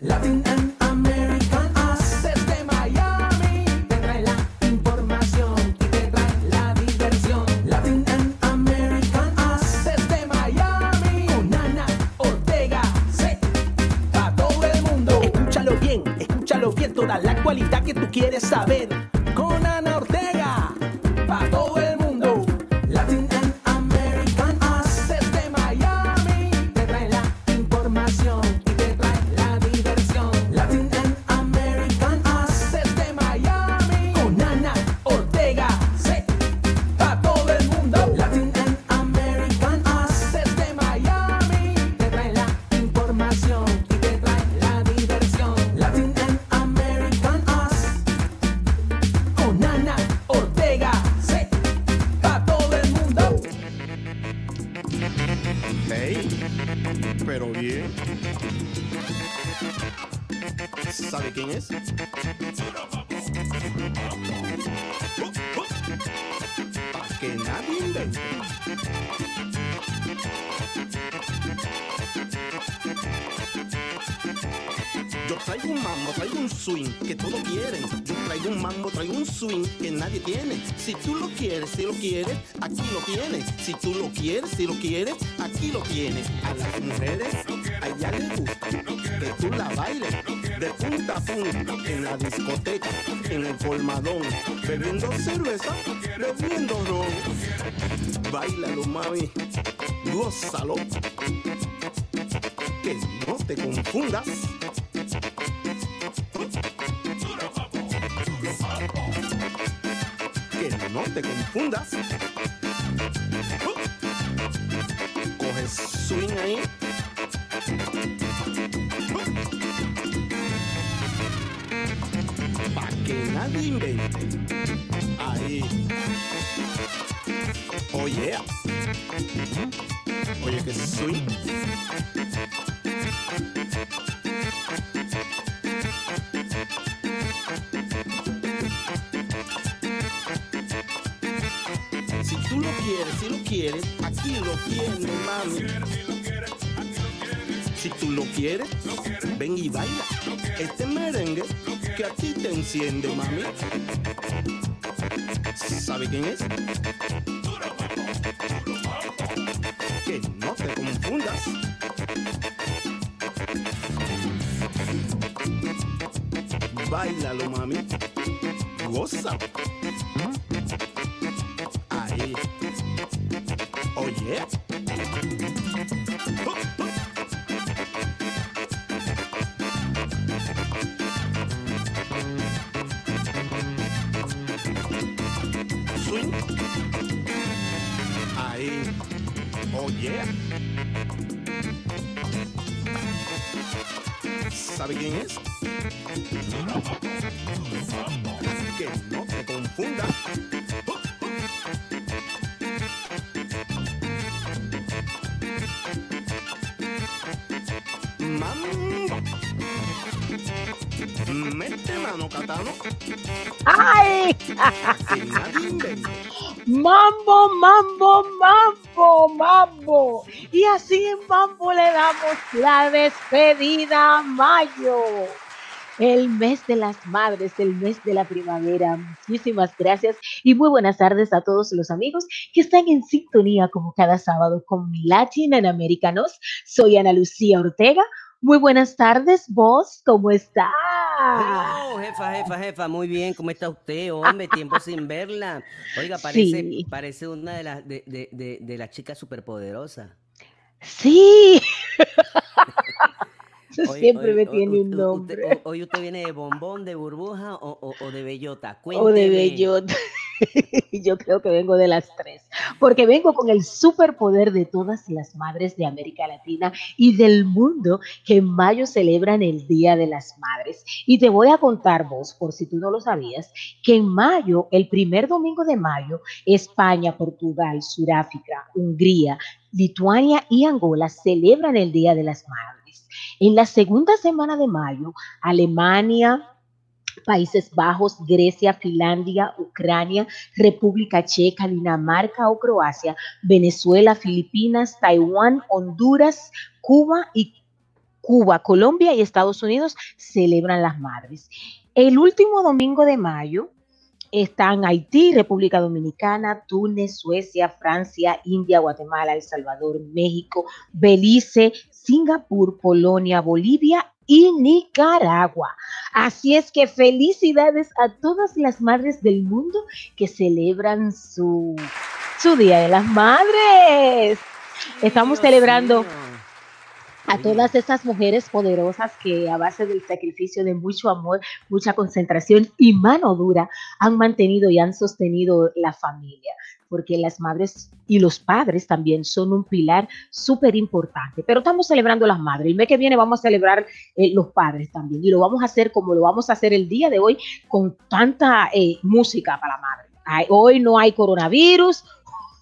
Latin and American Us. Desde Miami te trae la información y te trae la diversión. Latin and American Us. Desde Miami con Ortega. Sí, para todo el mundo. Escúchalo bien, escúchalo bien. Toda la actualidad que tú quieres saber. Si tú lo quieres, si lo quieres, aquí lo tienes. Si tú lo quieres, si lo quieres, aquí lo tienes. A las mujeres, a ella les gusta que tú la bailes de punta a punta en la discoteca, en el colmadón, bebiendo cerveza, bebiendo ron. Bailalo, mami, gózalo. Que no te confundas. No enciende, mami. ¿Sabe quién es? Despedida mayo. El mes de las madres, el mes de la primavera. Muchísimas gracias y muy buenas tardes a todos los amigos que están en sintonía como cada sábado con Latin en Americanos. Soy Ana Lucía Ortega. Muy buenas tardes, vos, ¿cómo está? Hello, jefa, jefa, jefa, muy bien, ¿cómo está usted, hombre? Tiempo sin verla. Oiga, parece, Sí. parece una de las de, de, de, de las chicas superpoderosas. Sí. Hoy- Siempre hoy- me hoy- tiene un nombre. usted- hoy- usted viene de bombón, de burbuja o, o- o de bellota. O de Cuénteme. bellota. Yo creo que vengo de las tres, porque vengo con el superpoder de todas las madres de América Latina y del mundo que en mayo celebran el Día de las Madres. Y te voy a contar vos, por si tú no lo sabías, que en mayo, el primer domingo de mayo, España, Portugal, Sudáfrica, Hungría, Lituania y Angola celebran el Día de las Madres. En la segunda semana de mayo, Alemania, Países Bajos, Grecia, Finlandia, Ucrania, República Checa, Dinamarca o Croacia, Venezuela, Filipinas, Taiwán, Honduras, Cuba y Cuba, Colombia y Estados Unidos celebran las madres. El último domingo de mayo están Haití, República Dominicana, Túnez, Suecia, Francia, India, Guatemala, El Salvador, México, Belice, Singapur, Polonia, Bolivia y Nicaragua. Así es que felicidades a todas las madres del mundo que celebran su, su Día de las Madres. Estamos Dios celebrando a todas esas mujeres poderosas que a base del sacrificio de mucho amor, mucha concentración y mano dura han mantenido y han sostenido la familia, porque las madres y los padres también son un pilar súper importante. Pero estamos celebrando las madres. El mes que viene vamos a celebrar eh, los padres también y lo vamos a hacer como lo vamos a hacer el día de hoy con tanta eh, música para la madre. Hoy no hay coronavirus.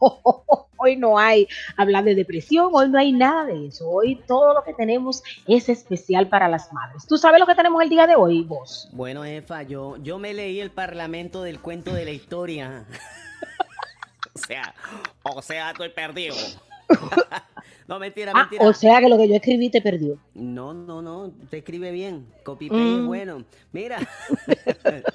Hoy no hay hablar de depresión, hoy no hay nada de eso. Hoy todo lo que tenemos es especial para las madres. ¿Tú sabes lo que tenemos el día de hoy, vos? Bueno, jefa, yo, yo me leí el parlamento del cuento de la historia. o sea, o sea, estoy perdido. no, mentira, Ah, mentira. o sea que lo que yo escribí te perdió. No, no, no, te escribe bien. Copy paste Mm. bueno. Mira.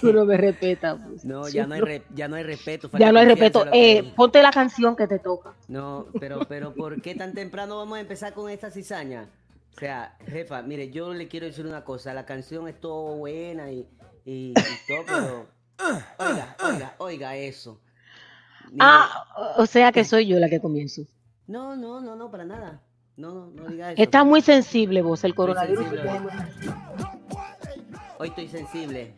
Tú no me respetas. pues. No, ya no hay, re- ya no hay respeto. Ya no hay respeto. que Eh, ponte la canción que te toca. No, pero, pero ¿por qué tan temprano vamos a empezar con esta cizaña? O sea, jefa, mire, yo le quiero decir una cosa, la canción es todo buena y, y, y todo, pero oiga, oiga, oiga eso. Ah, o- sea que soy yo la que comienzo. No, no, no, no, para nada. No, no, no diga eso. Está muy sensible vos, el coronavirus. Hoy estoy sensible.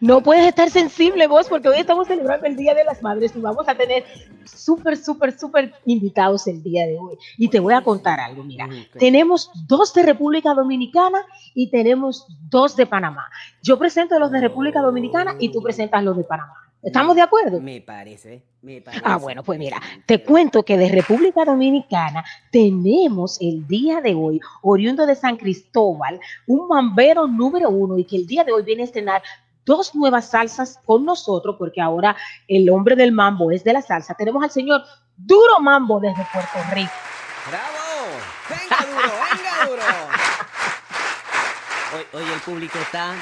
No puedes estar sensible vos porque hoy estamos celebrando el Día de las Madres y vamos a tener súper, súper, súper invitados el día de hoy. Y te voy a contar algo, mira. Tenemos dos de República Dominicana y tenemos dos de Panamá. Yo presento los de República Dominicana y tú presentas los de Panamá. ¿Estamos de acuerdo? Me parece, me parece. Ah, bueno, pues mira, te cuento que de República Dominicana tenemos el día de hoy, oriundo de San Cristóbal, un mambero número uno y que el día de hoy viene a estrenar dos nuevas salsas con nosotros, porque ahora el hombre del mambo es de la salsa. Tenemos al señor Duro Mambo desde Puerto Rico. ¡Bravo! ¡Venga duro, venga duro! Hoy, hoy el público está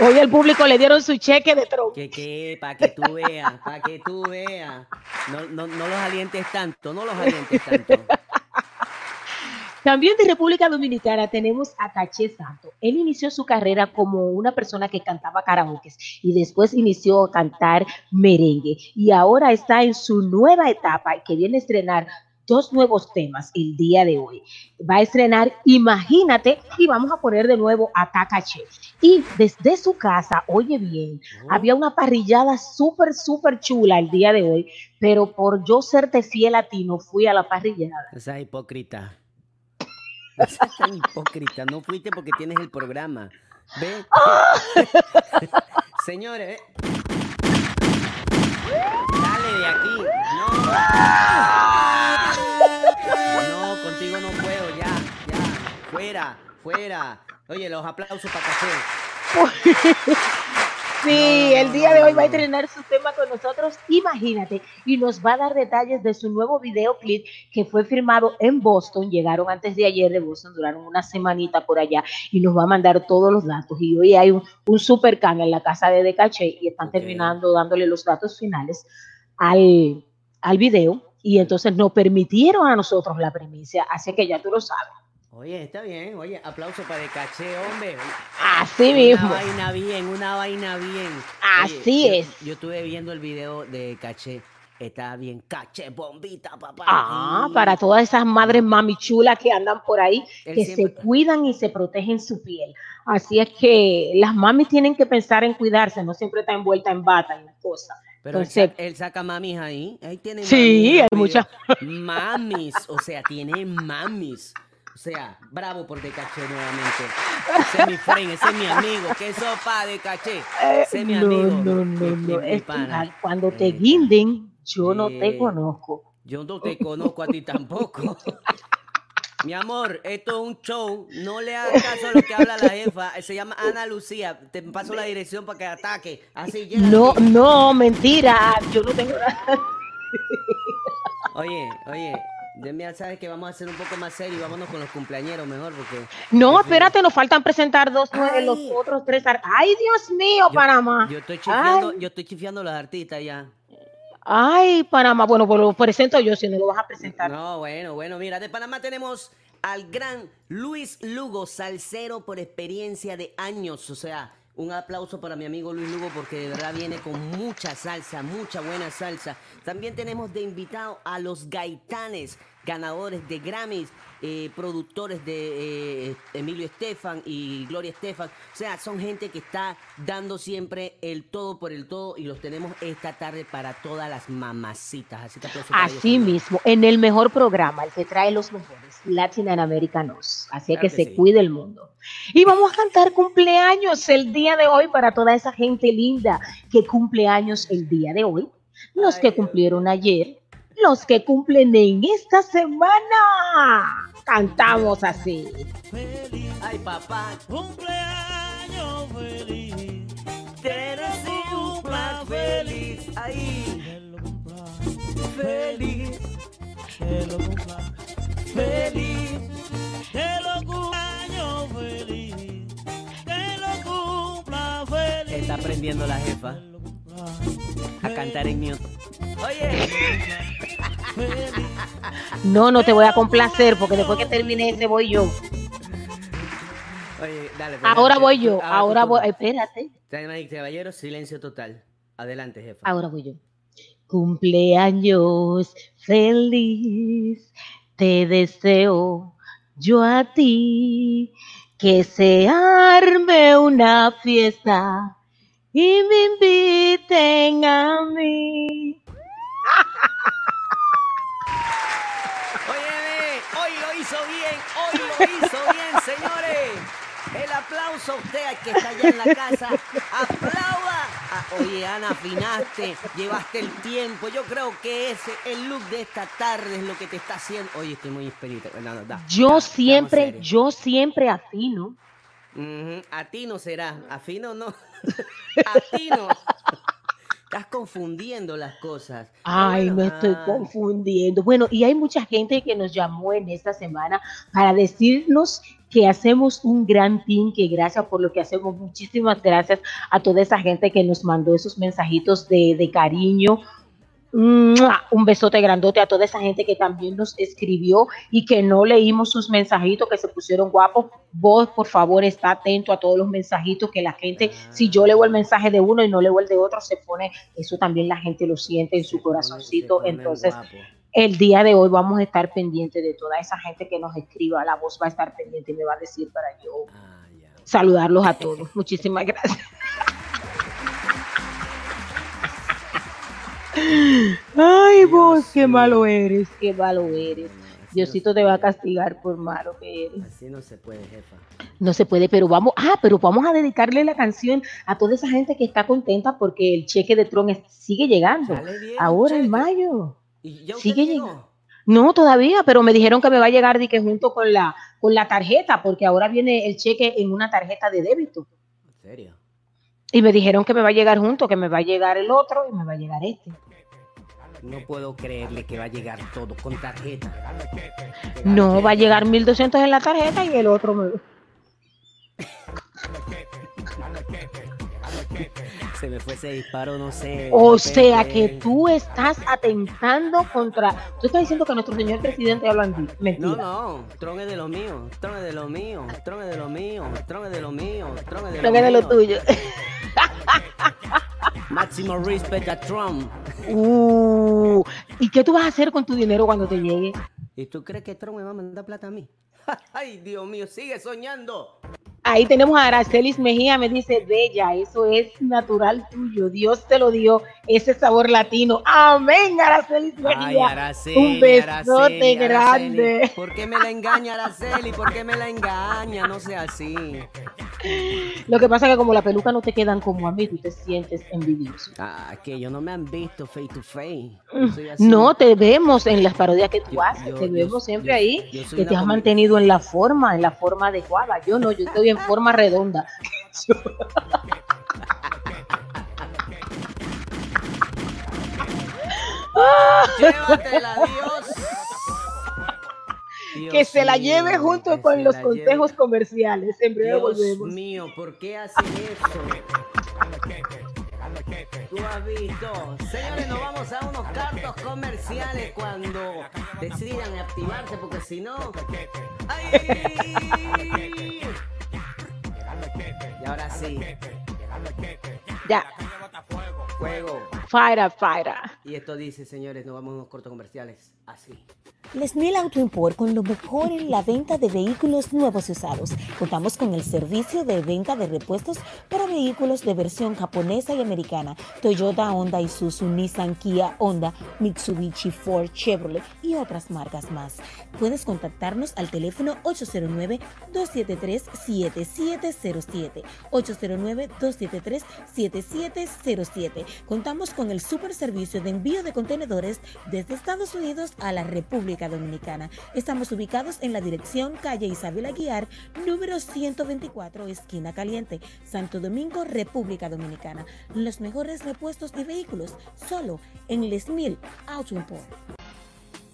Hoy el público le dieron su cheque de tronco. que que para que tú veas, para que tú veas. No, no, no los alientes tanto, no los alientes tanto. También de República Dominicana tenemos a Caché Santo. Él inició su carrera como una persona que cantaba karaoke y después inició a cantar merengue y ahora está en su nueva etapa que viene a estrenar dos nuevos temas el día de hoy. Va a estrenar Imagínate y vamos a poner de nuevo a Caché. Y desde su casa, oye bien, había una parrillada súper, súper chula el día de hoy, pero por yo serte fiel a ti no fui a la parrillada. Esa hipócrita. Seas tan hipócrita. No fuiste porque tienes el programa. ¿Ve? Señores. Dale de aquí. No. No, Fuera. Oye, los aplausos para Caché. Sí, No, el día de hoy va a no. estrenar su tema con nosotros, imagínate, y nos va a dar detalles de su nuevo videoclip que fue firmado en Boston, llegaron antes de ayer de Boston, duraron una semanita por allá y nos va a mandar todos los datos. Y hoy hay un, un super can en la casa de Decache y están terminando dándole los datos finales al, al video y entonces nos permitieron a nosotros la primicia, así que ya tú lo sabes. Oye, está bien. Oye, aplauso para de Caché, hombre. Así Una mismo. vaina bien, una vaina bien. Así es. Yo estuve viendo el video de Caché. Estaba bien, Caché, bombita, papá. Ah, para todas esas madres mamichulas que andan por ahí, Él que siempre- se cuidan y se protegen su piel. Así es que las mamis tienen que pensar en cuidarse, no siempre está envuelta en bata y las cosas. Pero él, Entonces- sa- él saca mamis ahí. Ahí tiene Sí, mamis, hay muchas. Mamis, o sea, tiene mamis. O sea, bravo por De Caché nuevamente. Ese es mi friend, ese es mi amigo. ¿Qué sopa de Caché? Ese es mi no, amigo. no, no, mi- no. mi- mi pana. cuando te Eh, guinden, yo no te eh, conozco. Yo no te conozco a ti tampoco. Mi amor, esto es un show. No le hagas caso a lo que habla la jefa. Se llama Ana Lucía. Te paso la dirección para que ataque. Así llega. No, no, mentira. Yo no tengo nada. Oye, oye, Ya, mira, sabes que vamos a hacer un poco más serio y vámonos con los cumpleañeros mejor porque... No, espérate, nos faltan presentar dos, Ay. los otros tres. ¡Ay, Dios mío, Yo- Panamá! Yo estoy chifiando, Ay. yo estoy chifiando a los artistas ya. Ay, Panamá. Bueno, pues lo presento yo si no lo vas a presentar. No, bueno, bueno, mira, de Panamá tenemos al gran Luis Lugo, salsero por experiencia de años. O sea, un aplauso para mi amigo Luis Lugo porque de verdad viene con mucha salsa, mucha buena salsa. También tenemos de invitado a los Gaitanes, ganadores de Grammys, eh, productores de eh, Emilio Estefan y Gloria Estefan. O sea, son gente que está dando siempre el todo por el todo y los tenemos esta tarde para todas las mamacitas. Así que Así mismo, en el mejor programa, el que trae los mejores, Latin and Americanos. Así Claro que, que se sí. cuide el mundo. Y vamos a cantar cumpleaños el día de hoy para toda esa gente linda que cumple años el día de hoy. Los Ay, que Dios. cumplieron ayer, los que cumplen en esta semana. Cantamos así. Ay, papá, Cumpleaños feliz, te deseo un plan feliz. Ay, feliz, que lo cumpla, feliz. que lo cumpleaños feliz, que lo cumpla feliz. Está aprendiendo la jefa Que lo cumpla a cantar en mute. Oye. No, no te voy a complacer porque después que termine ese voy yo. oye, dale. pues, Ahora dale, voy yo, ahora voy. Espérate. Caballeros, silencio total. Adelante, jefa. Ahora voy yo. Cumpleaños feliz, te deseo yo a ti que se arme una fiesta y me inviten a mí. Óyeme, hoy lo hizo bien, hoy lo hizo bien, señores. El aplauso a usted que está allá en la casa. Aplauda. Ah, oye, Ana, afinaste, llevaste el tiempo. Yo creo que ese, el look de esta tarde es lo que te está haciendo. Oye, estoy muy esperita. No, no, da, Yo da, siempre, yo siempre afino. A ti no será, afino no. a ti no. Estás confundiendo las cosas. Ay, Bueno, me estoy ah, confundiendo. Bueno, y hay mucha gente que nos llamó en esta semana para decirnos que hacemos un gran team, que gracias por lo que hacemos. Muchísimas gracias a toda esa gente que nos mandó esos mensajitos de, de cariño. Un besote grandote a toda esa gente que también nos escribió y que no leímos sus mensajitos, que se pusieron guapos. Vos, por favor, está atento a todos los mensajitos que la gente, si yo leo el mensaje de uno y no leo el de otro, se pone, eso también la gente lo siente en su corazoncito. Entonces, el día de hoy vamos a estar pendientes de toda esa gente que nos escriba. La voz va a estar pendiente y me va a decir para yo Ah, saludarlos a todos. Muchísimas gracias. Ay, vos, qué malo eres, qué malo eres. Diosito te se va a puede. castigar por malo que eres. Así no se puede, jefa. No se puede, pero vamos, ah, pero vamos a dedicarle la canción a toda esa gente que está contenta porque el cheque de Tron sigue llegando. Bien, Ahora en mayo. ¿Y ya usted Sigue llegando. No, todavía, pero me dijeron que me va a llegar de que junto con la, con la tarjeta, porque ahora viene el cheque en una tarjeta de débito. ¿En serio? Y me dijeron que me va a llegar junto, que me va a llegar el otro y me va a llegar este. No puedo creerle que va a llegar todo con tarjeta. No, va a llegar 1200 en la tarjeta y el otro me... Se me fue ese disparo, no sé. O sea que tú estás atentando contra... Tú estás diciendo que nuestro señor presidente habla en mentira. No, no, Tron es de lo mío, Tron es de lo mío, Tron es de lo mío, Tron es de lo mío, Tron es de lo mío. lo tuyo. Máximo respect a Trump. Uh, ¿Y qué tú vas a hacer con tu dinero cuando te llegue? ¿Y tú crees que Trump me va a mandar plata a mí? Ay, Dios mío, sigue soñando. Ahí tenemos a Aracelis Mejía, me dice, Bella, eso es natural tuyo, Dios te lo dio, ese sabor latino. Amén, Aracelis Ay, Mejía. Araceli, Un besote Araceli, grande. Araceli. ¿Por qué me la engaña, Araceli? ¿Por qué me la engaña? No sea así. Lo que pasa es que como la peluca no te quedan como a mí, tú te sientes envidioso. Ah, que ellos no me han visto face to face. Yo. No, te vemos en las parodias que tú Yo- haces, yo- te yo- vemos siempre yo- ahí, yo que te has mantenido en la forma, en la forma adecuada. Yo no, yo estoy en forma redonda. Llévatela, Dios. Dios que se la lleve mío, junto con los consejos lleve. comerciales. En breve Dios volvemos. mío, ¿por qué hacen eso? Tú has visto. Señores, nos vamos a unos cartos comerciales cuando decidan activarse, porque si no. ¡Ay! Y ahora sí, Ya, fuego. fire, fire. Y esto dice, señores, nos vamos a unos cortos comerciales. Así. Les Mil Auto Import con lo mejor en la venta de vehículos nuevos y usados. Contamos con el servicio de venta de repuestos para vehículos de versión japonesa y americana. Toyota, Honda, Isuzu, Nissan, Kia, Honda, Mitsubishi, Ford, Chevrolet y otras marcas más. Puedes contactarnos al teléfono 809-273-7707. 809-273-7707. Contamos con el super servicio de envío de contenedores desde Estados Unidos a la República Dominicana. Estamos ubicados en la dirección calle Isabel Aguiar, número 124, esquina caliente, Santo Domingo, República Dominicana. Los mejores repuestos de vehículos, solo en Les Mil Auto Import.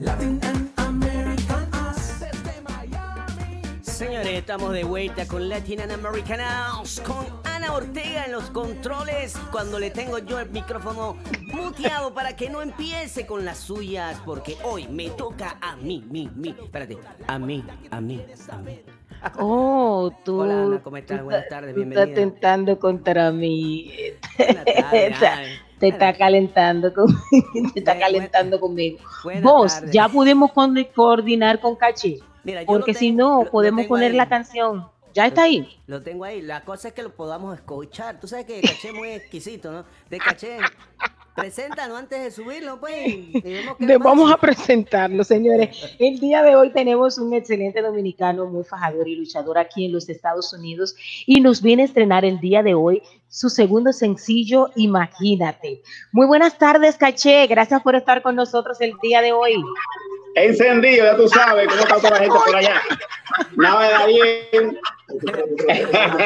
Latin and American Us desde Miami. Señores, estamos de vuelta con Latin and American House, con Ana Ortega en los controles, cuando le tengo yo el micrófono muteado para que no empiece con las suyas, porque hoy me toca a mí, mí, mí, espérate, a mí, a mí, a mí. Oh, tú. Hola, Ana, ¿cómo estás? Buenas tardes, bienvenida. Estás tentando contra mí. Buenas tardes. Te está calentando conmigo. Te está calentando conmigo. Vos, tardes. ya pudimos con- coordinar con Caché. Mira, Porque si tengo- no, podemos poner ahí. la canción. ¿Ya está ahí? Lo tengo ahí. La cosa es que lo podamos escuchar. Tú sabes que caché es muy exquisito, ¿no? De caché. Preséntanos antes de subirlo, pues. vamos a presentarlo, señores. El día de hoy tenemos un excelente dominicano, muy fajador y luchador aquí en los Estados Unidos y nos viene a estrenar el día de hoy su segundo sencillo, Imagínate. Muy buenas tardes, Caché. Gracias por estar con nosotros el día de hoy. Encendido, ya tú sabes cómo está toda la gente por allá. Nada de bien.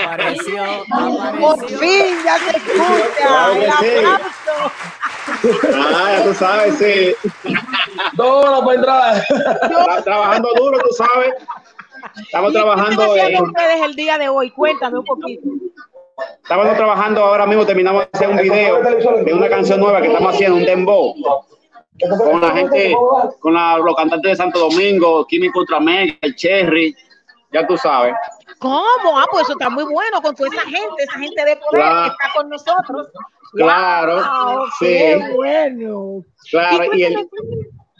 Apareció, Por fin, ya se escucha. El aplauso. Ah, ya tú sabes, sí. Todo para entrar. Tra- trabajando duro, tú sabes. Estamos ¿Y qué están trabajando haciendo en, ustedes el día de hoy? Cuéntame un poquito. estamos trabajando ahora mismo, terminamos de hacer un video de una canción nueva que estamos haciendo, un dembow, con la gente, con la- los cantantes de Santo Domingo, Kimi contra Mega, el Cherry, ya tú sabes. ¿Cómo? Ah, pues eso está muy bueno con toda esa gente, esa gente de poder Claro. que está con nosotros. Claro, Wow, sí. qué bueno. Claro, y el,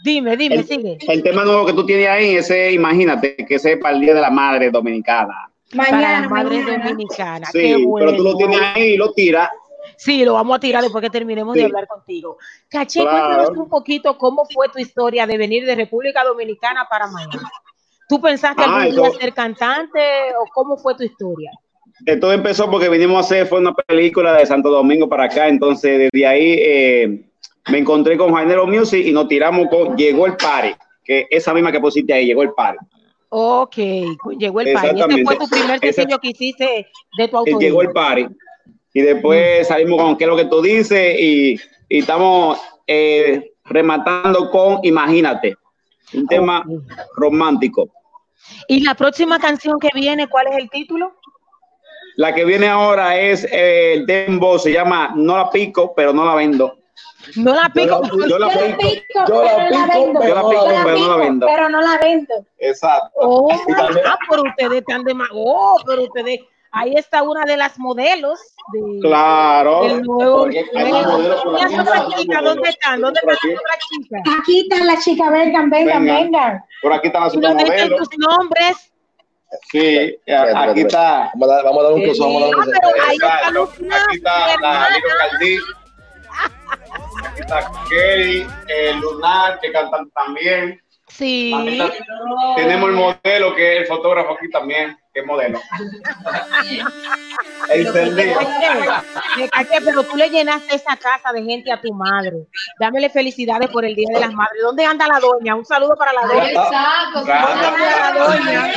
Dime, dime, el, sigue. el tema nuevo que tú tienes ahí, ese, imagínate, que ese es para el Día de la Madre Dominicana. Para las madres dominicanas. qué Sí, bueno. pero tú lo tienes ahí y lo tiras. Sí, lo vamos a tirar después que terminemos de hablar contigo. Caché, Claro. cuéntanos un poquito cómo fue tu historia de venir de República Dominicana para Miami. ¿Tú pensaste Ah, algún día eso- ser cantante o cómo fue tu historia? Todo empezó porque vinimos a hacer, fue una película de Santo Domingo para acá, entonces desde ahí eh, me encontré con Jainero Music y nos tiramos con Llegó el Party, que esa misma que pusiste ahí, Llegó el Party. Ok, llegó el país. Este fue tu primer sencillo que hiciste de tu autoría. Llegó el Party. Y después salimos con qué es lo que tú dices y, y estamos eh, rematando con Imagínate, un tema romántico. Y la próxima canción que viene, ¿cuál es el título? La que viene ahora es eh, el Dembo, se llama No la pico, pero no la vendo. No la pico. Yo la pico. Yo la pico, Yo la pico, pero no la vendo. pero no la vendo. Exacto. Oh, ah, pero ustedes están de ma- Oh, pero ustedes. Ahí está una de las modelos de, Claro. del nuevo. Modelos por ¿Y las aquí. otras dónde están? ¿Dónde están las otras chicas? Aquí están las chicas, vengan, vengan, Venga. vengan. Por aquí están las ¿Y dónde están supermodelos. tus nombres? Sí, aquí está. Vamos a dar, vamos a dar un close, vamos a dar un ahí está. Lucía, Aquí está la. Lilo Caldí. Aquí está Kelly, eh, Lunar, que cantan también. Sí. Tenemos el modelo que es el fotógrafo aquí también, es modelo. Encendido. Pero tú le llenaste esa casa de gente a tu madre. Dámele felicidades por el Día de las Madres. ¿Dónde anda la doña? Un saludo para la doña. Exacto. ¿Dónde anda la doña?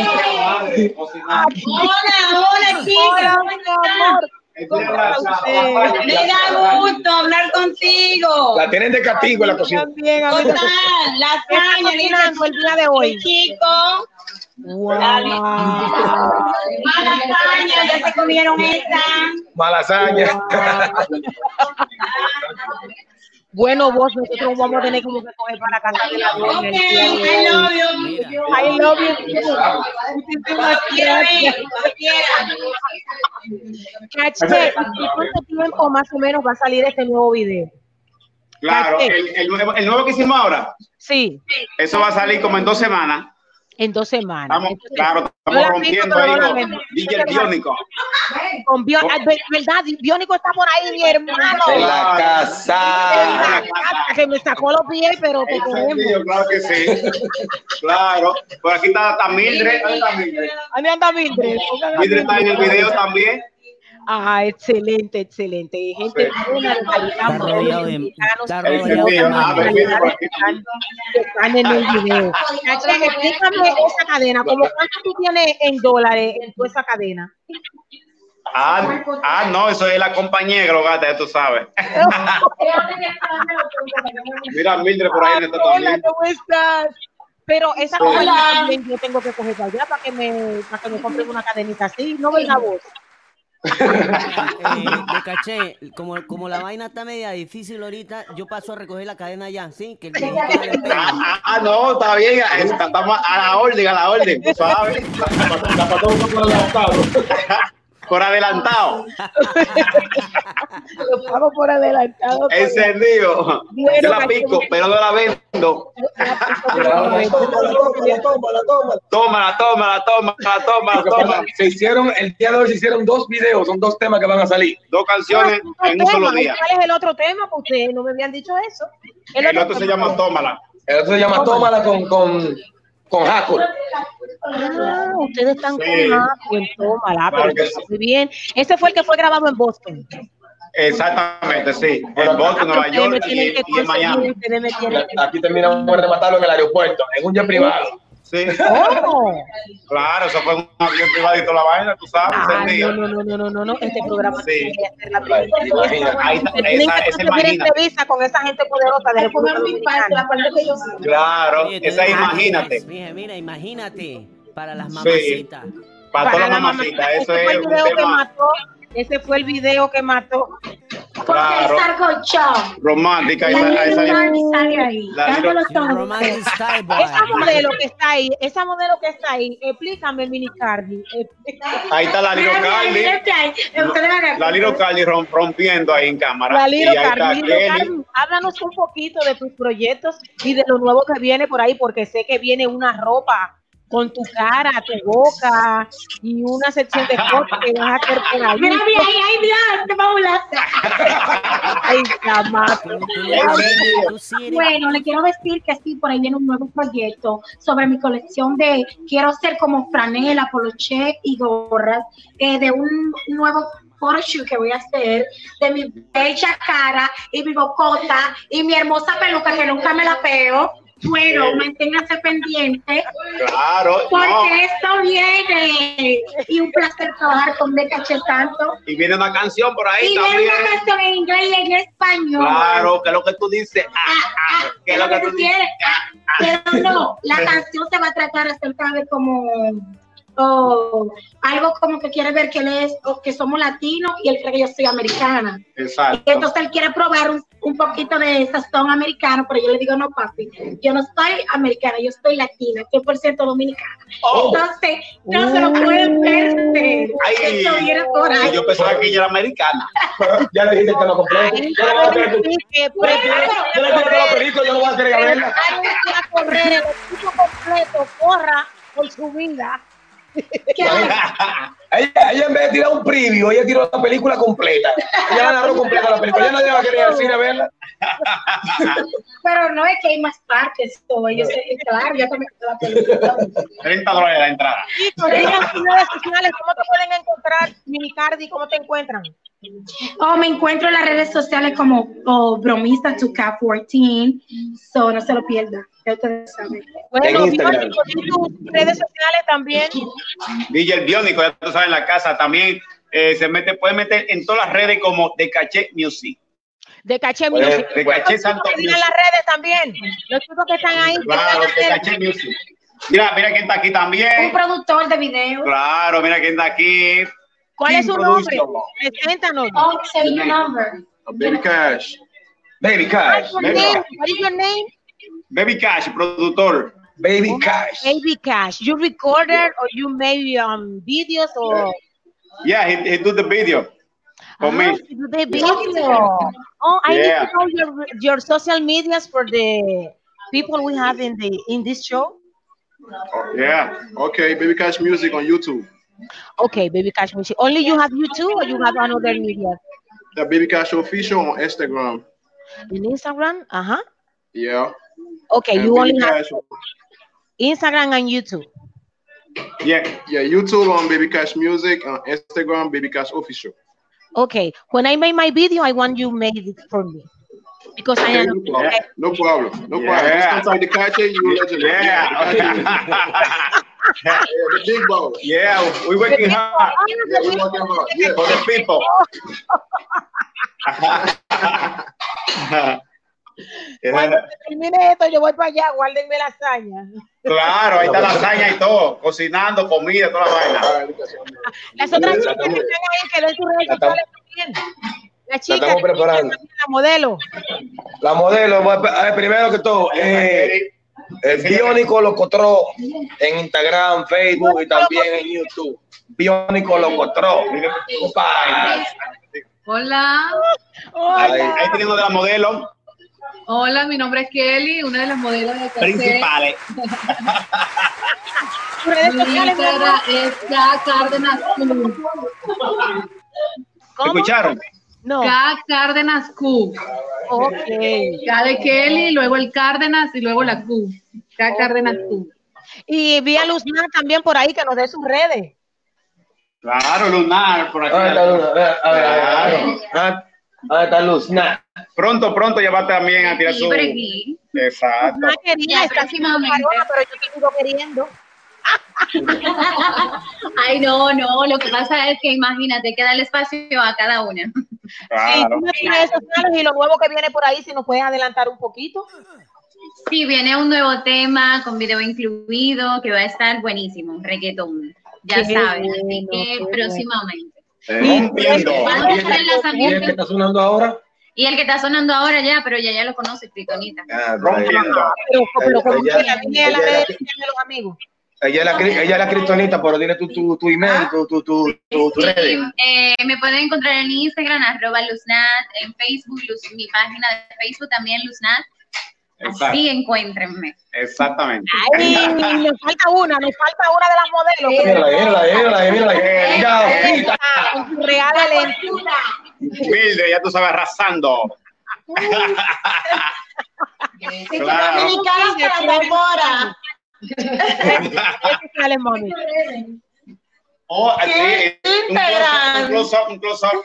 Hola, hola, chicas. Amor. Me da gusto hablar contigo. La tienen de castigo en la cocina. También, a mí ¿Cómo me- están? Las ¿Qué está cañas, cocinando el día de hoy? chicos. Wow. Malas cañas, ya se comieron esta. Malasaña. Bueno, vos, nosotros vamos a tener como que coger para casa de la Ok, doña. el día de I love you. I love you. Caché, ¿y cuánto tiempo más o menos va a salir este nuevo video? Claro, el, el nuevo, el nuevo que hicimos ahora, Sí, eso va a salir como en dos semanas. En dos semanas. Estamos, Entonces, claro, estamos rompiendo ahí. DJ Biónico. Con Bio- ah, ve- ¿Verdad? Biónico está por ahí, mi hermano. En la En casa. la casa, que me sacó los pies, pero te queremos. Claro que sí. Claro. Por aquí está, Mildred. ¿Dónde está Mildred? ¿Dónde anda Mildred? Mildred está en el video también. Ah, excelente, excelente. Gente buena de calidad, rodeado de- mexicanos, que están, en el video. Explícame esa cadena, como cuánto tú tienes en dólares en toda esa cadena. Ah, ah, no, eso es la compañía que lo gasta, ya tú sabes. Mira, Mildred por ahí Ay, está hola, también. ¿cómo estás? Pero esa compañía también yo tengo que coger allá para que me, para que me compren una cadenita así, ¿no ves la voz? Eh, de caché, como, como la vaina está media difícil ahorita, yo paso a recoger la cadena ya, ¿sí? Que el. Ah, no, está bien. está- Estamos a la orden, a la orden, sabes. La poco adelantado. Por adelantado. Lo pago por adelantado. Encendido. Bueno, Yo la pico, pero no la vendo. Tómala, tómala, tómala. Tómala, tómala. Se hicieron, el día de hoy se hicieron dos videos, son dos temas que van a salir. Dos canciones en un solo día. ¿Cuál es el otro tema? Porque ustedes no me habían dicho eso. El otro se llama Tómala. El otro se llama Tómala con, con, con Hackor. Ah, ustedes están Sí. con Tómala, Claro pero sí. muy bien. Ese fue el que fue grabado en Boston. Exactamente, sí. En Boston, Nueva York y, en Miami. Aquí terminamos de matarlo en el aeropuerto, en un jet privado. Sí. ¿Cómo? Claro, eso fue un avión toda la vaina, tú sabes. Ah, no, no, no, no, no, no, este programa Sí. tiene que hacer la primera Imagínate. Ahí está, esa, esa entrevista con esa gente poderosa de República Dominicana. Claro, esa imagínate. Mira, mira, imagínate. Para las Sí. mamacitas. Para todas las la mamacitas, mamacita. eso es un tema mató. Ese fue el video que mató. claro, romántica. Esa, esa, la style, boy. Esa modelo que está ahí, esa modelo que está ahí, explícame, Mini Cardi. ahí está la Liro Carly. La Liro Carly rom- rompiendo ahí en cámara. La Liro ahí Cardi. Cardi, háblanos un poquito de tus proyectos y de lo nuevo que viene por ahí, porque sé que viene una ropa con tu cara, tu boca y una sección de fotos que vas a hacer por ahí. Mira, mira, ay, ay, Dios, te vamos a Ay, chamaco. Bueno, le quiero decir que sí, por ahí viene un nuevo proyecto sobre mi colección de, quiero ser como franela, poloché y gorras, eh, de un nuevo photoshoot que voy a hacer de mi bella cara y mi bocota y mi hermosa peluca que nunca me la peo. Bueno, manténganse pendientes Claro, porque no. esto viene y un placer trabajar con Decache Santo. Y viene una canción por ahí Y viene una canción en inglés y en español. Claro, que es lo que tú dices. Ah, ah, ¿Qué es lo que tú quieres? Ah, Pero no, la canción se va a tratar acerca de como o algo como que quiere ver que él es, o que somos latinos y él cree que yo soy americana. Exacto. Entonces él quiere probar un, un poquito de sazón americano, pero yo le digo, no, papi, yo no soy americana, yo soy latina, 100% dominicana. Oh. Entonces, no se lo pueden perder. Ay, por ahí. yo pensaba que ella era americana. Ya le dijiste que no compré. Ay, Yo no voy a querer sí, que Yo le dije que los pericos yo no voy a querer verla. Prepárense a correr el equipo completo, corra por su vida. Ella, ella en vez de tirar un preview, ella tiró la película completa. Ella la narró completa la película. Ella nadie va a querer ir al cine a verla. Pero no es que hay más partes. todo. Yo sé, claro, ya también la película. 30 dólares la entrada. Digan sus redes sociales, ¿cómo te pueden encontrar, Minicardi? ¿Cómo te encuentran? Oh, me encuentro en las redes sociales como oh, bromista to Cap 14. So no se lo pierda. Ya ustedes saben. Bueno, En Instagram. Tus redes sociales también. DJ El Biónico, ya tú sabes, en la casa también eh, se mete, puede meter en todas las redes como de Caché Music. De Caché Pues, Music. de Caché Santo Music. las redes también. Los chicos que están ahí. que Claro, están de en Caché. Music. Mira, mira quién está aquí Un también. productor de video. Claro, mira quién está aquí. ¿Cuál es su nombre? Preséntanos. Oh, say your number. Baby Cash. Baby Cash. What is your name? What is your name? Baby Cash, productor. Baby Cash. Baby Cash. You recorded or you made um, videos or Yeah, he, he do the video for me. do the video. Oh, I Yeah. need to know your your social medias for the people we have in the in this show. Yeah. Okay, Baby Cash Music on YouTube. Okay, Baby Cash Music. Only you have YouTube or you have another media The Baby Cash Official on Instagram. in Instagram? Uh huh. Yeah. Okay, And you Baby only have Instagram and YouTube. Yeah. yeah, YouTube on Baby Cash Music, on Instagram, Baby Cash Official. Okay, when I make my video, I want you made it for me because I am. no problem. No problem. No Yeah. problem. Just contact the Cache, you will let you. Yeah. Yeah, the big boss. yeah, we working hard Yeah, we working hard. Yeah. for the people. Cuando Yeah. termine esto, yo voy para allá, guárdenme la hazaña. Claro, ahí está lasaña y todo, cocinando, comida, toda la vaina. Las otras La chicas que están ahí, que la estamos- sociales también. La chica, la, preparando. la modelo. La modelo, ver, primero que todo, eh, el Biónico Locotró en Instagram, Facebook y también en YouTube. Biónico Locotró. Compadre. Hola, Ahí, ahí tenemos de la modelo hola, mi nombre es Kelly, una de las modelos de principales. Redes sociales, es K Cárdenas Q. ¿Cómo? ¿Escucharon? No. K Cárdenas Q. Ok. K de Kelly, luego el Cárdenas y luego la Q. K Cárdenas Q. Y vi a Luzna también por ahí que nos dé sus redes. Claro, lunar, por aquí. ¿Dónde está Luna? A ver, a ver, a ver, a ver. ¿Dónde está Luz? Pronto, pronto ya va también a tirar su. Exacto. Quería Ya, estar próximamente. parona, pero yo te sigo queriendo. Ay, no, no, lo que pasa es que imagínate, que darle espacio a cada una. Sí, tú redes sociales y lo nuevo que viene por ahí, si nos puedes adelantar un poquito. Sí, viene un nuevo tema con video incluido que va a estar buenísimo, reggaetón. Ya Qué saben, así que qué próximamente. Vamos a ¿Y estar en el lanzamiento. que está sonando ahora? Y el que está sonando ahora ya, pero ya ya lo conoce, Tritonita. Ah. Pero, pero como Ella- que la de los amigos. Es la, ella es la cristonita, pero dile tu, tu, tu email, tu, tu, tu, tu, tu Sí, red. eh, me pueden encontrar en Instagram, arroba Luznat, en Facebook, Luz- mi página de Facebook también, Luznat. Exacto. Así encuéntrenme. Exactamente. Ay, nos falta una, nos falta una de las modelos. Mírala mírala mírala mírala real elenco. Mildred, ya tú sabes, arrasando. Claro. Dominicanas para la mami. Oh, así, un close-up, un close-up, un close-up.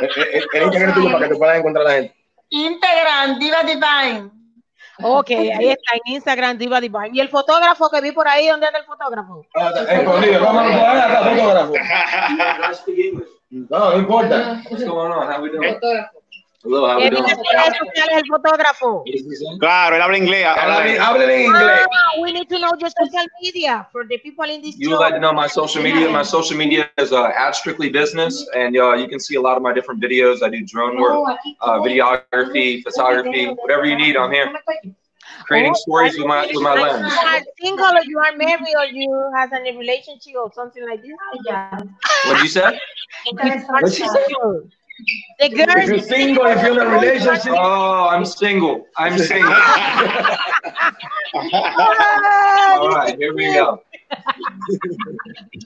El- el- El Instagram tuyo para que te puedas encontrar la gente. Instagram, Diva Divine. Ok, ahí está en Instagram Diva Divine. Y el fotógrafo que vi por ahí, ¿dónde anda el fotógrafo? Ah, Escondido, vamos a poner acá, fotógrafo. No, no importa. What's going on? How we doing? Fotógrafo. Hello, how ¿Qué we dice doing? en sus redes sociales el fotógrafo? Claro, él habla inglés. habla- Hablen hablen en inglés. Ah, we need to know your social media for the people in this You show. would like to know my social media? My social media is uh, at Strictly Business, and uh, you can see a lot of my different videos. I do drone work, uh, videography, photography, whatever you need. I'm here, creating Oh, stories with my with my like lens. You are single or you are married or you have a relationship or something like this. Yeah. What you said? You are What she said? The If you're girls. single, if you're in a relationship, Oh, I'm single. I'm single. All right, here we go.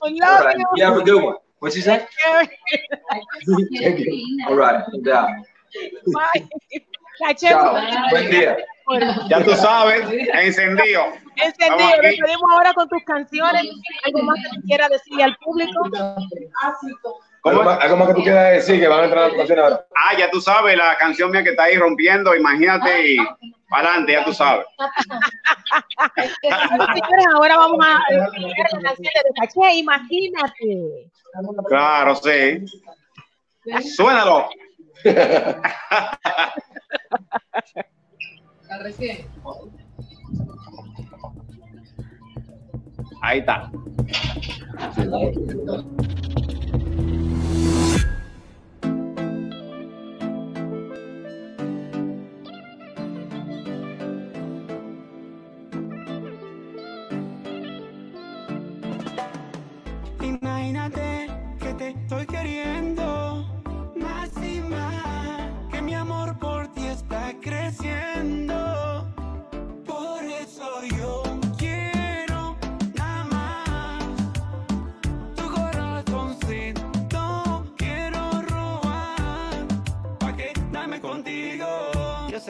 All right. you. Have a good one. What's he say? All right. Yeah. Bye. La Che- Chao. Buen día. Ya tú sabes, encendido. encendido. Despedimos ahora con tus canciones. ¿Algo más que quieras decirle al público? ¿Algo más, algo más que tú quieras decir que van a entrar a la canción ahora? Ah, ya tú sabes, la canción mía que está ahí rompiendo, imagínate y para adelante, ya tú sabes. Señores, ahora vamos a escuchar la canción de Caché, imagínate. Claro, sí. Suénalo. Ahí está.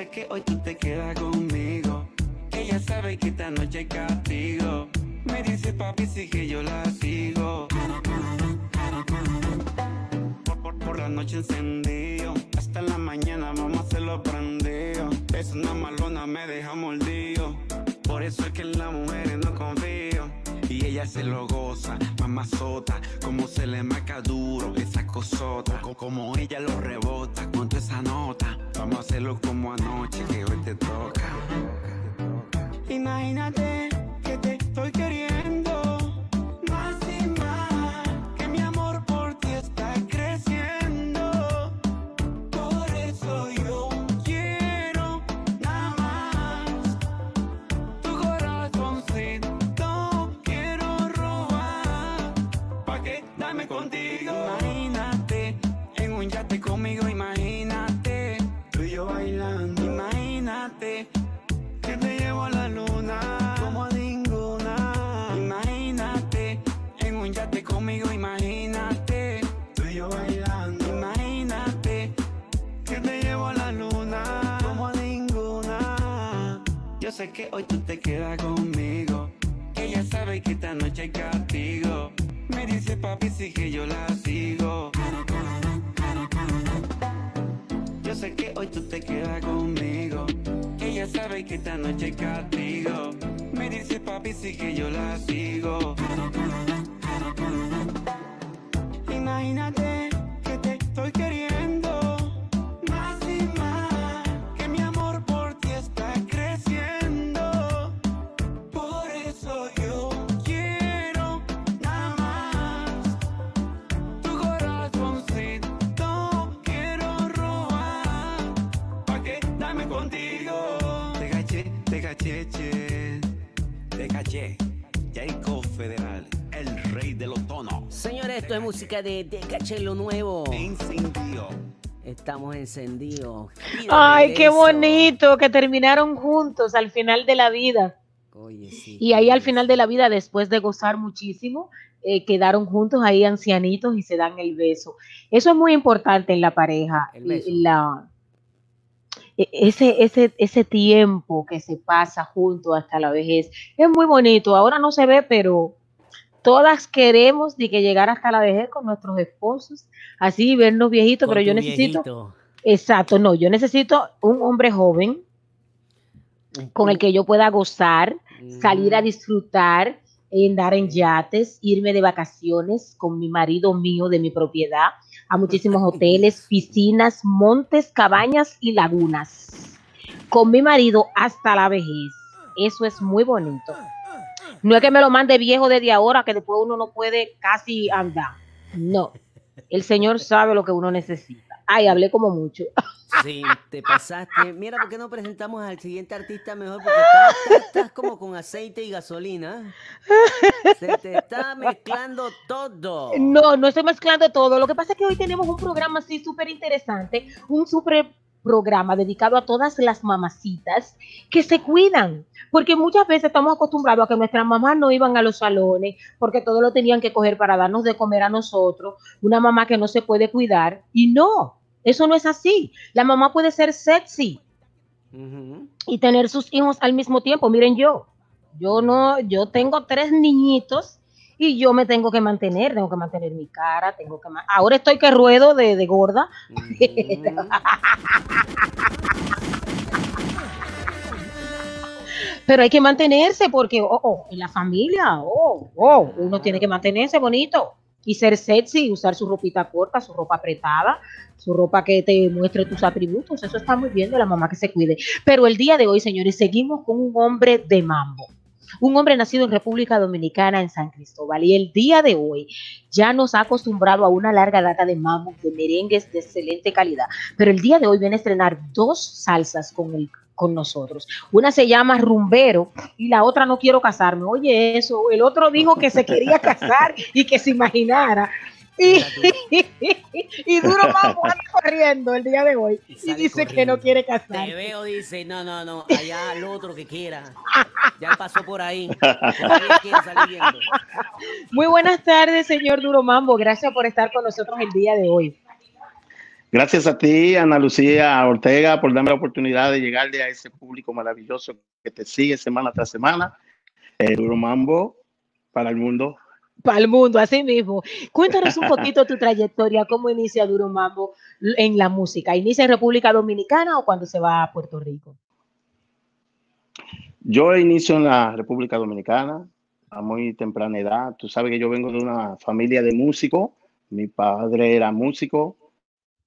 Que hoy tú te quedas conmigo, ella sabe que esta noche castigo. Me dice papi sí que yo la sigo. Por, por, por la noche encendido, hasta la mañana vamos a hacerlo prendido. Es una malona, me deja mordido. Por eso es que en las mujeres no confío. Y ella se lo goza, mamazota, como se le marca duro esa cosota, co- como ella lo rebota esa nota. Vamos a hacerlo como anoche, que hoy te toca. Imagínate que te estoy queriendo sé que hoy tú te quedas conmigo. Ella sabe que esta noche hay castigo. Me dice papi sí que yo la sigo. Yo sé que hoy tú te quedas conmigo. Ella sabe que esta noche hay castigo. Me dice papi sí que yo la sigo. Imagínate que te estoy queriendo esto es música de De Caché lo nuevo. Encendido. Estamos encendidos. Ay, qué bonito que terminaron juntos al final de la vida. Oye, sí. Y ahí al final de la vida, después de gozar muchísimo, eh, quedaron juntos ahí ancianitos y se dan el beso. Eso es muy importante en la pareja. El beso. La, e- ese, ese, ese tiempo que se pasa junto hasta la vejez es muy bonito. Ahora no se ve, pero todas queremos de que llegar hasta la vejez con nuestros esposos, así vernos viejitos, Con pero yo necesito, viejito. exacto, no, yo necesito un hombre joven con el que yo pueda gozar, salir a disfrutar, andar en yates, irme de vacaciones con mi marido mío de mi propiedad a muchísimos hoteles, piscinas, montes, cabañas y lagunas. Con mi marido hasta la vejez. Eso es muy bonito. No es que me lo mande viejo desde ahora, que después uno no puede casi andar. No. El Señor sabe lo que uno necesita. Ay, hablé como mucho. Sí, te pasaste. Mira, ¿por qué no presentamos al siguiente artista mejor? Porque estás, estás- estás como con aceite y gasolina. Se te está mezclando todo. No, no estoy mezclando todo. Lo que pasa es que hoy tenemos un programa así súper interesante, un súper programa dedicado a todas las mamacitas que se cuidan, porque muchas veces estamos acostumbrados a que nuestras mamás no iban a los salones porque todo lo tenían que coger para darnos de comer a nosotros, una mamá que no se puede cuidar y no, eso no es así. La mamá puede ser sexy y tener sus hijos al mismo tiempo. Miren yo, yo no, yo tengo tres niñitos y yo me tengo que mantener, tengo que mantener mi cara, tengo que ahora estoy que ruedo de, de gorda. Pero hay que mantenerse porque, oh, oh, en la familia, oh, oh, uno tiene que mantenerse bonito y ser sexy, usar su ropita corta, su ropa apretada, su ropa que te muestre tus atributos. Eso está muy bien de la mamá que se cuide. Pero el día de hoy, señores, seguimos con un hombre de mambo. Un hombre nacido en República Dominicana, en San Cristóbal, y el día de hoy ya nos ha acostumbrado a una larga data de mambo, de merengues de excelente calidad. Pero el día de hoy viene a estrenar dos salsas con, el, con nosotros. Una se llama Rumbero y la otra No Quiero Casarme. Oye, eso, el otro dijo que se quería casar y que se imaginara. Y, y Duro Mambo anda corriendo el día de hoy y, dice que no quiere Te casar. veo, dice, no, no, no, allá al otro que quiera. Ya pasó por ahí. Muy buenas tardes, señor Duro Mambo. Gracias por estar con nosotros el día de hoy. Gracias a ti, Ana Lucía Ortega, por darme la oportunidad de llegarle a ese público maravilloso que te sigue semana tras semana. Eh, Duro Mambo para el mundo. Para el mundo, así mismo. Cuéntanos un poquito tu trayectoria, cómo inicia Duro Mambo en la música. ¿Inicia en República Dominicana o cuando se va a Puerto Rico? Yo inicio en la República Dominicana a muy temprana edad. Tú sabes que yo vengo de una familia de músicos. Mi padre era músico.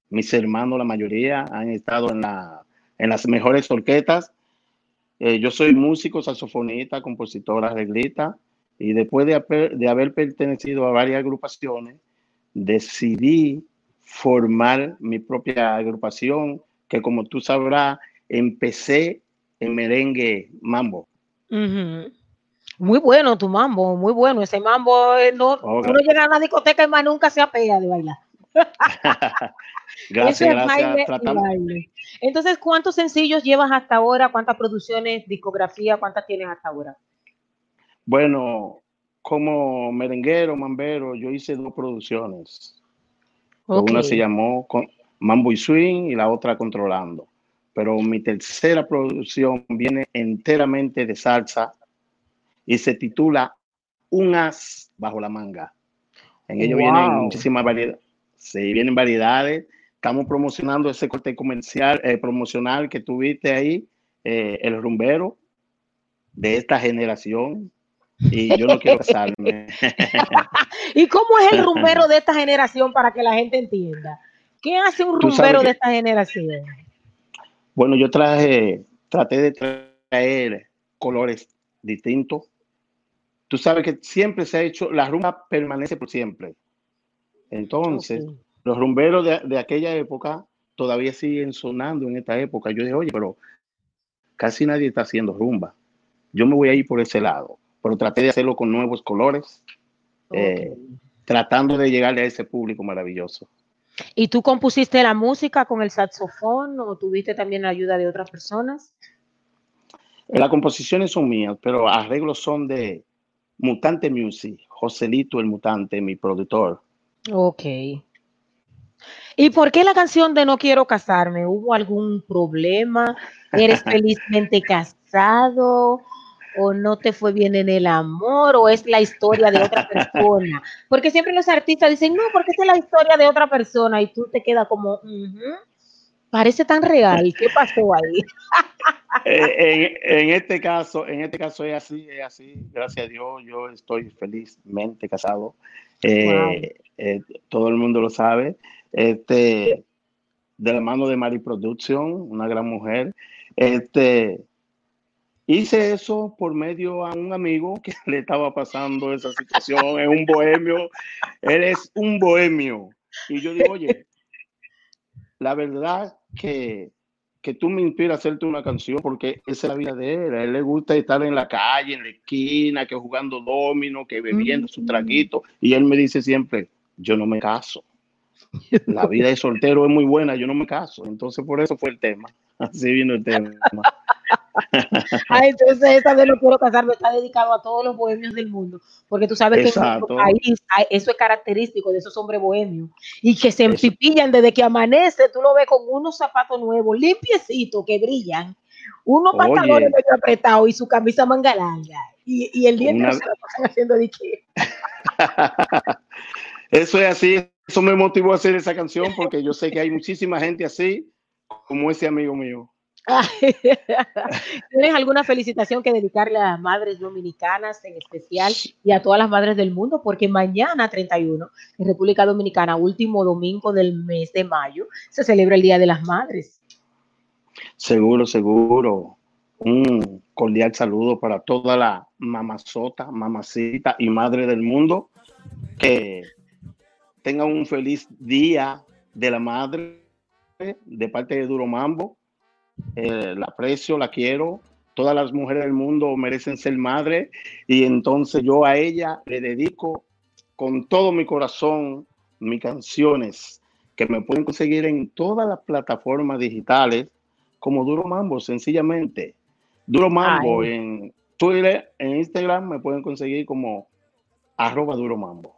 Mis hermanos, la mayoría, han estado en, la, en las mejores orquestas. Eh, yo soy músico, saxofonista, compositor, arreglista. Y después de, haber- de haber pertenecido a varias agrupaciones, decidí formar mi propia agrupación, que como tú sabrás, empecé en merengue mambo. Ujú. Muy bueno tu mambo, muy bueno. Ese mambo, eh, no, Ok. uno llega a una discoteca y más nunca se apea de bailar. Gracias, Eso es gracias. baile. Entonces, ¿cuántos sencillos llevas hasta ahora? ¿Cuántas producciones, discografía, cuántas tienes hasta ahora? Bueno, como merenguero, mambero, yo hice dos producciones. Una se llamó Mambo y Swing y la otra Controlando. Pero mi tercera producción viene enteramente de salsa y se titula Un as bajo la manga. En ello vienen muchísimas variedades. Sí, vienen variedades. Estamos promocionando ese corte comercial, eh, promocional que tuviste ahí, eh, el rumbero de esta generación. Y yo no quiero casarme. ¿Y cómo es el rumbero de esta generación para que la gente entienda? ¿Qué hace un rumbero de esta generación? Bueno, yo traje, traté de traer colores distintos. Tú sabes que siempre se ha hecho, la rumba permanece por siempre. Entonces, los rumberos de, de aquella época todavía siguen sonando en esta época. Yo dije, oye, pero casi nadie está haciendo rumba. Yo me voy a ir por ese lado, pero traté de hacerlo con nuevos colores, eh, tratando de llegarle a ese público maravilloso. ¿Y tú compusiste la música con el saxofón o tuviste también la ayuda de otras personas? Eh, Las composiciones son mías, pero arreglos son de Mutante Music, Joselito el Mutante, mi productor. Ok. ¿Y por qué la canción de No quiero casarme? ¿Hubo algún problema? ¿Eres felizmente casado? ¿O no te fue bien en el amor? ¿O es la historia de otra persona? Porque siempre los artistas dicen, no, porque es la historia de otra persona y tú te quedas como, "Ujú, parece tan real. ¿Qué pasó ahí? Eh, en, en este caso, en este caso es así, es así. Gracias a Dios, yo estoy felizmente casado. Eh, eh, todo el mundo lo sabe. Este, de la mano de Mari Production, una gran mujer. Este, hice eso por medio a un amigo que le estaba pasando esa situación, es un bohemio. Él es un bohemio. Y yo digo, oye, la verdad que, que tú me inspiras a hacerte una canción porque esa es la vida de él. A él le gusta estar en la calle, en la esquina, que jugando domino, que bebiendo su traguito. Y él me dice siempre, yo no me caso. La vida de soltero es muy buena, yo no me caso. Entonces, por eso fue el tema. Así vino el tema. Ah, entonces esta vez no quiero casarme, está dedicado a todos los bohemios del mundo, porque tú sabes que en nuestro país hay- eso es característico de esos hombres bohemios y que se empipillan desde que amanece, tú lo ves con unos zapatos nuevos, limpiecitos, que brillan, unos Oye. pantalones medio apretados y su camisa manga larga y, y el día Una- se la pasan haciendo de que Eso es así. Eso me motivó a hacer esa canción porque yo sé que hay muchísima gente así como ese amigo mío. ¿Tienes alguna felicitación que dedicarle a las madres dominicanas en especial y a todas las madres del mundo? Porque mañana 31, en República Dominicana, último domingo del mes de mayo, se celebra el Día de las Madres. Seguro, seguro. Un cordial saludo para toda la mamazota, mamacita y madre del mundo. Que tengan un feliz día de la madre de parte de Duro Mambo. Eh, la aprecio, la quiero. Todas las mujeres del mundo merecen ser madre y entonces yo a ella le dedico con todo mi corazón mis canciones que me pueden conseguir en todas las plataformas digitales como Duro Mambo, sencillamente. Duro Mambo Ay. en Twitter, en Instagram me pueden conseguir como arroba Duro Mambo.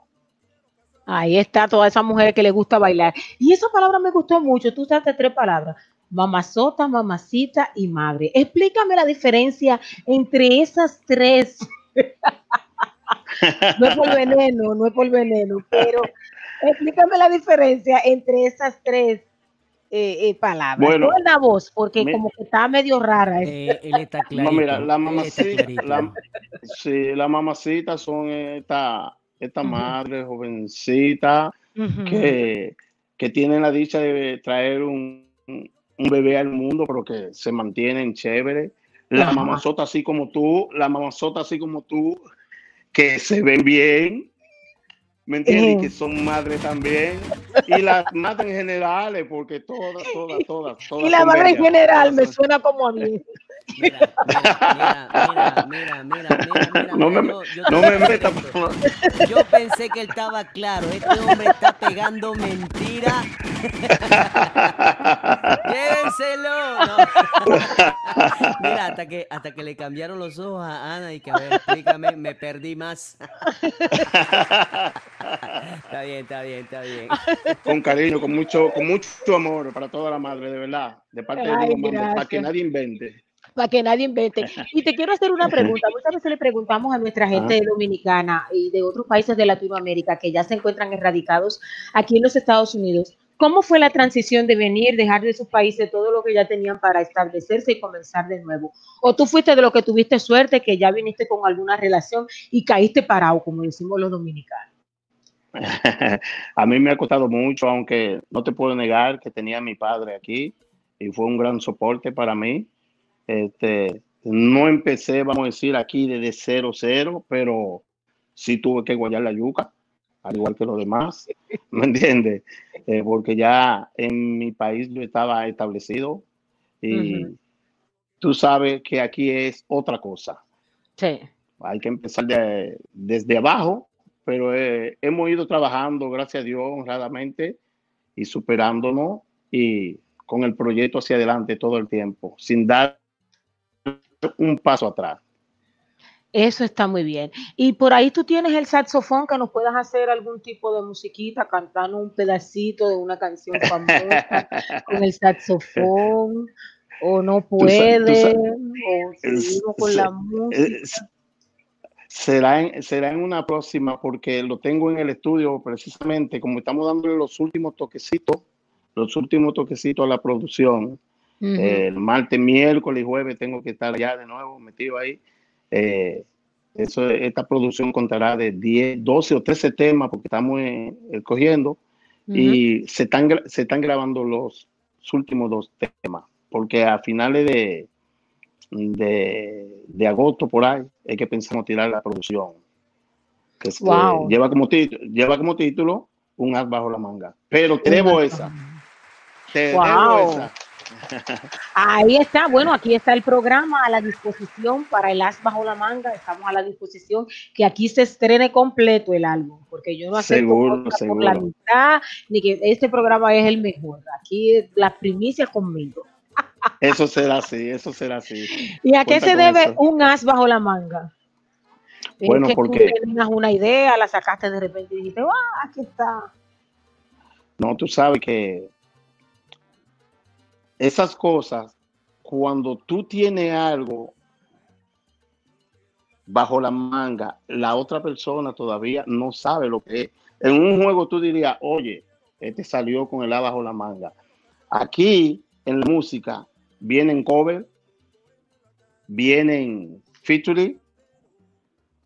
Ahí está toda esa mujer que le gusta bailar. Y esa palabra me gustó mucho. Tú usaste tres palabras. Mamazota, mamacita y madre. Explícame la diferencia entre esas tres. no es por veneno, no es por veneno, pero explícame la diferencia entre esas tres eh, eh, palabras. Bueno, no en la voz, porque como que está medio rara. Eh, él está No, mira, la mamacita, la, sí, la mamacita son esta, esta madre jovencita que, que tienen la dicha de traer un, un bebé al mundo, pero que se mantienen chévere. La mamazota así como tú, la mamazota así como tú, que se ven bien, ¿me entiendes? Y que son madres también. Y las madres en general, eh, porque todas, todas, todas, todas. Y la madre en general me suena como a mí. Mira, mira, mira, mira, mira, No me, yo- yo no te me voy a metas, decir por favor. Yo pensé que él estaba claro. Este hombre está pegando mentira. Llévenselo. No. Mira, hasta que, hasta que le cambiaron los ojos a Ana y que a ver, explícame, me perdí más. Está bien, está bien, está bien. con cariño, con mucho, con mucho amor para toda la madre, de verdad, de parte de Dios, Mambo, para que nadie invente. Para que nadie invente. Y te quiero hacer una pregunta. Muchas veces le preguntamos a nuestra gente dominicana y de otros países de Latinoamérica que ya se encuentran erradicados aquí en los Estados Unidos, ¿cómo fue la transición de venir, dejar de sus países todo lo que ya tenían para establecerse y comenzar de nuevo? ¿O tú fuiste de lo que tuviste suerte, que ya viniste con alguna relación y caíste parado, como decimos los dominicanos? a mí me ha costado mucho, aunque no te puedo negar que tenía a mi padre aquí y fue un gran soporte para mí. Este, no empecé, vamos a decir, aquí desde cero, cero, pero sí tuve que guayar la yuca, al igual que los demás, ¿me entiendes? Eh, porque ya en mi país yo estaba establecido y Ujú. tú sabes que aquí es otra cosa. Sí. Hay que empezar de- desde abajo, pero eh, hemos ido trabajando, gracias a Dios, honradamente y superándonos y con el proyecto hacia adelante todo el tiempo, sin dar un paso atrás. Eso está muy bien. Y por ahí tú tienes el saxofón que nos puedas hacer algún tipo de musiquita, cantando un pedacito de una canción famosa con el saxofón, o no sa- o seguimos con la música. Será en, será en una próxima porque lo tengo en el estudio precisamente como estamos dándole los últimos toquecitos, los últimos toquecitos a la producción. Eh, el martes, miércoles y jueves tengo que estar ya de nuevo metido ahí. Eh, eso, esta producción contará de 10, 12 o 13 temas porque estamos eh, escogiendo y se están, se están grabando los últimos dos temas porque a finales de, de, de agosto por ahí es que pensamos tirar la producción. Que es que Wow. lleva, como título, lleva como título un as bajo la manga. Pero te debo esa. Te debo esa. Ahí está, bueno, aquí está el programa a la disposición para el as bajo la manga, estamos a la disposición que aquí se estrene completo el álbum, porque yo no acepto Seguro, por la seguro. mitad, ni que este programa es el mejor, aquí la primicia conmigo. Eso será así, eso será así. ¿Y a qué se debe eso. un as bajo la manga? Bueno, que porque- tú tenías una idea, la sacaste de repente y dijiste, ¡ah, aquí está! No, tú sabes que esas cosas, cuando tú tienes algo bajo la manga, la otra persona todavía no sabe lo que es. En un juego tú dirías, oye, este salió con el A bajo la manga. Aquí en la música vienen cover, vienen featuring,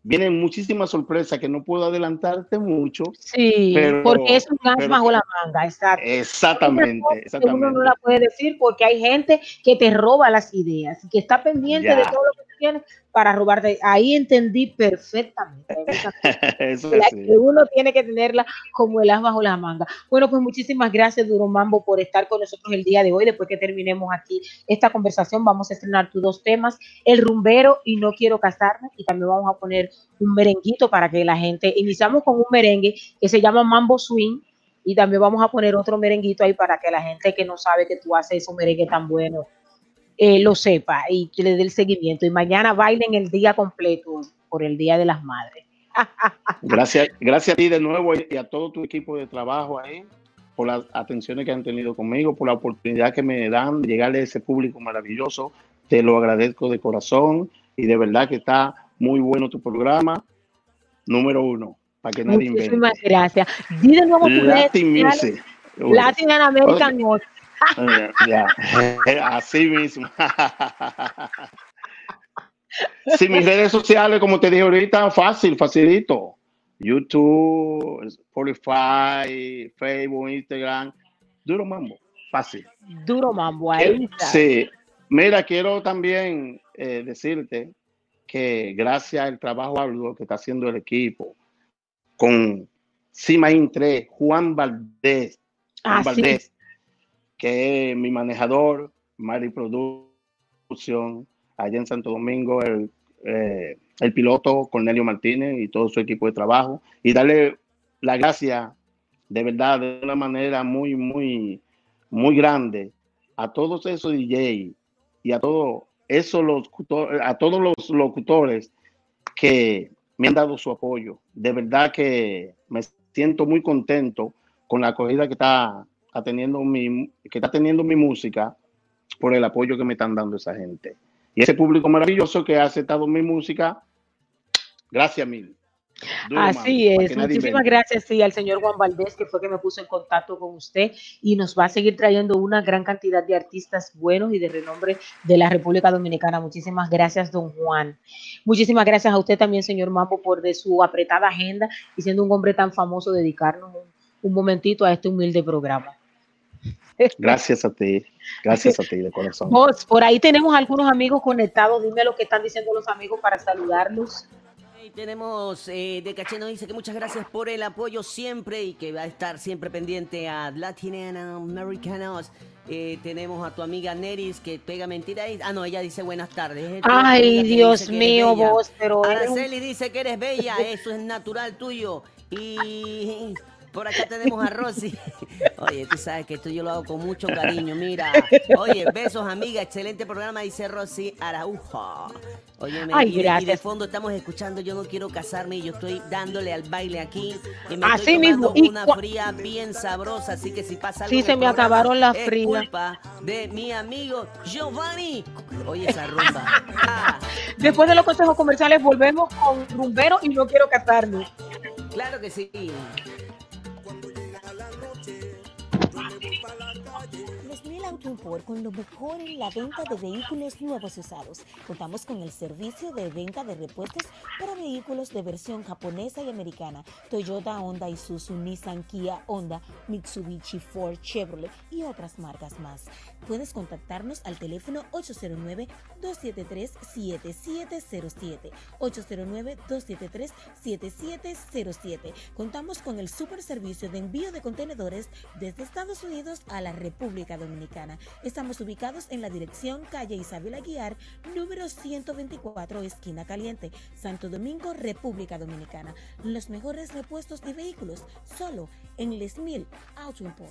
vienen muchísimas sorpresas que no puedo adelantarte mucho. Sí, pero- porque es un as pero- bajo la manga, exacto. Exactamente, que uno no exactamente. la puede decir porque hay gente que te roba las ideas y que está pendiente Ya. de todo lo que tienes para robarte. Ahí entendí perfectamente. Eso la- así. que uno tiene que tenerla como el as bajo la manga. Bueno, pues muchísimas gracias, Duro Mambo, por estar con nosotros el día de hoy. Después que terminemos aquí esta conversación, vamos a estrenar tus dos temas, El Rumbero y No Quiero Casarme, y también vamos a poner un merenguito para que la gente, iniciamos con un merengue que se llama Mambo Swing, y también vamos a poner otro merenguito ahí para que la gente que no sabe que tú haces esos merengue tan bueno eh, lo sepa y que le dé el seguimiento. Y mañana bailen el día completo por el Día de las Madres. Gracias, gracias a ti de nuevo y a todo tu equipo de trabajo ahí por las atenciones que han tenido conmigo, por la oportunidad que me dan de llegarle a ese público maravilloso. Te lo agradezco de corazón y de verdad que está muy bueno tu programa. Número uno, para que nadie invente. Muchísimas gracias. Di de nuevo redes Latin. Music. Latin American. Eh, ya. Así mismo. Sí, mis redes sociales, como te dije ahorita, fácil, facilito. YouTube, Spotify, Facebook, Instagram. Duro mambo, fácil. Duro mambo, ahí está. Sí, mira, quiero también eh, decirte que gracias al trabajo arduo que está haciendo el equipo con Simain 3, Juan Valdés, Juan Ah, sí. Que es mi manejador, Mari Production, allá en Santo Domingo, el, eh, el piloto Cornelio Martínez y todo su equipo de trabajo, y darle la gracia de verdad de una manera muy, muy, muy grande a todos esos DJ y a todos esos a todos los locutores que me han dado su apoyo. De verdad que me siento muy contento con la acogida que está, está teniendo mi, que está teniendo mi música por el apoyo que me están dando esa gente. Y ese público maravilloso que ha aceptado mi música, gracias mil. Duro, Así es. Muchísimas gracias sí, al señor Juan Valdés, que fue que me puso en contacto con usted y nos va a seguir trayendo una gran cantidad de artistas buenos y de renombre de la República Dominicana. Muchísimas gracias, don Juan. Muchísimas gracias a usted también, señor Mambo, por de su apretada agenda y siendo un hombre tan famoso, dedicarnos un, un momentito a este humilde programa. Gracias a ti, gracias a ti de corazón. Vos, por ahí tenemos algunos amigos conectados. Dime lo que están diciendo los amigos para saludarlos. Y tenemos eh, de Caché nos dice que muchas gracias por el apoyo siempre y que va a estar siempre pendiente a Latin Americanos. Eh, tenemos a tu amiga Neris que pega mentira. y- Ah, no, ella dice buenas tardes. Ay, Dios mío, vos, pero eres un- Araceli dice que eres bella, eso es natural tuyo. Y por acá tenemos a Rosy. Oye, tú sabes que esto yo lo hago con mucho cariño. Mira, oye, besos, amiga. Excelente programa, dice Rosy Araujo. Oye, Ay, y, de- y de gracias. fondo estamos escuchando Yo no quiero casarme y yo estoy dándole al baile aquí. Y me Así estoy mismo, y una fría bien sabrosa, así que si pasa algo Sí, se me programa, acabaron las frías. culpa de mi amigo Giovanni. Oye, esa rumba. Ah, Después de los consejos comerciales, volvemos con Rumbero y no quiero casarme. claro que sí. Lesniel Auto Import con lo mejor en la venta de vehículos nuevos usados. Contamos con el servicio de venta de repuestos para vehículos de versión japonesa y americana. Toyota, Honda, Isuzu, Nissan, Kia, Honda, Mitsubishi, Ford, Chevrolet y otras marcas más. Puedes contactarnos al teléfono 809-273-7707. 809-273-7707. Contamos con el super servicio de envío de contenedores desde Estados Unidos a la República Dominicana. Estamos ubicados en la dirección calle Isabel Aguiar, número 124, esquina caliente, Santo Domingo, República Dominicana. Los mejores repuestos de vehículos, solo en Les Mil Auto Import.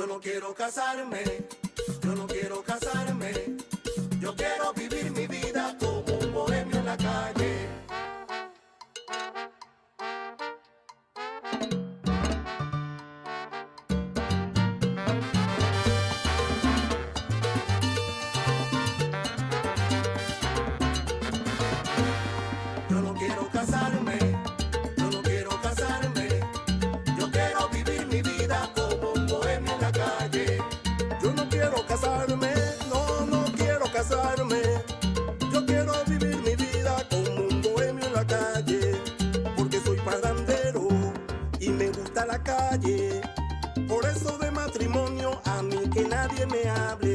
Yo no quiero casarme, yo no quiero casarme. Yo quiero vivir mi vida como que me hable.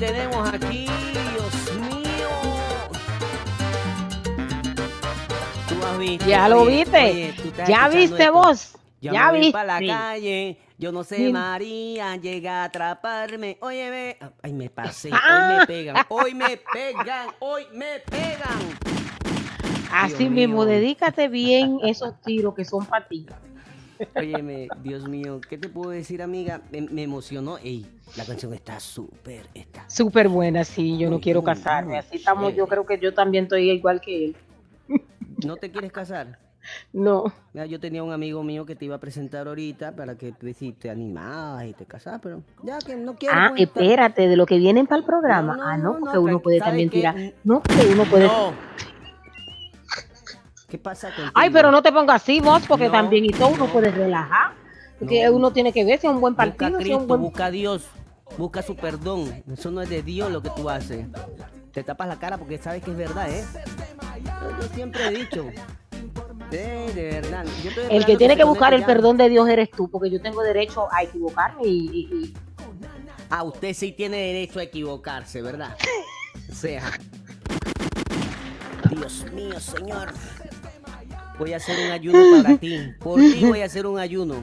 Tenemos aquí, Dios mío. Tú has visto. Ya lo oye, viste. oye, Ya viste esto. vos. Yo Ya me voy viste. para la calle, yo no sé, Sí. María, llega a atraparme. Oye, ve. Ay, me pasé. Hoy Ah. me pegan, hoy me pegan, hoy me pegan. Así Dios mismo, mío. dedícate bien esos tiros que son para ti. Óyeme, Dios mío, ¿qué te puedo decir, amiga? Me, me emocionó. Ey, la canción está súper, está. Súper buena, sí, yo no quiero casarme. Así estamos, yo creo que yo también estoy igual que él. ¿No te quieres casar? No. Mira, yo tenía un amigo mío que te iba a presentar ahorita para que si te animabas y te casabas, pero ya que no quiero. Ah, pues, espérate, de lo que vienen para el programa. ah, no, porque uno puede ¿sabe también tirar. No, porque uno puede. ¿Qué pasa contigo? Ay, pero no te pongas así vos, porque No, también y todo uno no. puede relajar. Porque No. uno tiene que ver si es un buen Busca a partido, si es Cristo, un buen. busca a Dios, busca su perdón. Eso no es de Dios lo que tú haces. Te tapas la cara porque sabes que es verdad, ¿eh? Yo, siempre he dicho. De verdad. Yo El que tiene que buscar el perdón de Dios eres tú, porque yo tengo derecho a equivocarme y, y- y- Ah, usted sí tiene derecho a equivocarse, ¿verdad? O sea. Dios mío, señor. Voy a hacer un ayuno para ti. Por ti voy a hacer un ayuno.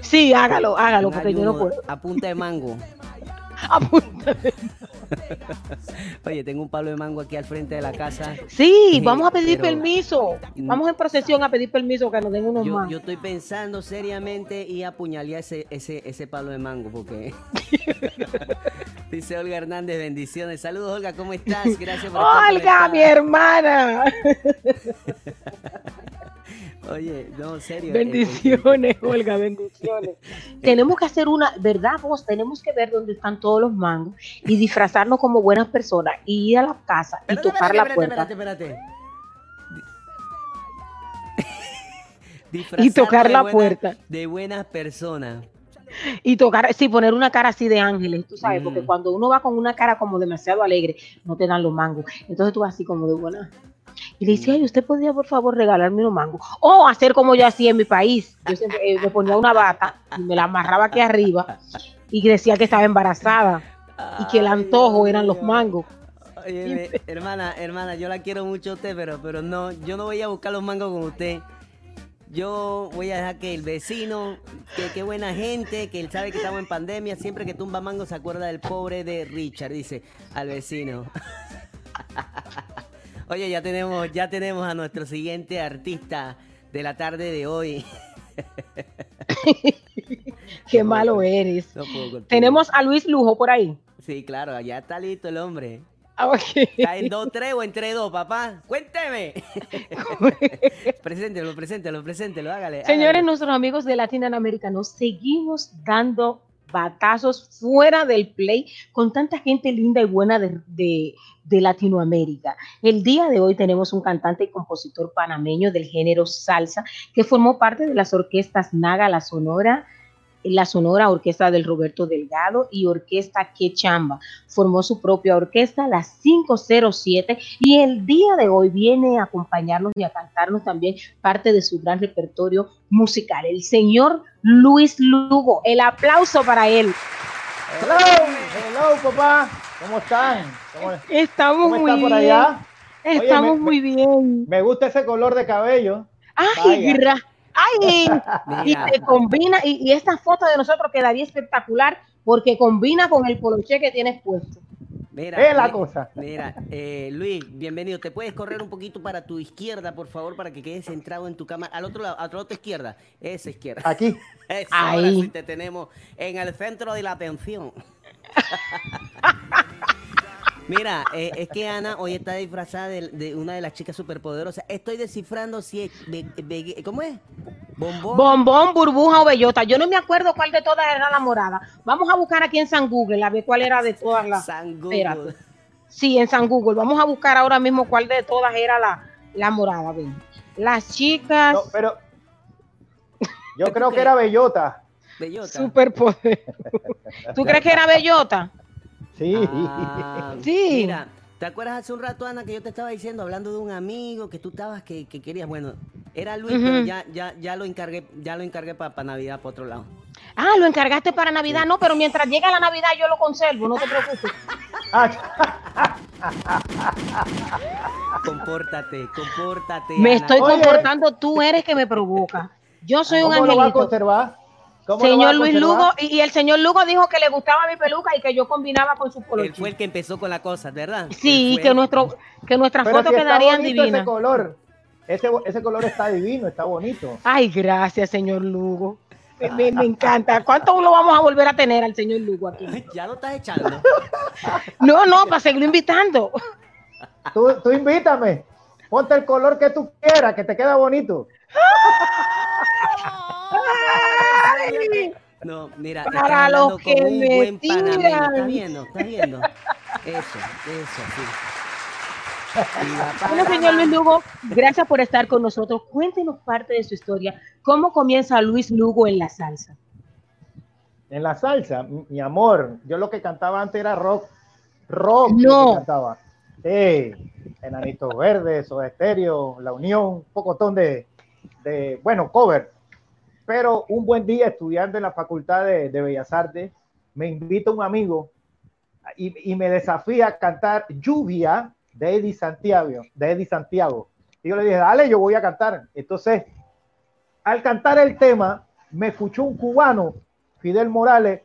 Sí, hágalo, hágalo, Un porque yo no puedo. A punta de mango. Oye, tengo un palo de mango aquí al frente de la casa. Sí, vamos a pedir pero- permiso. Vamos en procesión a pedir permiso que nos den unos Yo, más. yo estoy pensando seriamente y apuñalar ese, ese, ese palo de mango porque dice Olga Hernández, bendiciones. Saludos Olga, ¿cómo estás? Gracias por estar Olga, mi hermana. Oye, no, serio. eh, Bendiciones, Olga, bendiciones. Tenemos que hacer una, ¿verdad, vos? Tenemos que ver dónde están todos los mangos y disfrazarnos como buenas personas y ir a la casa y Espérate, tocar espérate, la puerta espérate, espérate, y tocar de la buena- puerta De buenas personas. y tocar, sí, poner una cara así de ángeles, tú sabes, porque Mm. cuando uno va con una cara como demasiado alegre, no te dan los mangos. Entonces tú vas así como de buena. Y le dice, Mm. ay, usted podría por favor regalarme unos mangos. O hacer como yo hacía en mi país. Yo siempre eh, me ponía una bata y me la amarraba aquí arriba y decía que estaba embarazada y que el antojo eran los mangos. Oye, hermana, hermana, yo la quiero mucho a usted, pero, pero no, yo no voy a buscar los mangos con usted. Yo voy a dejar que el vecino, que qué buena gente, que él sabe que estamos en pandemia, siempre que tumba mango se acuerda del pobre de Richard, dice al vecino. Oye, ya tenemos, ya tenemos a nuestro siguiente artista de la tarde de hoy. Qué malo eres. No. Tenemos a Luis Lujo por ahí. Sí, claro, ya está listo el hombre. Ah, ok. ¿Está en 2-3 o en 3-2, papá? Cuénteme. preséntelo, preséntelo, preséntelo, hágale. Señores, hágale. nuestros amigos de Latinoamérica, nos seguimos dando batazos fuera del play con tanta gente linda y buena de, de- de Latinoamérica. El día de hoy tenemos un cantante y compositor panameño del género salsa que formó parte de las orquestas Naga La Sonora, la Sonora Orquesta del Roberto Delgado y Orquesta Quechamba. Formó su propia orquesta, la 507, y el día de hoy viene a acompañarnos y a cantarnos también parte de su gran repertorio musical, el señor Luis Lugo. El aplauso para él. Hello, hello, papá. ¿Cómo están? ¿Cómo, Estamos cómo muy está por bien. allá? Oye, Estamos me- muy bien. Me gusta ese color de cabello. Ay, Vaya. Ay, y te combina, y, y esta foto de nosotros quedaría espectacular porque combina con el poloche que tienes puesto. Mira, Es la cosa. Mira, eh, Luis, bienvenido. ¿Te puedes correr un poquito para tu izquierda, por favor, para que quedes centrado en tu cámara? Al otro lado, a tu izquierda. Esa izquierda. Aquí. Eso, ahora Ahí. sí te tenemos en el centro de la atención. Mira, eh, es que Ana hoy está disfrazada de, de una de las chicas superpoderosas. Estoy descifrando si es... be- be- ¿Cómo es? Bombón. Bombón, burbuja o bellota. Yo no me acuerdo cuál de todas era la morada. Vamos a buscar aquí en San Google a ver cuál era de todas las. San Google. Espérate. Sí, en San Google. Vamos a buscar ahora mismo cuál de todas era la, la morada. Ven. Las chicas. No, pero yo creo que era bellota. Bellota. Superpoder. ¿Tú crees que era bellota? Sí. Ah, Sí. Mira, ¿te acuerdas hace un rato, Ana, que yo te estaba diciendo, hablando de un amigo que tú estabas que, que querías? Bueno, era Luis, pero ya, ya, ya lo encargué, ya lo encargué para Navidad por otro lado. Ah, lo encargaste para Navidad. No, pero mientras llega la Navidad yo lo conservo, no te preocupes. Compórtate, compórtate. Me Ana. estoy Oye. comportando, tú eres que me provoca. Yo soy un ¿Cómo lo va a angelito. conservar? ¿Cómo lo va Señor Luis? Lugo, y, y el señor Lugo dijo que le gustaba mi peluca y que yo combinaba con su Él poloche. fue el que empezó con la cosa, ¿verdad? Sí, Él que nuestro, que nuestras Pero fotos si quedarían bonito ese divinas. color. Ese, ese color está divino, está bonito. Ay, gracias, señor Lugo. Me, me- me encanta. ¿Cuánto lo vamos a volver a tener al señor Lugo aquí? Ya lo estás echando. No, no, para seguirlo invitando. Tú, tú invítame. Ponte el color que tú quieras, que te queda bonito. No, mira, Para los que con un me buen. ¿Estás viendo? ¿Estás viendo? Eso, eso, sí. Bueno, señor Luis Lugo, gracias por estar con nosotros. Cuéntenos parte de su historia. ¿Cómo comienza Luis Lugo en la salsa? En la salsa, mi, amor, yo lo que cantaba antes era rock. Rock lo No. que cantaba. Sí, Enanitos Verdes, Soda Estéreo, La Unión, un pocotón de, de, bueno, cover. Pero un buen día estudiando en la Facultad de, Bellas Artes, me invita un amigo y, me desafía a cantar Lluvia de Eddie Santiago, Eddie Santiago. Y yo le dije, dale, yo voy a cantar. Entonces, al cantar el tema, me escuchó un cubano, Fidel Morales,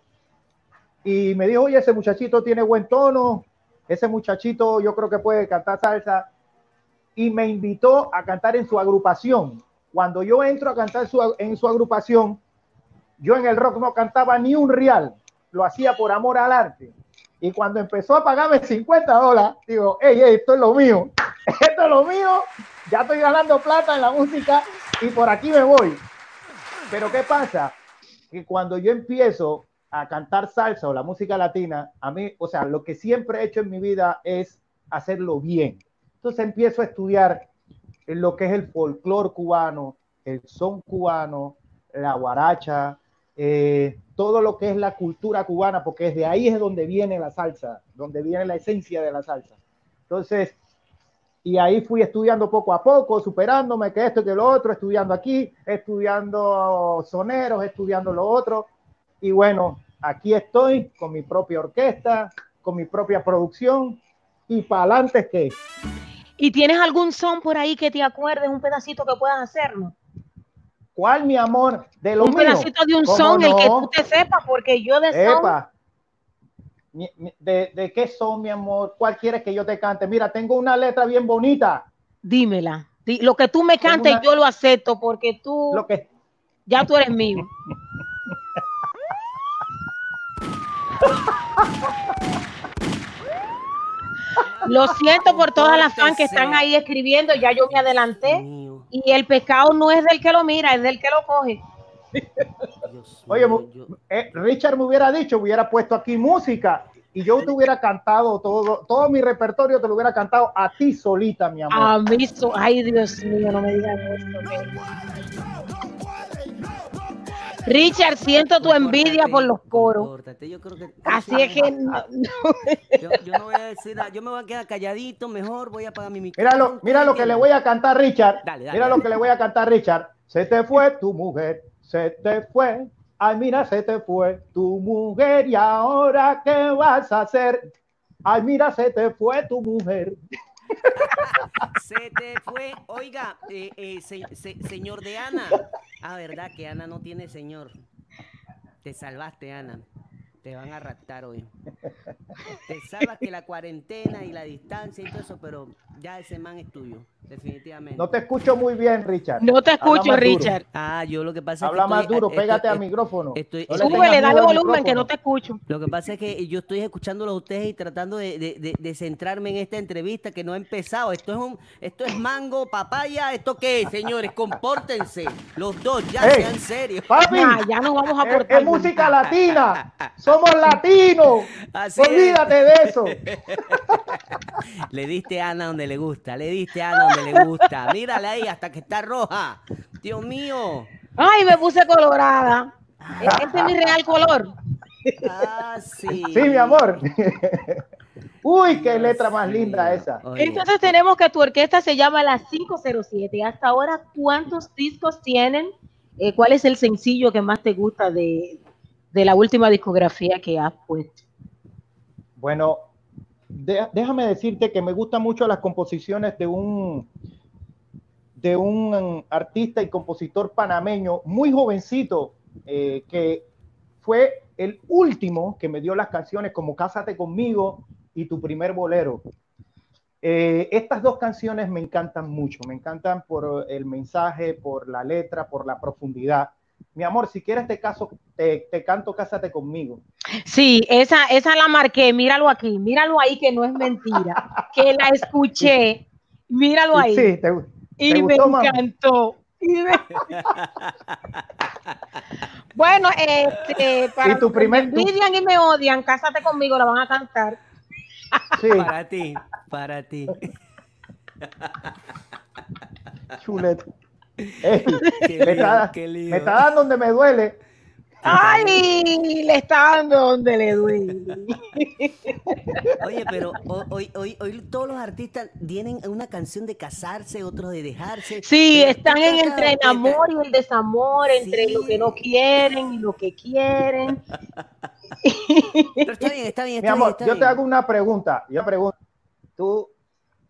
y me dijo, oye, ese muchachito tiene buen tono, ese muchachito yo creo que puede cantar salsa, y me invitó a cantar en su agrupación. Cuando yo entro a cantar su- en su agrupación, yo en el rock no cantaba ni un real, lo hacía por amor al arte. Y cuando empezó a pagarme 50 dólares, digo, hey, hey, esto es lo mío, esto es lo mío, ya estoy ganando plata en la música y por aquí me voy. Pero ¿qué pasa? Que cuando yo empiezo a cantar salsa o la música latina, a mí, o sea, lo que siempre he hecho en mi vida es hacerlo bien. Entonces empiezo a estudiar en lo que es el folclore cubano, el son cubano, la guaracha, eh, todo lo que es la cultura cubana, porque desde ahí es donde viene la salsa, donde viene la esencia de la salsa. Entonces, y ahí fui estudiando poco a poco, superándome que esto, que lo otro, estudiando aquí, estudiando soneros, estudiando lo otro. Y bueno, aquí estoy con mi propia orquesta, con mi propia producción y para adelante que. ¿Y tienes algún son por ahí que te acuerdes, un pedacito que puedas hacernos? ¿Cuál, mi amor? De lo un mío. pedacito de un ¿Cómo son, el que tú te sepas, porque yo de. Epa. ¿De, ¿De qué son, mi amor? ¿Cuál quieres que yo te cante? Mira, tengo una letra bien bonita. Dímela. Lo que tú me cantes, una- yo lo acepto, porque tú. Lo que... Ya tú eres mío. Lo siento por todas las fans que están ahí escribiendo, ya yo me adelanté. Y el pescado no es del que lo mira, es del que lo coge. Oye, eh, Richard me hubiera dicho, hubiera puesto aquí música y yo te hubiera cantado todo, todo mi repertorio te lo hubiera cantado a ti solita, mi amor. A mí, so- ay Dios mío, no me digas esto. Richard, siento tu envidia por los coros. Córtate, yo creo que. Así es que no- Yo, yo no voy a decir nada, yo me voy a quedar calladito, mejor voy a apagar mi micrófono. Mira lo, mira lo que le voy a cantar, Richard. Dale, dale, mira dale. lo que le voy a cantar, Richard. Se te fue tu mujer, se te fue. Ay, mira, se te fue tu mujer y ahora qué vas a hacer. Ay, mira, se te fue tu mujer. Se te fue, oiga, eh, eh, se- se- señor de Ana. Ah, verdad que Ana no tiene señor. Te salvaste, Ana. Te van a raptar hoy. Te salvas que la cuarentena y la distancia y todo eso, pero ya ese man es tuyo, definitivamente. No te escucho muy bien, Richard. No te escucho, duro. Richard. Ah, yo lo que pasa Habla es que más duro, estoy- pégate al estoy- micrófono. Estoy, No Súbele, dale volumen que no te escucho. Lo que pasa es que yo estoy escuchándolos a ustedes y tratando de, de- de- de centrarme en esta entrevista que no ha empezado. Esto es un, esto es mango, papaya, ¿esto qué es, señores? Compórtense. Los dos, ya Ey, sean serios. papi, Ya, ya nos vamos a Es, portar es música latina. Somos latinos. Así es. Olvídate de eso. Le diste a Ana donde le gusta, le diste a Ana donde le gusta. Mírale ahí hasta que está roja. Dios mío. Ay, me puse colorada. E- Este es mi real color. Ah, sí. Sí, mi amor. Uy, qué letra más linda esa. Oye, Entonces tenemos que tu orquesta se llama la 507. Hasta ahora, ¿cuántos discos tienen? Eh, ¿Cuál es el sencillo que más te gusta de, de la última discografía que has puesto? Bueno, déjame decirte que me gustan mucho las composiciones de un de un artista y compositor panameño muy jovencito eh, que fue el último que me dio las canciones como Cásate conmigo y Tu primer bolero. Eh, estas dos canciones me encantan mucho, me encantan por el mensaje, por la letra, por la profundidad. Mi amor, si quieres te caso, te, te canto Cásate conmigo. Sí, esa, esa la marqué. Míralo aquí. Míralo ahí que no es mentira. Que la escuché. Míralo ahí. Sí, te, y ¿te me gustó, mami? encantó. Y me- bueno, este, para Y tu primer- me envidian y me odian, cásate conmigo, la van a cantar. Sí, Para ti, para ti. chuleta. Ey, Qué me, está, qué lío. me está dando donde me duele. Ay, le está dando donde le duele. Oye, pero ho- hoy, hoy, hoy todos los artistas tienen una canción de casarse, otros de dejarse. Sí, están en entre el amor y el desamor, entre lo que no quieren y lo que quieren. Pero está bien, está bien, Mi está amor, bien, está yo te hago una pregunta. Yo pregunto, tú,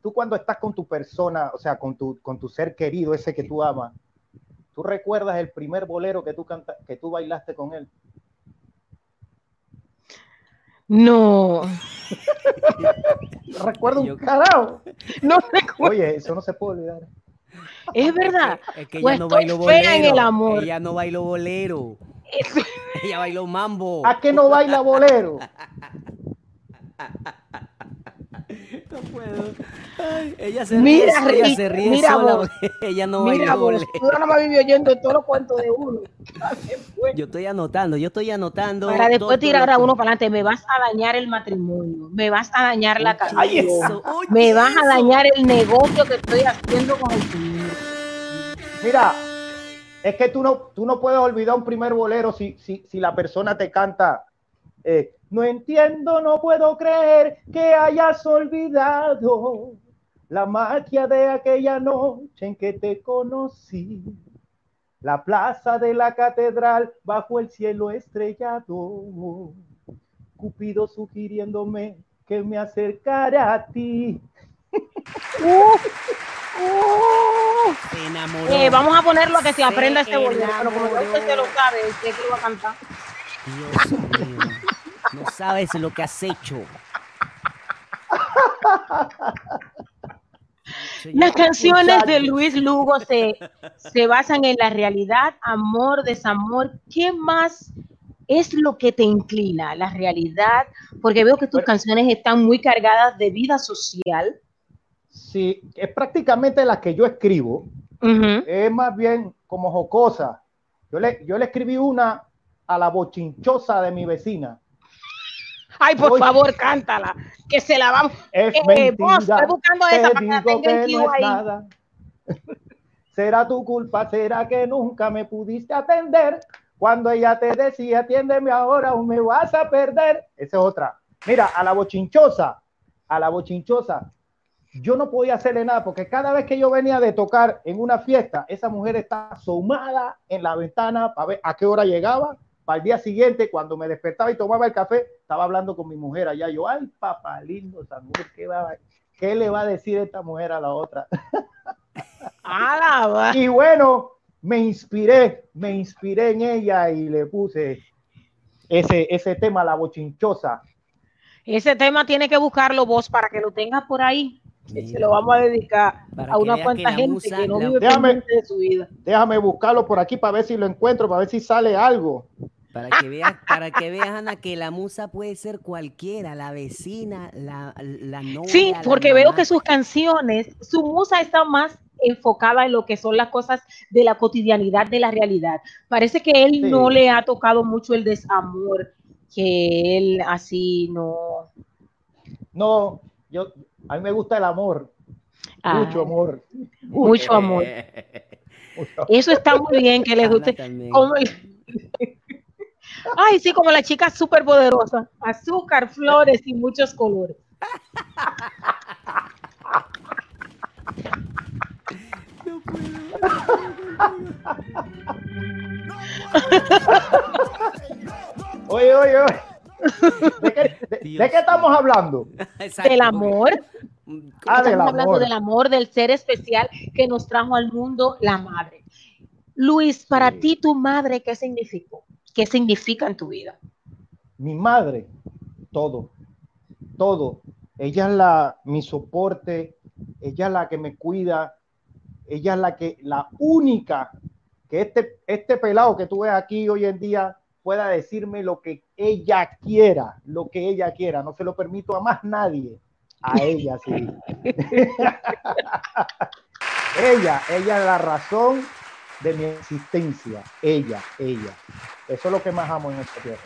tú cuando estás con tu persona, o sea, con tu, con tu ser querido, ese que tú amas, ¿tú recuerdas el primer bolero que tú, canta, que tú bailaste con él? No. Recuerdo un carajo. No Oye, eso no se puede olvidar. Es verdad. Es que Pues ella no bailó fea bolero. en el amor. Ella no bailó bolero. ella bailó mambo. ¿A qué no baila bolero? No puedo. Ay, ella se Mira, ríe, ella se ríe mira sola. vos. Ella no Mira vos, tú nada más vivió oyendo todos los cuentos de uno. Yo estoy anotando, yo estoy anotando. Para después todo tirar a uno para adelante, me vas a dañar el matrimonio, me vas a dañar la casa, me vas a dañar el negocio que estoy haciendo con el señor. Mira, es que tú no, tú no puedes olvidar un primer bolero si, si, si la persona te canta. eh, no entiendo, no puedo creer que hayas olvidado la magia de aquella noche en que te conocí. La plaza de la catedral bajo el cielo estrellado. Cupido sugiriéndome que me acercara a ti. Se enamoró. Eh, vamos a ponerlo a que se aprenda este bolero, pero como usted se lo sabe, usted que lo va a cantar. Dios mío. No sabes lo que has hecho. Las canciones de. Luis Lugo se, se basan en la realidad, amor, desamor. ¿Qué más es lo que te inclina? La realidad, porque veo que tus canciones están muy cargadas de vida social. Sí, es prácticamente la que yo escribo. Es más bien como jocosa. Yo le, yo le escribí una a la bochinchosa de mi vecina. Ay, por Oye. favor, cántala, que se la vamos. Es Eh, mentira. vos, estoy buscando te esa para que la tenga no ahí. nada. Será tu culpa, será que nunca me pudiste atender. Cuando ella te decía, atiéndeme ahora o me vas a perder. Esa es otra. Mira, a la bochinchosa, a la bochinchosa, yo no podía hacerle nada porque cada vez que yo venía de tocar en una fiesta, esa mujer estaba asomada en la ventana para ver a qué hora llegaba. Para el día siguiente, cuando me despertaba y tomaba el café, estaba hablando con mi mujer allá. Yo, ay, papá lindo, esa mujer, ¿qué, va qué le va a decir esta mujer a la otra? y bueno, me inspiré, me inspiré en ella y le puse ese, ese tema, la bochinchosa. Ese tema tiene que buscarlo vos para que lo tengas por ahí. Se lo vamos a dedicar a una cuanta que gente musa- que no la- vive Déjame- de su vida. Déjame buscarlo por aquí para ver si lo encuentro, para ver si sale algo. Para que veas, para que veas, Ana, que la musa puede ser cualquiera, la vecina, la, la novia. Sí, la porque veo que sus canciones, su musa está más enfocada en lo que son las cosas de la cotidianidad, de la realidad. Parece que él Sí. no le ha tocado mucho el desamor, que él así no. No, yo, a mí me gusta el amor, Ah, mucho amor. Mucho amor. Eso está muy bien que le Ana guste. también. Como el- Ay, sí, como la chica súper poderosa. Azúcar, flores y muchos colores. Oye, oye, oye. ¿De qué, de- de qué estamos hablando? Del amor. Ah, del Estamos hablando amor. del amor, del ser especial que nos trajo al mundo la madre. Luis, para ti, tu madre, ¿qué significó? ¿Qué significa en tu vida? Mi madre, todo, todo. Ella es la, mi soporte, ella es la que me cuida, ella es la que, la única que este, este pelado que tú ves aquí hoy en día pueda decirme lo que ella quiera, lo que ella quiera. No se lo permito a más nadie. A ella, sí. ella, ella es la razón de mi existencia. Ella, ella. Eso es lo que más amo en esta tierra.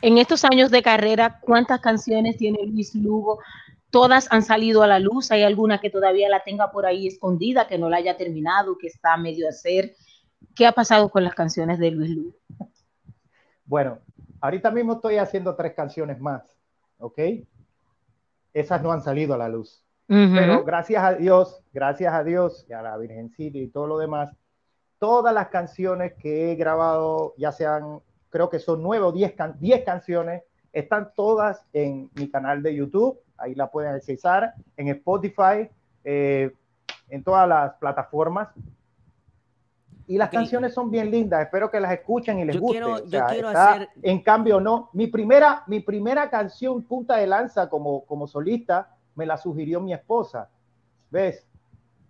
En estos años de carrera, ¿cuántas canciones tiene Luis Lugo? Todas han salido a la luz. Hay alguna que todavía la tenga por ahí escondida, que no la haya terminado, que está a medio hacer. ¿Qué ha pasado con las canciones de Luis Lugo? Bueno, ahorita mismo estoy haciendo tres canciones más, ¿ok? Esas no han salido a la luz. Ujú. Pero gracias a Dios, gracias a Dios y a la Virgencita y todo lo demás, todas las canciones que he grabado, ya sean, creo que son nueve o diez, can- diez canciones, Están todas en mi canal de YouTube, ahí la pueden accesar, en Spotify, eh, en todas las plataformas. Y las Ok. canciones son bien lindas, espero que las escuchen y les Yo guste. quiero- O yo sea, quiero está- hacer- En cambio, no. Mi primera, mi primera canción punta de lanza como, como solista me la sugirió mi esposa. ¿Ves?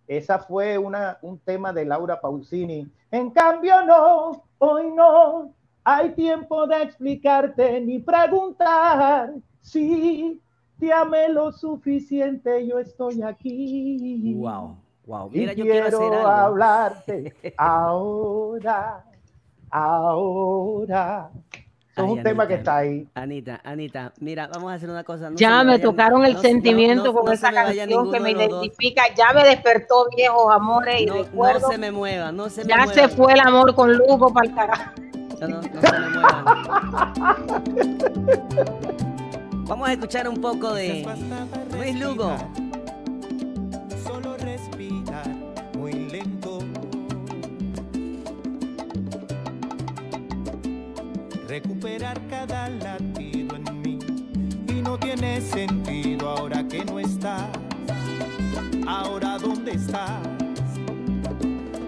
Esa fue una, un tema de Laura Pausini. En cambio, no, hoy no. Hay tiempo de explicarte ni preguntar. Si te amé lo suficiente, yo estoy aquí. Wow, wow. Y Mira, yo quiero quiero hacer algo. hablarte ahora, ahora. Eso es Ay, un tema que está ahí. Anita, Anita, mira, vamos a hacer una cosa. no Ya me vayan- tocaron el no se- no- sentimiento no- con no esa canción que me identifica. Ya me despertó viejos amores y No, no recuerdos. se me mueva, no se me ya muevan. se fue el amor con Lugo para el carajo. No, no, no se me muevan. Vamos a escuchar un poco de Luis Lugo. Recuperar cada latido en mí. Y no tiene sentido ahora que no estás. Ahora dónde estás.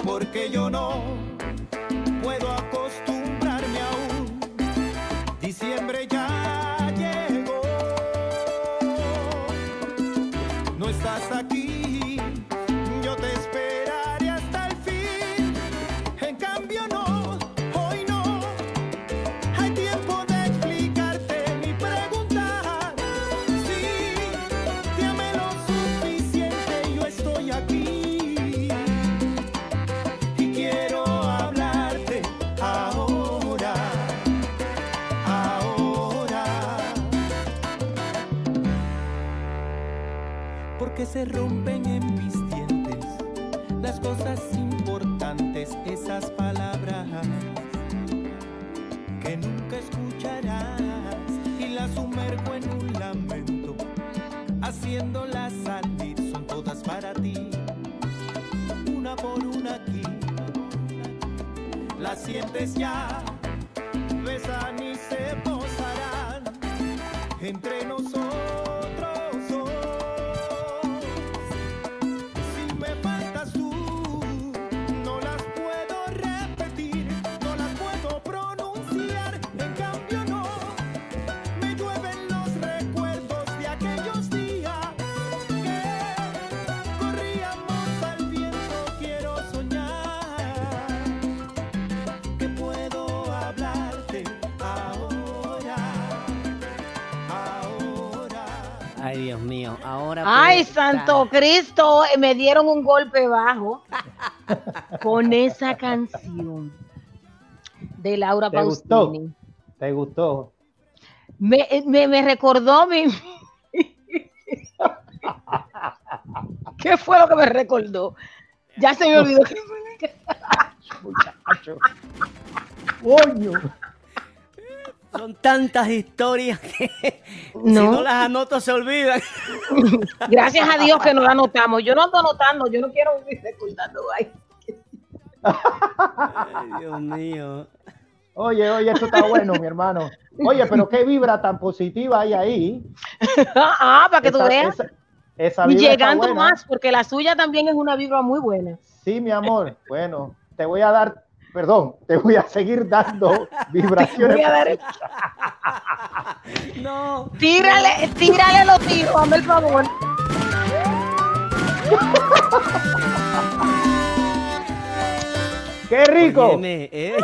Porque yo no puedo acostumbrarme aún. Diciembre ya se rompen en mis dientes. Las cosas importantes, esas palabras que nunca escucharás. Y las sumerjo en un lamento, haciéndolas salir, son todas para ti, una por una aquí, las sientes ya, besan y se posarán entre. Dios mío, ahora. Ay, pues, Santo Cristo, me dieron un golpe bajo con esa canción de Laura ¿Te gustó? ¿Te gustó? Me, me, me recordó mi. ¿Qué fue lo que me recordó? Ya se me olvidó. Muchacho. Coño. Son tantas historias que si No. las anoto se olvidan. Gracias a Dios que no la anotamos. Yo no ando anotando, yo no quiero vivir recordando. Ay. Ay, Dios mío. Oye, oye, esto está bueno, mi hermano. Oye, pero qué vibra tan positiva hay ahí. ah, para que tú veas. esa- esa Y vibra llegando más, porque la suya también es una vibra muy buena. Sí, mi amor. Bueno, te voy a dar, perdón, te voy a seguir dando vibraciones. Voy a dar- No. Tírale, tírale los tiros, hazme el favor. ¡Qué rico! Óyeme, eh.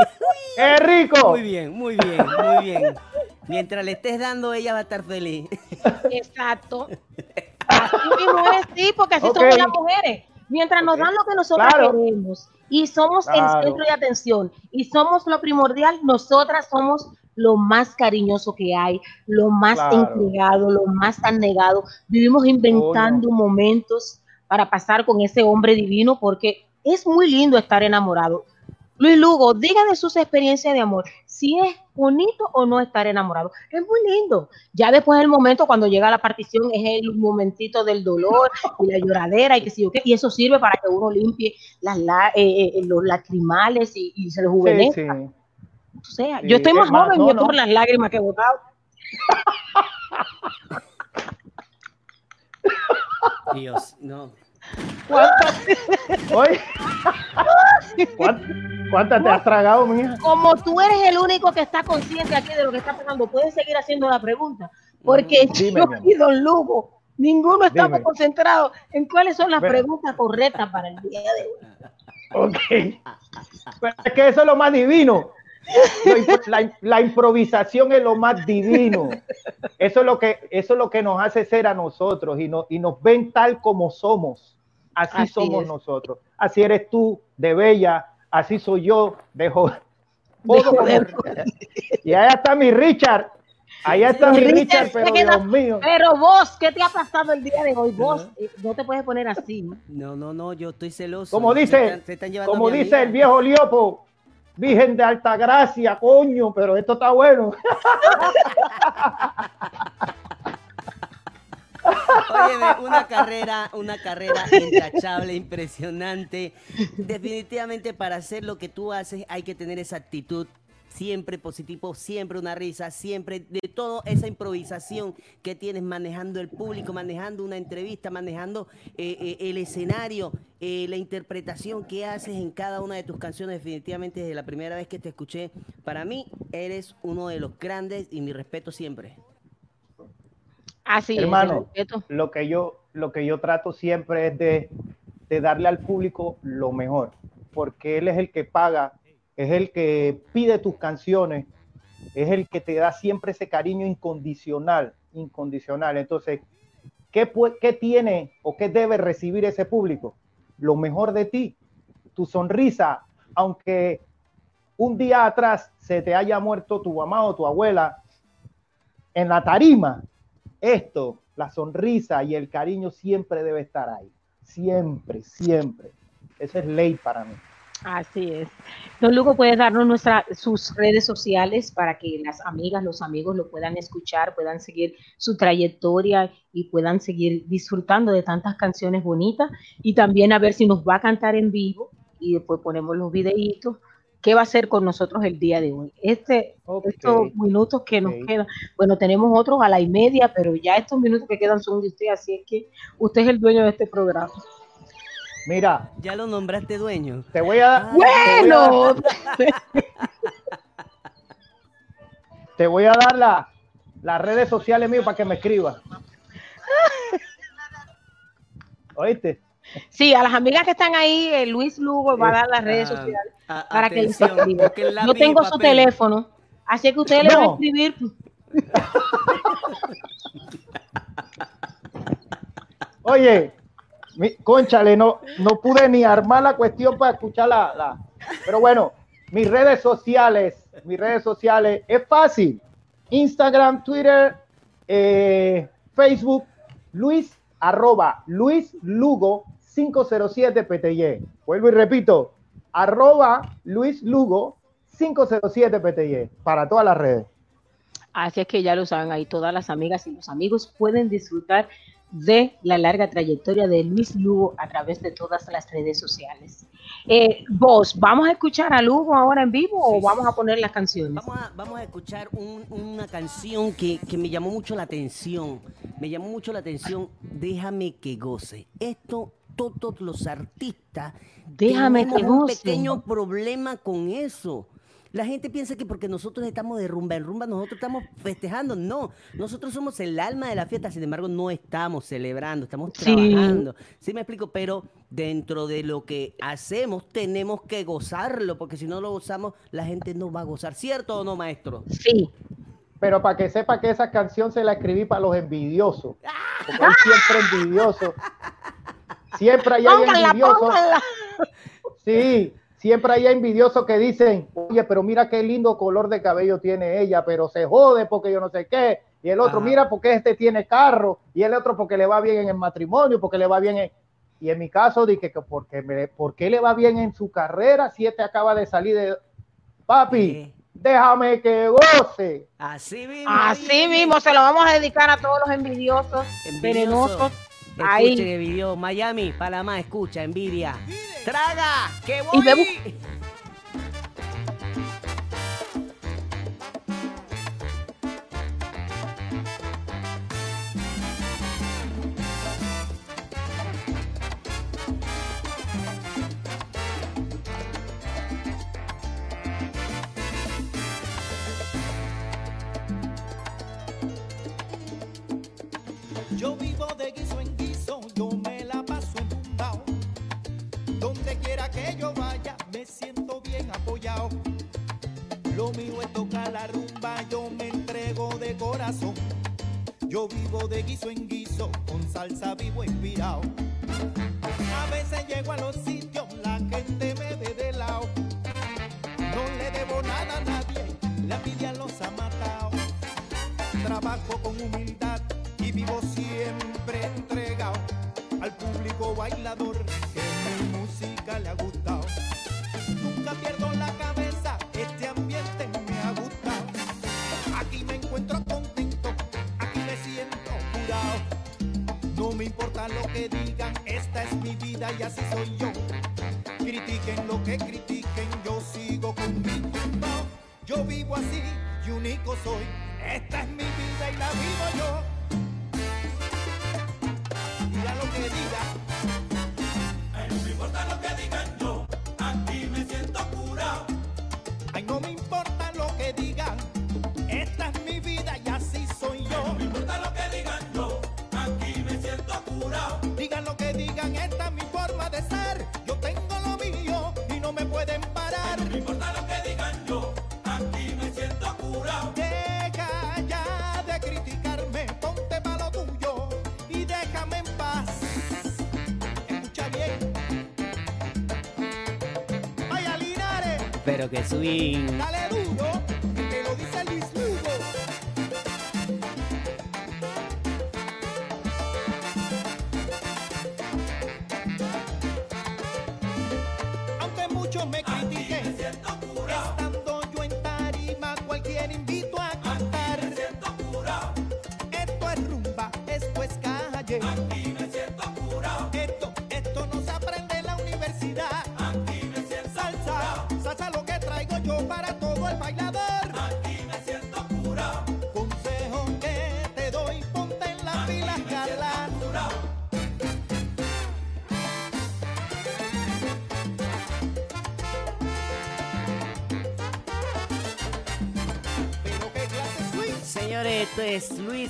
¡Qué rico! Muy bien, muy bien, muy bien. Mientras le estés dando, ella va a estar feliz. Exacto. Así mismo es, sí, porque así somos las mujeres. Mientras nos dan lo que nosotros Claro. queremos y somos Claro. el centro de atención y somos lo primordial, nosotras somos lo más cariñoso que hay, lo más Claro. entregado, lo más anegado. Vivimos inventando momentos para pasar con ese hombre divino porque es muy lindo estar enamorado. Luis Lugo, diga de sus experiencias de amor, si es bonito o no estar enamorado. Es muy lindo. Ya después del momento, cuando llega la partición, es el momentito del dolor y la lloradera y que sí o qué, y eso sirve para que uno limpie las, la- eh, eh, los lacrimales y, y se Sí, rejuvenezca. sí. O sea, Sí, yo estoy es más más, joven no, y yo no. por las lágrimas que he botado. Dios, no. ¿Cuántas? ¿cuántas, cuántas te has tragado, mija? Como tú eres el único que está consciente aquí de lo que está pasando, puedes seguir haciendo la pregunta. Porque Dime, yo mi amor. y Don Lugo, ninguno estamos Dime. concentrados en cuáles son las preguntas correctas para el día de hoy. Ok. Pero es que eso es lo más divino. La, la improvisación es lo más divino. Eso es lo que, eso es lo que nos hace ser a nosotros y, no, y nos ven tal como somos. Así, Así somos es. nosotros. Así eres tú de bella, así soy yo de joven. De joven. Y allá está mi Richard. Allá está mi Richard, pero se queda- Dios mío. Pero vos, ¿qué te ha pasado el día de hoy? Vos eh, no te puedes poner así. No, no, no, yo estoy celoso. Como Se dice, están- se están llevando a como dice amiga. el viejo Liopo, Virgen de Alta Gracia, coño, pero esto está bueno. Óyeme, una carrera, una carrera intachable, impresionante. Definitivamente para hacer lo que tú haces hay que tener esa actitud siempre positivo, siempre una risa, siempre de toda esa improvisación que tienes manejando el público, manejando una entrevista, manejando eh, eh, el escenario, eh, la interpretación que haces en cada una de tus canciones. Definitivamente desde la primera vez que te escuché, para mí eres uno de los grandes y mi respeto siempre. Así Hermano, lo que yo, lo que yo trato siempre es de, de darle al público lo mejor, porque él es el que paga, es el que pide tus canciones, es el que te da siempre ese cariño incondicional, incondicional. Entonces, ¿qué, qué tiene o qué debe recibir ese público? Lo mejor de ti, tu sonrisa, aunque un día atrás se te haya muerto tu mamá o tu abuela, en la tarima, esto, la sonrisa y el cariño siempre debe estar ahí. Siempre, siempre. Esa es ley para mí. Así es. Don Lugo, ¿puedes darnos nuestra, sus redes sociales para que las amigas, los amigos lo puedan escuchar, puedan seguir su trayectoria y puedan seguir disfrutando de tantas canciones bonitas? Y también a ver si nos va a cantar en vivo y después ponemos los videitos. ¿Qué va a hacer con nosotros el día de hoy? Este, Estos minutos que nos quedan, bueno, tenemos otros a la y media, pero ya estos minutos que quedan son de usted, así es que usted es el dueño de este programa. Mira, Ya lo nombraste dueño. te voy a, Bueno, te voy a dar la- las redes sociales mías para que me escribas. ¿Oíste? Sí, a las amigas que están ahí, eh, Luis Lugo va a dar las redes sociales a- para que les escriban. Yo tengo su teléfono, así que usted le va a No. escribir. Oye, mi, conchale, no, no pude ni armar la cuestión para escuchar la, la- Pero bueno, mis redes sociales, mis redes sociales, es fácil. Instagram, Twitter, eh, Facebook, Luis, arroba, Luis Lugo 507 PTY. Vuelvo y repito, arroba Luis Lugo 507 PTY para todas las redes. Así es que ya lo saben, ahí todas las amigas y los amigos pueden disfrutar de la larga trayectoria de Luis Lugo a través de todas las redes sociales. Eh, vos, ¿vamos a escuchar a Lugo ahora en vivo o vamos a poner las canciones? Vamos a, vamos a escuchar un- una canción que, que me llamó mucho la atención. Me llamó mucho la atención. Déjame que goce. Esto, todos los artistas Déjame que un goce. pequeño problema con eso. La gente piensa que porque nosotros estamos de rumba en rumba, nosotros estamos festejando. No, nosotros somos el alma de la fiesta, sin embargo, no estamos celebrando, estamos Sí. trabajando. Sí me explico, pero dentro de lo que hacemos tenemos que gozarlo, porque si no lo gozamos, la gente no va a gozar. ¿Cierto o no, maestro? Sí. Pero para que sepa que esa canción se la escribí para los envidiosos. Porque hay siempre envidiosos. Siempre hay envidiosos. Sí, siempre hay envidiosos que dicen, oye, pero mira qué lindo color de cabello tiene ella, pero se jode porque yo no sé qué. Y el otro, Ajá. mira porque este tiene carro. Y el otro porque le va bien en el matrimonio, porque le va bien en... Y en mi caso dije que porque me, ¿por qué le va bien en su carrera si este acaba de salir de... Papi, déjame que goce. Así mismo. Así mismo, se lo vamos a dedicar a todos los envidiosos, venenosos. Escuchen Ahí. el video. Miami, Panamá, escucha, envidia. ¡Traga! ¡Que voy! Y vemos- que swing.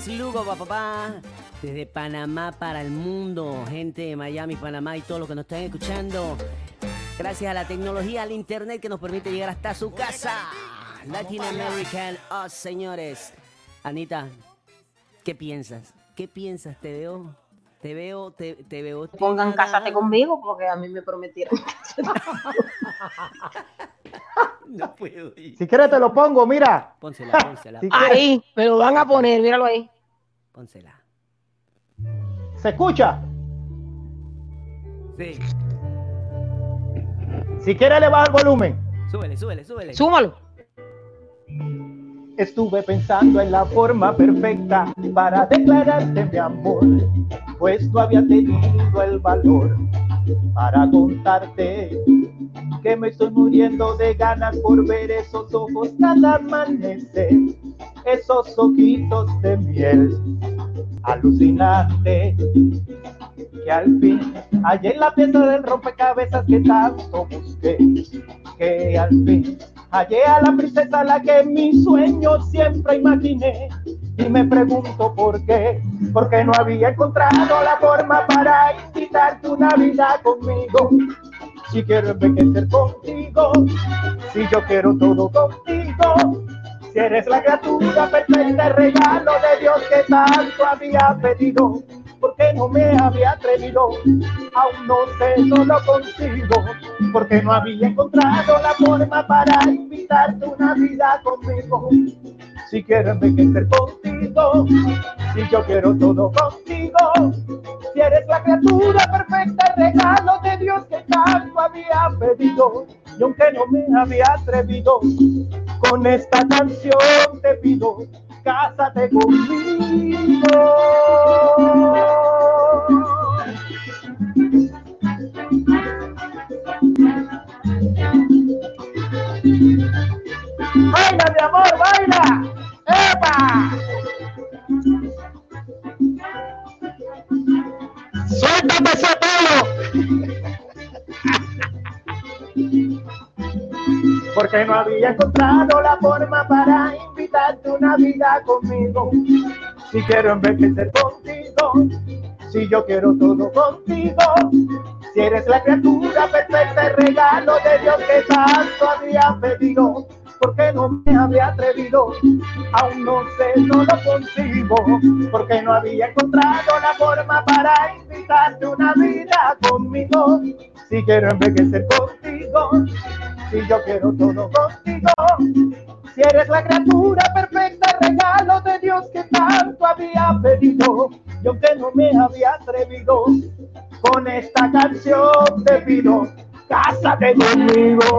Lugo, papá, desde Panamá para el mundo, gente de Miami, Panamá y todos los que nos están escuchando. Gracias a la tecnología, al internet que nos permite llegar hasta su casa. Latin American Us, señores. Anita, ¿qué piensas? ¿Qué piensas? Te veo, te veo, te, te veo. Pongan cásate conmigo porque a mí me prometieron. No puedo ir. Si quieres te lo pongo, mira. Pónsela, pónsela. Si Ahí, me lo van a poner, míralo ahí. Pónsela. ¿Se escucha? Sí. Si quieres le bajo el volumen. Súbele, súbele, súbele. Súmalo. Estuve pensando en la forma perfecta para declararte mi amor, pues no había tenido el valor para contarte que me estoy muriendo de ganas por ver esos ojos cada amanecer, esos ojitos de miel alucinante que al fin hallé la pieza del rompecabezas que tanto busqué, que al fin hallé a la princesa a la que en mis sueños siempre imaginé. Y me pregunto por qué, porque no había encontrado la forma para invitarte una vida conmigo. Si quiero envejecer contigo, si yo quiero todo contigo, si eres la criatura perfecta, regalo de Dios que tanto había pedido, porque no me había atrevido, aún no sé, no lo consigo, porque no había encontrado la forma para invitarte una vida conmigo. Si quiero envejecer contigo, si yo quiero todo contigo, si eres la criatura perfecta, regalo de Dios que tanto había pedido, y aunque no me había atrevido, con esta canción te pido, cásate conmigo. Baila, mi amor, baila. ¡Epa! Suéltate ese pelo. Porque no había encontrado la forma para invitarte una vida conmigo. Si quiero envejecer contigo, Si yo quiero todo contigo, si eres la criatura perfecta, el regalo de Dios que tanto había pedido, porque no me había atrevido, aún no sé, no lo consigo, porque no había encontrado la forma para invitarte una vida conmigo. Si quiero envejecer contigo, si yo quiero todo contigo, si eres la criatura perfecta, regalo de Dios que tanto había pedido, y aunque no me había atrevido, con esta canción te pido, cásate conmigo.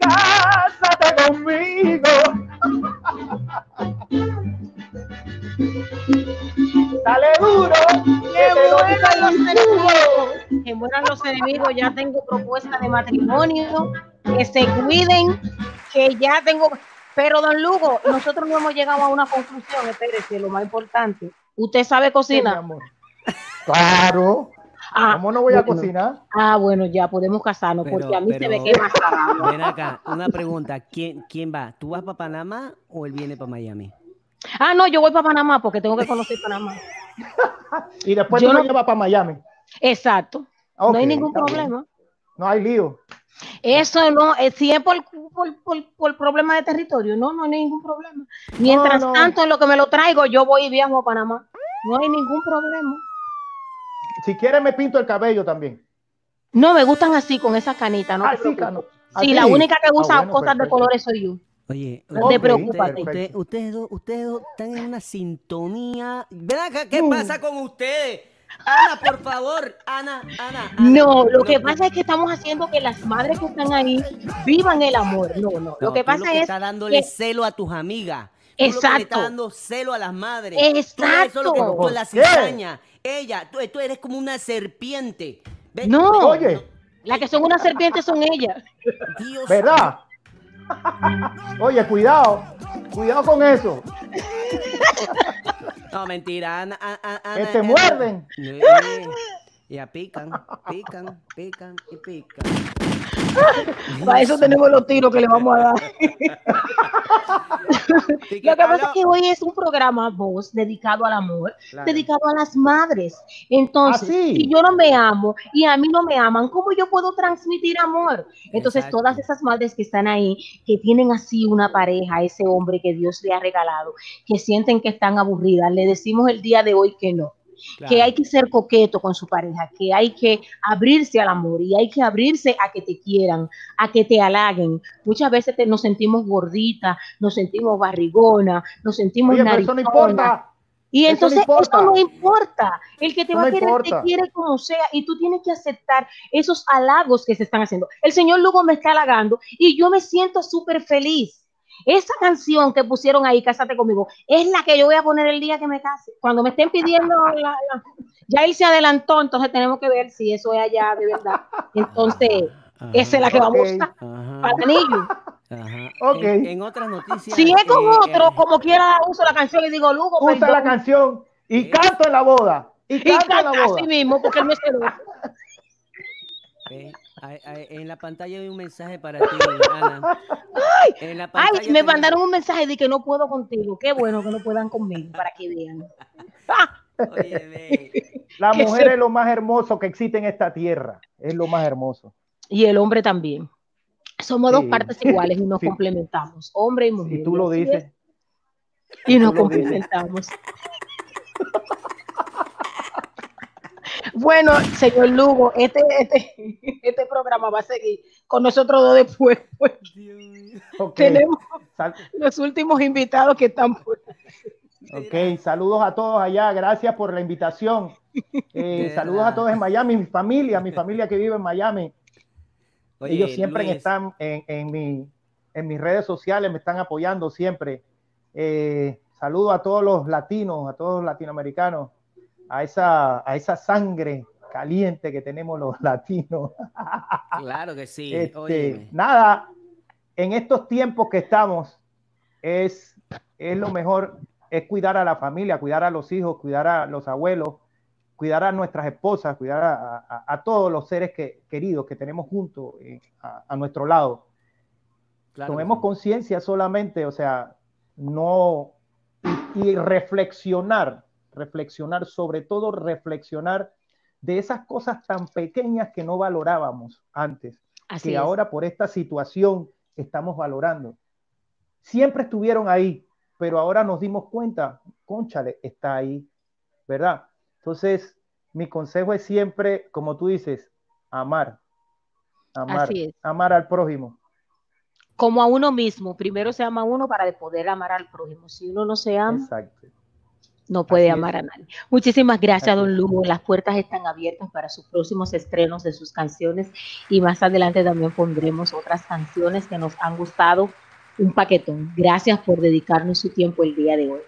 cásate conmigo. Dale duro, que te lo los enemigos. Que mueran los enemigos. Ya tengo propuesta de matrimonio. Que se cuiden. Que ya tengo. Pero, don Lugo, nosotros no hemos llegado a una conclusión. Espérese, lo más importante. ¿Usted sabe cocinar? Claro. Ah, ¿Cómo no voy a bueno. cocinar? Ah, bueno, ya podemos casarnos, Pero- porque a mí se pero- me quema esa Ven acá, una pregunta. ¿Quién, ¿Quién va? ¿Tú vas para Panamá o él viene para Miami? Ah, no, yo voy para Panamá porque tengo que conocer Panamá. Y después Yo tú me no- llevas para Miami. Exacto. No hay ningún problema. No hay lío. Eso no, eh, si es por, por, por, por problema de territorio, no, no hay ningún problema. Mientras no. tanto, en lo que me lo traigo, yo voy y viajo a Panamá. No hay ningún problema. Si quieres me pinto el cabello también. No, me gustan así, con esa canita, ¿no? Así, cano. Sí, la única que Ah, usa bueno, cosas de colores soy yo. Oye, No te preocupes. usted- usted- ustedes, dos, ustedes dos están en una sintonía. Ven acá, ¿qué Mm. pasa con ustedes? Ana, por favor, Ana, Ana. Ana. No, lo que pasa es que estamos haciendo que las madres que están ahí vivan el amor. No, no. No, Lo que tú pasa lo que es estás dándole que- celo a tus amigas. Tú lo que le Exacto. estás dando celo a las madres. Exacto. Tú eso es lo que tú ¿Por la qué? cizaña. Ella, tú, tú eres como una serpiente. No, Oye. las que son unas serpientes son ellas. Dios ¿Verdad? Oye, cuidado. Cuidado con eso. No, mentira. Ana, Ana, Ana- Que te muerden. Eh, Ya pican, pican, pican y pican. Para eso tenemos los tiros que le vamos a dar. Lo que pasa es que hoy es un programa voz dedicado al amor, Claro. dedicado a las madres. Entonces, Ah, sí. si yo no me amo y a mí no me aman, ¿cómo yo puedo transmitir amor? Entonces, Exacto. todas esas madres que están ahí, que tienen así una pareja, ese hombre que Dios le ha regalado, que sienten que están aburridas, le decimos el día de hoy que no. Que hay que ser coqueto con su pareja, que hay que abrirse al amor y hay que abrirse a que te quieran, a que te halaguen. Muchas veces te- nos sentimos gorditas, nos sentimos barrigona, nos sentimos Oye, pero eso no importa. Y Eso no entonces importa. eso no importa. El que te va a no querer te importa. quiere como sea y tú tienes que aceptar esos halagos que se están haciendo. El Señor Lugo me está halagando y yo me siento súper feliz. Esa canción que pusieron ahí, Cásate conmigo, es la que yo voy a poner el día que me case. Cuando me estén pidiendo, la- la- ya él se adelantó, entonces tenemos que ver si eso es allá de verdad. Entonces, esa es la que vamos a usar Ajá, para el anillo. ajá. Ok. En, en otras noticias. Si es con eh, otro, eh, como quiera, uso la canción y digo, Lugo, Usa la canción y canto en la boda. Y Y canto en la boda. así mismo, porque él me celoso. En la pantalla hay un mensaje para ti, Ana. En la Ay, me mandaron un mensaje de que no puedo contigo. Qué bueno que no puedan conmigo, para que vean. Oye, ve. La mujer se- es lo más hermoso que existe en esta tierra. Es lo más hermoso. Y el hombre también. Somos dos partes iguales y nos Sí. complementamos, hombre y mujer. Si tú lo dices. Y nos dices. complementamos. Bueno, señor Lugo, este, este, este programa va a seguir con nosotros dos después. pues. Tenemos Sal- los últimos invitados que están fuera. ok, saludos a todos allá. Gracias por la invitación. Eh, saludos a todos en Miami, mi familia, mi familia que vive en Miami. Oye, Ellos siempre Luis, están en, en, mi, en mis redes sociales, me están apoyando siempre. Eh, saludo a todos los latinos, a todos los latinoamericanos, a esa, a esa sangre caliente que tenemos los latinos. Claro que sí. Este, nada, en estos tiempos que estamos, es, es lo mejor, es cuidar a la familia, cuidar a los hijos, cuidar a los abuelos, cuidar a nuestras esposas, cuidar a, a- a todos los seres que, queridos que tenemos juntos eh, a, a nuestro lado. Claro Tomemos conciencia solamente, o sea, no, y, y reflexionar, reflexionar, sobre todo reflexionar de esas cosas tan pequeñas que no valorábamos antes, Así que es. ahora por esta situación estamos valorando. Siempre estuvieron ahí, pero ahora nos dimos cuenta, conchale, está ahí, ¿verdad? Entonces, mi consejo es siempre, como tú dices, amar, amar, Así es. amar al prójimo. Como a uno mismo. Primero se ama a uno para poder amar al prójimo. Si uno no se ama, Exacto. No puede Así es. amar a nadie. Muchísimas gracias, Así don Lugo. Las puertas están abiertas para sus próximos estrenos de sus canciones y más adelante también pondremos otras canciones que nos han gustado. Un paquetón. Gracias por dedicarnos su tiempo el día de hoy.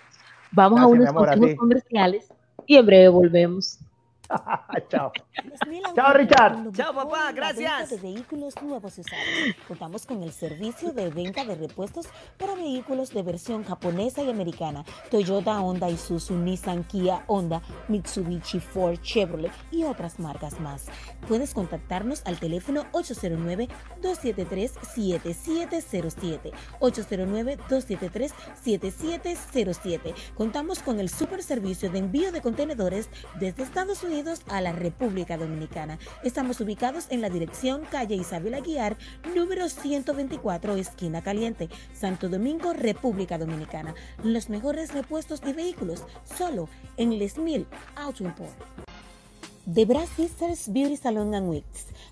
Vamos a Gracias, unos amor, consejos comerciales y en breve volvemos. Chao. Chao, Richard. Chao, papá, gracias. De vehículos nuevos usados. Contamos con el servicio de venta de repuestos para vehículos de versión japonesa y americana. Toyota, Honda, Isuzu, Nissan, Kia, Honda, Mitsubishi, Ford, Chevrolet y otras marcas más. Puedes contactarnos al teléfono 809-273-7707. 809-273-7707. Contamos con el super servicio de envío de contenedores desde Estados Unidos a la República Dominicana. Estamos ubicados en la dirección calle Isabel Aguiar, número 124, esquina caliente, Santo Domingo, República Dominicana. Los mejores repuestos de vehículos, solo en Les Mil Auto Import. The Brass Sisters Beauty Salon and Wigs,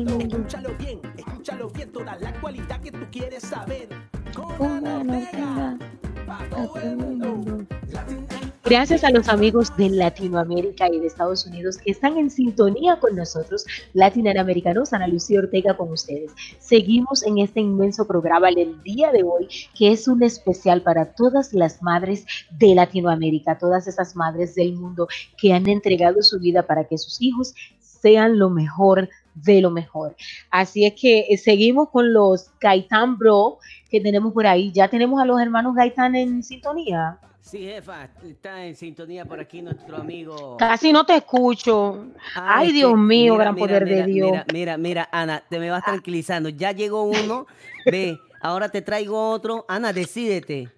El mundo. Escúchalo bien, escúchalo bien, toda la actualidad que tú quieres saber. Con Ana Ortega, pa' todo el mundo. Latin and Gracias a los amigos de Latinoamérica y de Estados Unidos que están en sintonía con nosotros, latinoamericanos, Ana Lucía Ortega con ustedes. Seguimos en este inmenso programa del día de hoy, que es un especial para todas las madres de Latinoamérica, todas esas madres del mundo que han entregado su vida para que sus hijos sean lo mejor de lo mejor. Así es que eh, seguimos con los Gaitán Bro que tenemos por ahí. Ya tenemos a los hermanos Gaitán en sintonía. Sí, jefa, está en sintonía por aquí nuestro amigo. Casi no te escucho. Ay, es Dios mío, mira, gran mira, poder de Dios. Mira, mira, mira, Ana, te me vas tranquilizando. Ya llegó uno, ve, ahora te traigo otro. Ana, decídete.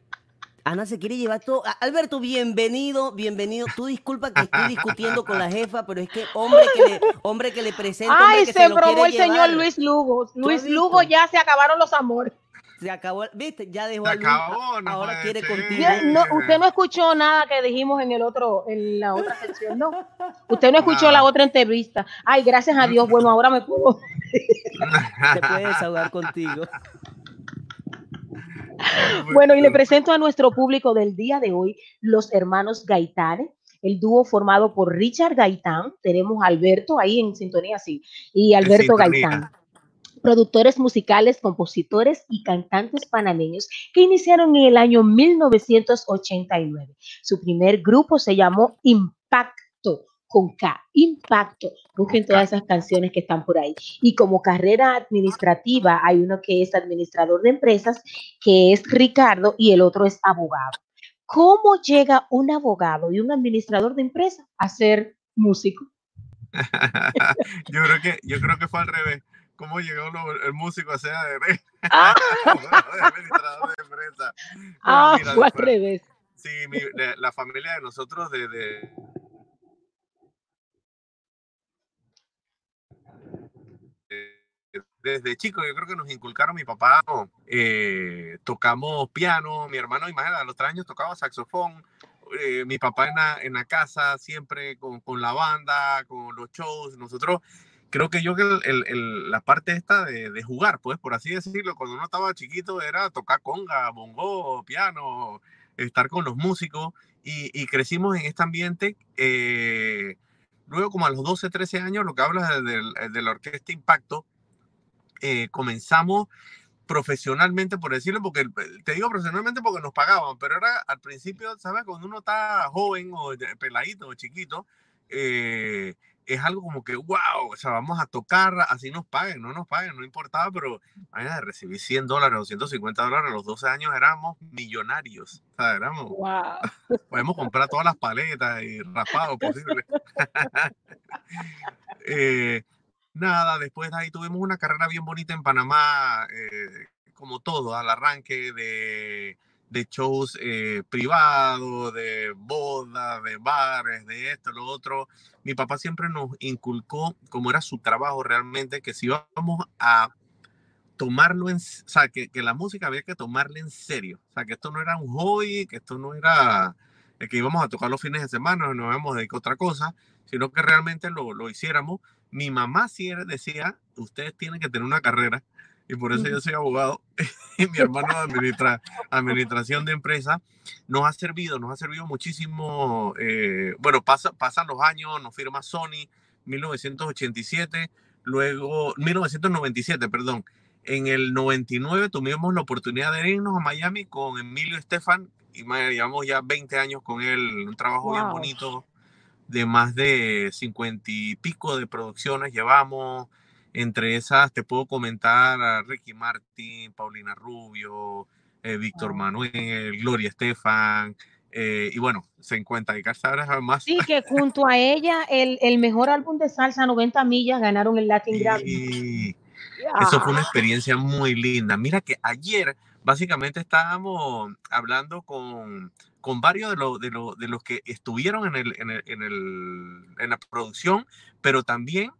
Ana se quiere llevar todo. Alberto, bienvenido, bienvenido. Tú disculpa que estoy discutiendo con la jefa, pero es que hombre que le, hombre que le presento, hombre Ay, que se lo probó el señor llevar. Luis Lugo. Luis? Lugo ya se acabaron los amores. Se acabó, viste, ya dejó Se a Luis, acabó, no ahora puede quiere contigo. No, usted no escuchó nada que dijimos en el otro, en la otra sección, no. Usted no escuchó la otra entrevista. Ay, gracias a Dios. Bueno, ahora me puedo. Te puedes desahogar contigo. Bueno, y le presento a nuestro público del día de hoy, los hermanos Gaitán, el dúo formado por Richard Gaitán, tenemos a Alberto ahí en sintonía, sí, y Alberto. Gaitán. Productores musicales, compositores y cantantes panameños que iniciaron en el año 1989. Su primer grupo se llamó Impacto, con K, Impacto. Busquen todas esas canciones que están por ahí. Y como carrera administrativa, hay uno que es administrador de empresas, que es Ricardo, y el otro es abogado. ¿Cómo llega un abogado y un administrador de empresas a ser músico? yo creo que yo creo que fue al revés. ¿Cómo llegó lo- el músico a ser Ah. administrador de empresa? Ah, mira, fue al revés. Sí, mi- la familia de nosotros de, de- de- desde chico, yo creo que nos inculcaron mi papá, eh, tocamos piano, mi hermano, imagínate, a los tres años tocaba saxofón, eh, mi papá en la, en la casa siempre con, con la banda, con los shows, nosotros creo que yo que el- el- la parte esta de, de jugar, pues por así decirlo, cuando uno estaba chiquito era tocar conga, bongo, piano, estar con los músicos y, y crecimos en este ambiente. eh, luego como a los 12, 13 años, lo que hablas de, de- de la Orquesta Impacto, eh, comenzamos profesionalmente, por decirlo, porque el- te digo profesionalmente porque nos pagaban, pero era al principio, ¿sabes? Cuando uno está joven o peladito o chiquito, eh, es algo como que, wow, o sea, vamos a tocar, así nos paguen, no nos paguen, no importaba, pero de recibir 100 dólares o 150 dólares a los 12 años éramos millonarios, o sea, éramos, podemos comprar todas las paletas y raspados posibles. Eh, nada, después de ahí tuvimos una carrera bien bonita en Panamá, eh, como todo, al arranque de, de shows eh, privados, de bodas, de bares, de esto, lo otro. Mi papá siempre nos inculcó, como era su trabajo realmente, que si íbamos a tomarlo en, o sea, que, que la música había que tomarla en serio, o sea, que esto no era un hobby, que esto no era eh, que íbamos a tocar los fines de semana, no íbamos a dedicar otra cosa, sino que realmente lo, lo hiciéramos. Mi mamá era- decía, ustedes tienen que tener una carrera, y por eso yo soy abogado, y mi hermano de administra, administración de empresa, nos ha servido, nos ha servido muchísimo, eh, bueno, pasa, pasan los años, nos firma Sony, 1987, luego, 1997, perdón, en el 99 tuvimos la oportunidad de irnos a Miami con Emilio Estefan, y llevamos ya 20 años con él, un trabajo bien Wow. bonito, de más de 50 y pico de producciones llevamos. Entre esas te puedo comentar a Ricky Martin, Paulina Rubio, eh, Víctor Manuel, Gloria Estefan, eh, y bueno, 50 y casi más. Sí, que junto a ella, el, el mejor álbum de salsa, 90 millas, ganaron el Latin Grammy. Y eso fue una experiencia muy linda. Mira que ayer básicamente estábamos hablando con, con varios de, los de, los de los que estuvieron en, el, en, el, en, el- en la producción, pero también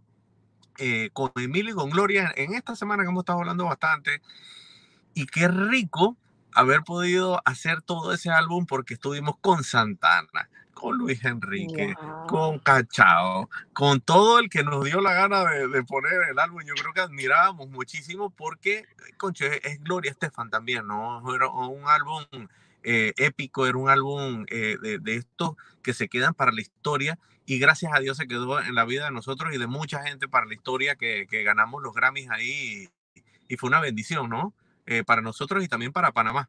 eh, con Emilio y con Gloria en esta semana que hemos estado hablando bastante. Y qué rico haber podido hacer todo ese álbum porque estuvimos con Santana, con Luis Enrique, con Cachao, con todo el que nos dio la gana de, de poner el álbum. Yo creo que admirábamos muchísimo porque, conche, es Gloria Estefan también, ¿no? Era un álbum eh, épico, era un álbum eh, de, de estos que se quedan para la historia y gracias a Dios se quedó en la vida de nosotros y de mucha gente para la historia que, ganamos los Grammys ahí y, fue una bendición, ¿no? Eh, para nosotros y también para Panamá.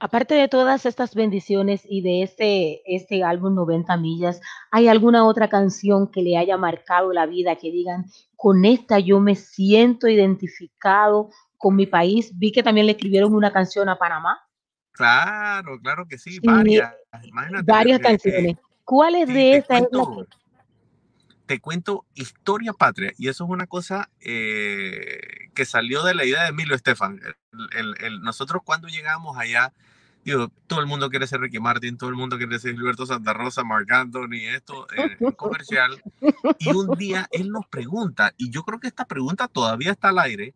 Aparte de todas estas bendiciones y de este, este álbum 90 millas, ¿hay alguna otra canción que le haya marcado la vida que digan, con esta yo me siento identificado con mi país? Vi que también le escribieron una canción a Panamá. Claro, claro que sí, varias. Imagínate. Varias que- canciones. ¿Cuáles sí, de te estas es la cuento, te cuento historia patria y eso es una cosa eh, que salió de la idea de Emilio Estefan. El- el- el- nosotros cuando llegamos allá, digo, todo el mundo quiere ser Ricky Martin, todo el mundo quiere ser Gilberto Santa Rosa, Marc Anthony, esto eh, comercial. Y un día él nos pregunta, y yo creo que esta pregunta todavía está al aire,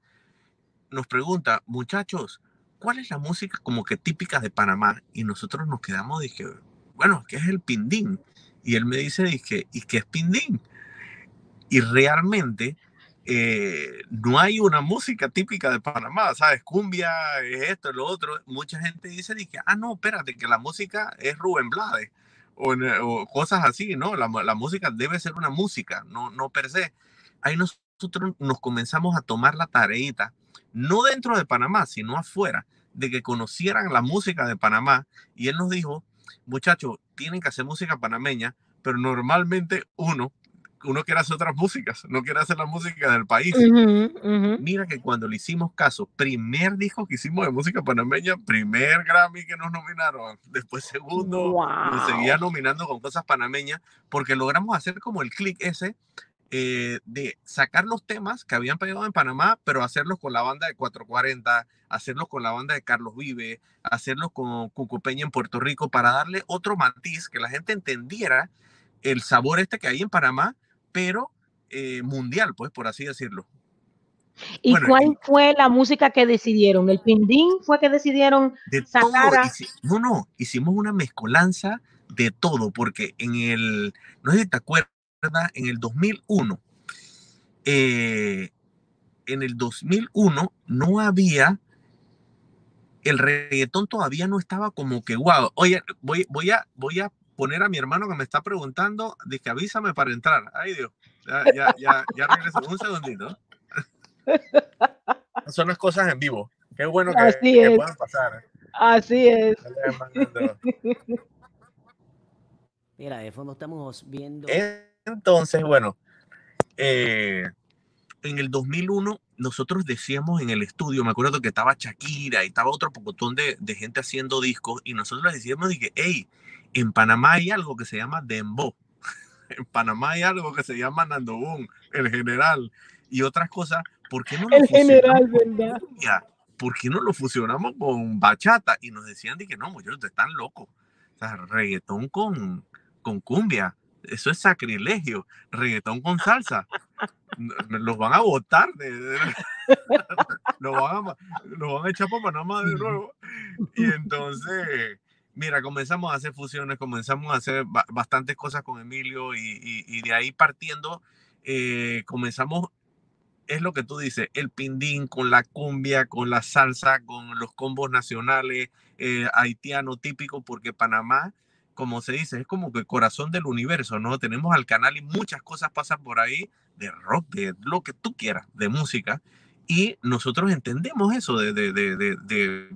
nos pregunta, muchachos, ¿cuál es la música como que típica de Panamá? Y nosotros nos quedamos, dije, bueno, ¿qué es el pindín? Y él me dice, dije, ¿y qué es pindín? Y realmente eh, no hay una música típica de Panamá, ¿sabes? Cumbia, es esto, es lo otro. Mucha gente dice, dije, ah, no, espérate, que la música es Rubén Blades o, o cosas así, ¿no? La, la música debe ser una música, no, no per se. Ahí nosotros nos comenzamos a tomar la tareita, no dentro de Panamá, sino afuera, de que conocieran la música de Panamá. Y él nos dijo, muchachos, tienen que hacer música panameña, pero normalmente uno, uno quiere hacer otras músicas, no quiere hacer la música del país. Mira que cuando le hicimos caso, primer disco que hicimos de música panameña, primer Grammy que nos nominaron, después segundo, nos seguía Wow. nominando con cosas panameñas, porque logramos hacer como el clic ese eh, de sacar los temas que habían pegado en Panamá, pero hacerlos con la banda de 440, hacerlos con la banda de Carlos Vive, hacerlos con Cuco Peña en Puerto Rico, para darle otro matiz, que la gente entendiera el sabor este que hay en Panamá, pero eh, mundial, pues por así decirlo. ¿Y Bueno, cuál fue la música que decidieron? ¿El pindín fue que decidieron de todo, sacar a- no, no, hicimos una mezcolanza de todo, porque en el, no sé si te acuerdas, en el 2001, eh, en el 2001 no había, el reggaetón todavía no estaba como que, wow, oye, voy, voy, a, voy a poner a mi hermano que me está preguntando, de que avísame para entrar. Ay Dios, ya, ya, ya, ya regreso, un segundito. Son las cosas en vivo. Qué bueno que, Así que es. puedan pasar. Así es. Mira, de fondo estamos viendo. Entonces, bueno, eh, en el 2001 nosotros decíamos en el estudio, me acuerdo que estaba Shakira y estaba otro pocotón de, de gente haciendo discos y nosotros les decíamos de que, hey, en Panamá hay algo que se llama Dembow, en Panamá hay algo que se llama Nando Boom, el general y otras cosas, ¿por qué no lo El general, ¿verdad? ¿Por qué no lo fusionamos con bachata? Y nos decían de que no, muchachos, están locos. O sea, reggaetón con, con cumbia. Eso es sacrilegio. Reggaetón con salsa. Los van a votar. Los, van a, los van a echar para Panamá de nuevo. Y entonces, mira, comenzamos a hacer fusiones, comenzamos a hacer ba- bastantes cosas con Emilio y, y- y de ahí partiendo, eh, comenzamos es lo que tú dices, el pindín con la cumbia, con la salsa, con los combos nacionales, eh, haitiano típico, porque Panamá, como se dice, es como que el corazón del universo, ¿no? Tenemos al canal y muchas cosas pasan por ahí, de rock, de lo que tú quieras, de música, y nosotros entendemos eso de, de, de, de-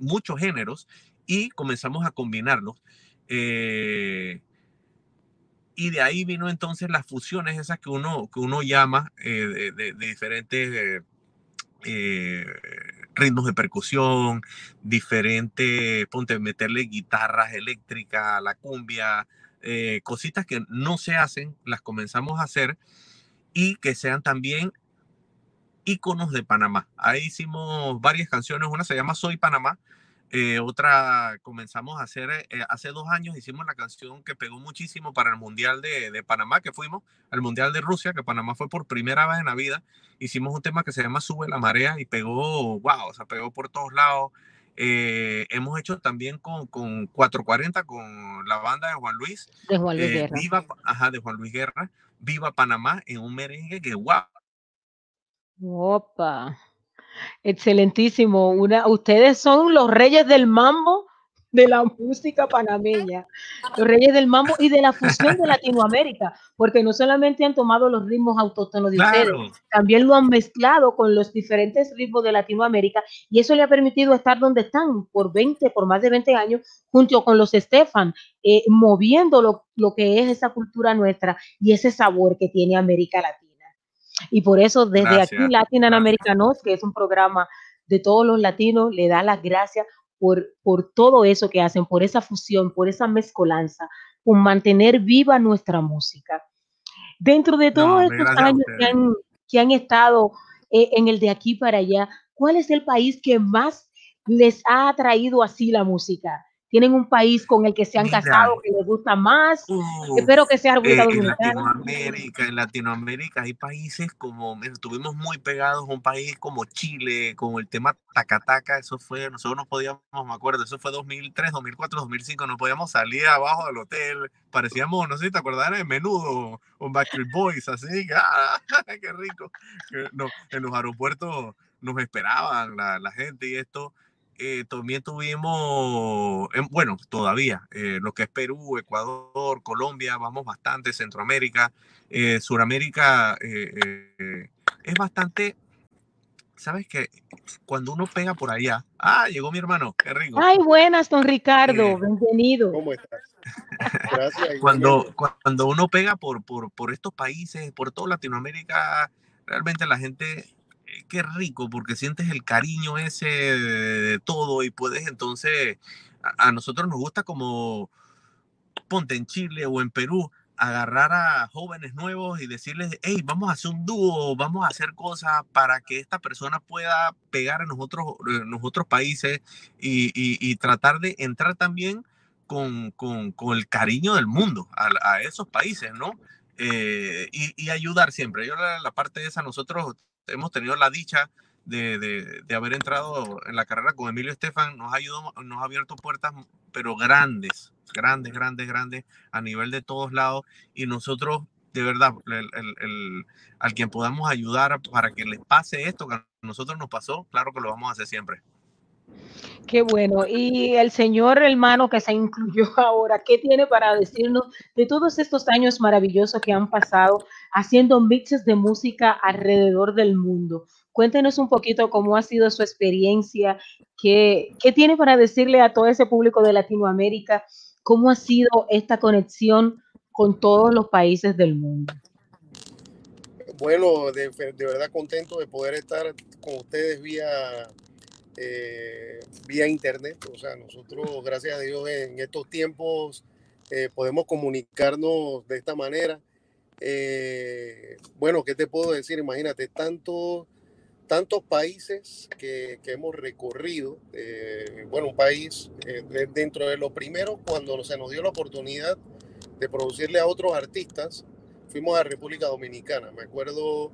muchos géneros y comenzamos a combinarlos. Eh, y de ahí vino entonces las fusiones esas que uno, que uno llama eh, de diferentes eh, eh, ritmos de percusión, diferentes, ponte, meterle guitarras eléctricas la cumbia, eh, cositas que no se hacen, las comenzamos a hacer y que sean también íconos de Panamá. Ahí hicimos varias canciones, una se llama Soy Panamá, eh, otra comenzamos a hacer eh, hace dos años, hicimos la canción que pegó muchísimo para el Mundial de, de Panamá, que fuimos al Mundial de Rusia, que Panamá fue por primera vez en la vida. Hicimos un tema que se llama Sube la Marea y pegó, wow, o sea, pegó por todos lados. Eh, hemos hecho también con, con 440, con la banda de Juan Luis. De Juan Luis eh, Guerra. Viva, ajá, de Juan Luis Guerra. Viva Panamá en un merengue que, wow, Opa. Excelentísimo. Una, ustedes son los reyes del mambo de la música panameña, los reyes del mambo y de la fusión de Latinoamérica, porque no solamente han tomado los ritmos autóctonos de Claro. ustedes, también lo han mezclado con los diferentes ritmos de Latinoamérica y eso le ha permitido estar donde están por 20, por más de 20 años, junto con los Estefan, eh, moviendo lo, lo que es esa cultura nuestra y ese sabor que tiene América Latina. Y por eso desde Gracias, aquí Latin Americanos, que es un programa de todos los latinos, le da las gracias por, por todo eso que hacen, por esa fusión, por esa mezcolanza, por mantener viva nuestra música. Dentro de todos estos años que han, que han estado eh, en el de aquí para allá, ¿cuál es el país que más les ha atraído así la música? ¿Tienen un país con el que se han Mira. casado que les gusta más? Uf, Espero que sea eh, República en Dominicana. Latinoamérica, en Latinoamérica hay países como, estuvimos muy pegados a un país como Chile, con el tema Tacataca, eso fue, nosotros no podíamos, me acuerdo, eso fue 2003, 2004, 2005, no podíamos salir abajo del hotel, parecíamos, no sé si te acuerdas, de Menudo o Backstreet Boys, así, ¡ah! qué rico. No, en los aeropuertos nos esperaban la, la gente y esto. Eh, también tuvimos, em, bueno, todavía, eh, lo que es Perú, Ecuador, Colombia, vamos bastante, Centroamérica, eh, Suramérica, eh, eh, es bastante, ¿sabes qué? Cuando uno pega por allá, ah, llegó mi hermano, qué rico. Ay, buenas, don Ricardo, Eh, bienvenido. ¿Cómo estás? Gracias. cuando, cuando uno pega por, por, por estos países, por toda Latinoamérica, realmente la gente, qué rico, porque sientes el cariño ese de, todo y puedes entonces, a, nosotros nos gusta como, ponte en Chile o en Perú, agarrar a jóvenes nuevos y decirles, hey, vamos a hacer un dúo, vamos a hacer cosas para que esta persona pueda pegar en nosotros, en los otros países y, tratar de entrar también con, con- con el cariño del mundo a, esos países, ¿no? Eh, y, y ayudar siempre. Yo la, la parte de esa, nosotros hemos tenido la dicha de, de- haber entrado en la carrera con Emilio Estefan, nos ha ayudado, nos ha abierto puertas, pero grandes, grandes, grandes, grandes, a nivel de todos lados, y nosotros, de verdad, el- el- al quien podamos ayudar para que les pase esto que a nosotros nos pasó, claro que lo vamos a hacer siempre. Qué bueno. Y el señor hermano que se incluyó ahora, ¿qué tiene para decirnos de todos estos años maravillosos que han pasado haciendo mixes de música alrededor del mundo? Cuéntenos un poquito cómo ha sido su experiencia, qué, qué tiene para decirle a todo ese público de Latinoamérica, cómo ha sido esta conexión con todos los países del mundo. Bueno, de, de verdad contento de poder estar con ustedes vía, eh, vía internet. O sea, nosotros, gracias a Dios, en estos tiempos eh, podemos comunicarnos de esta manera. Eh, bueno, ¿qué te puedo decir? Imagínate, tantos, tantos países que, que hemos recorrido. eh, bueno, un país de- dentro de lo primero, cuando se nos dio la oportunidad de producirle a otros artistas, fuimos a República Dominicana. Me acuerdo,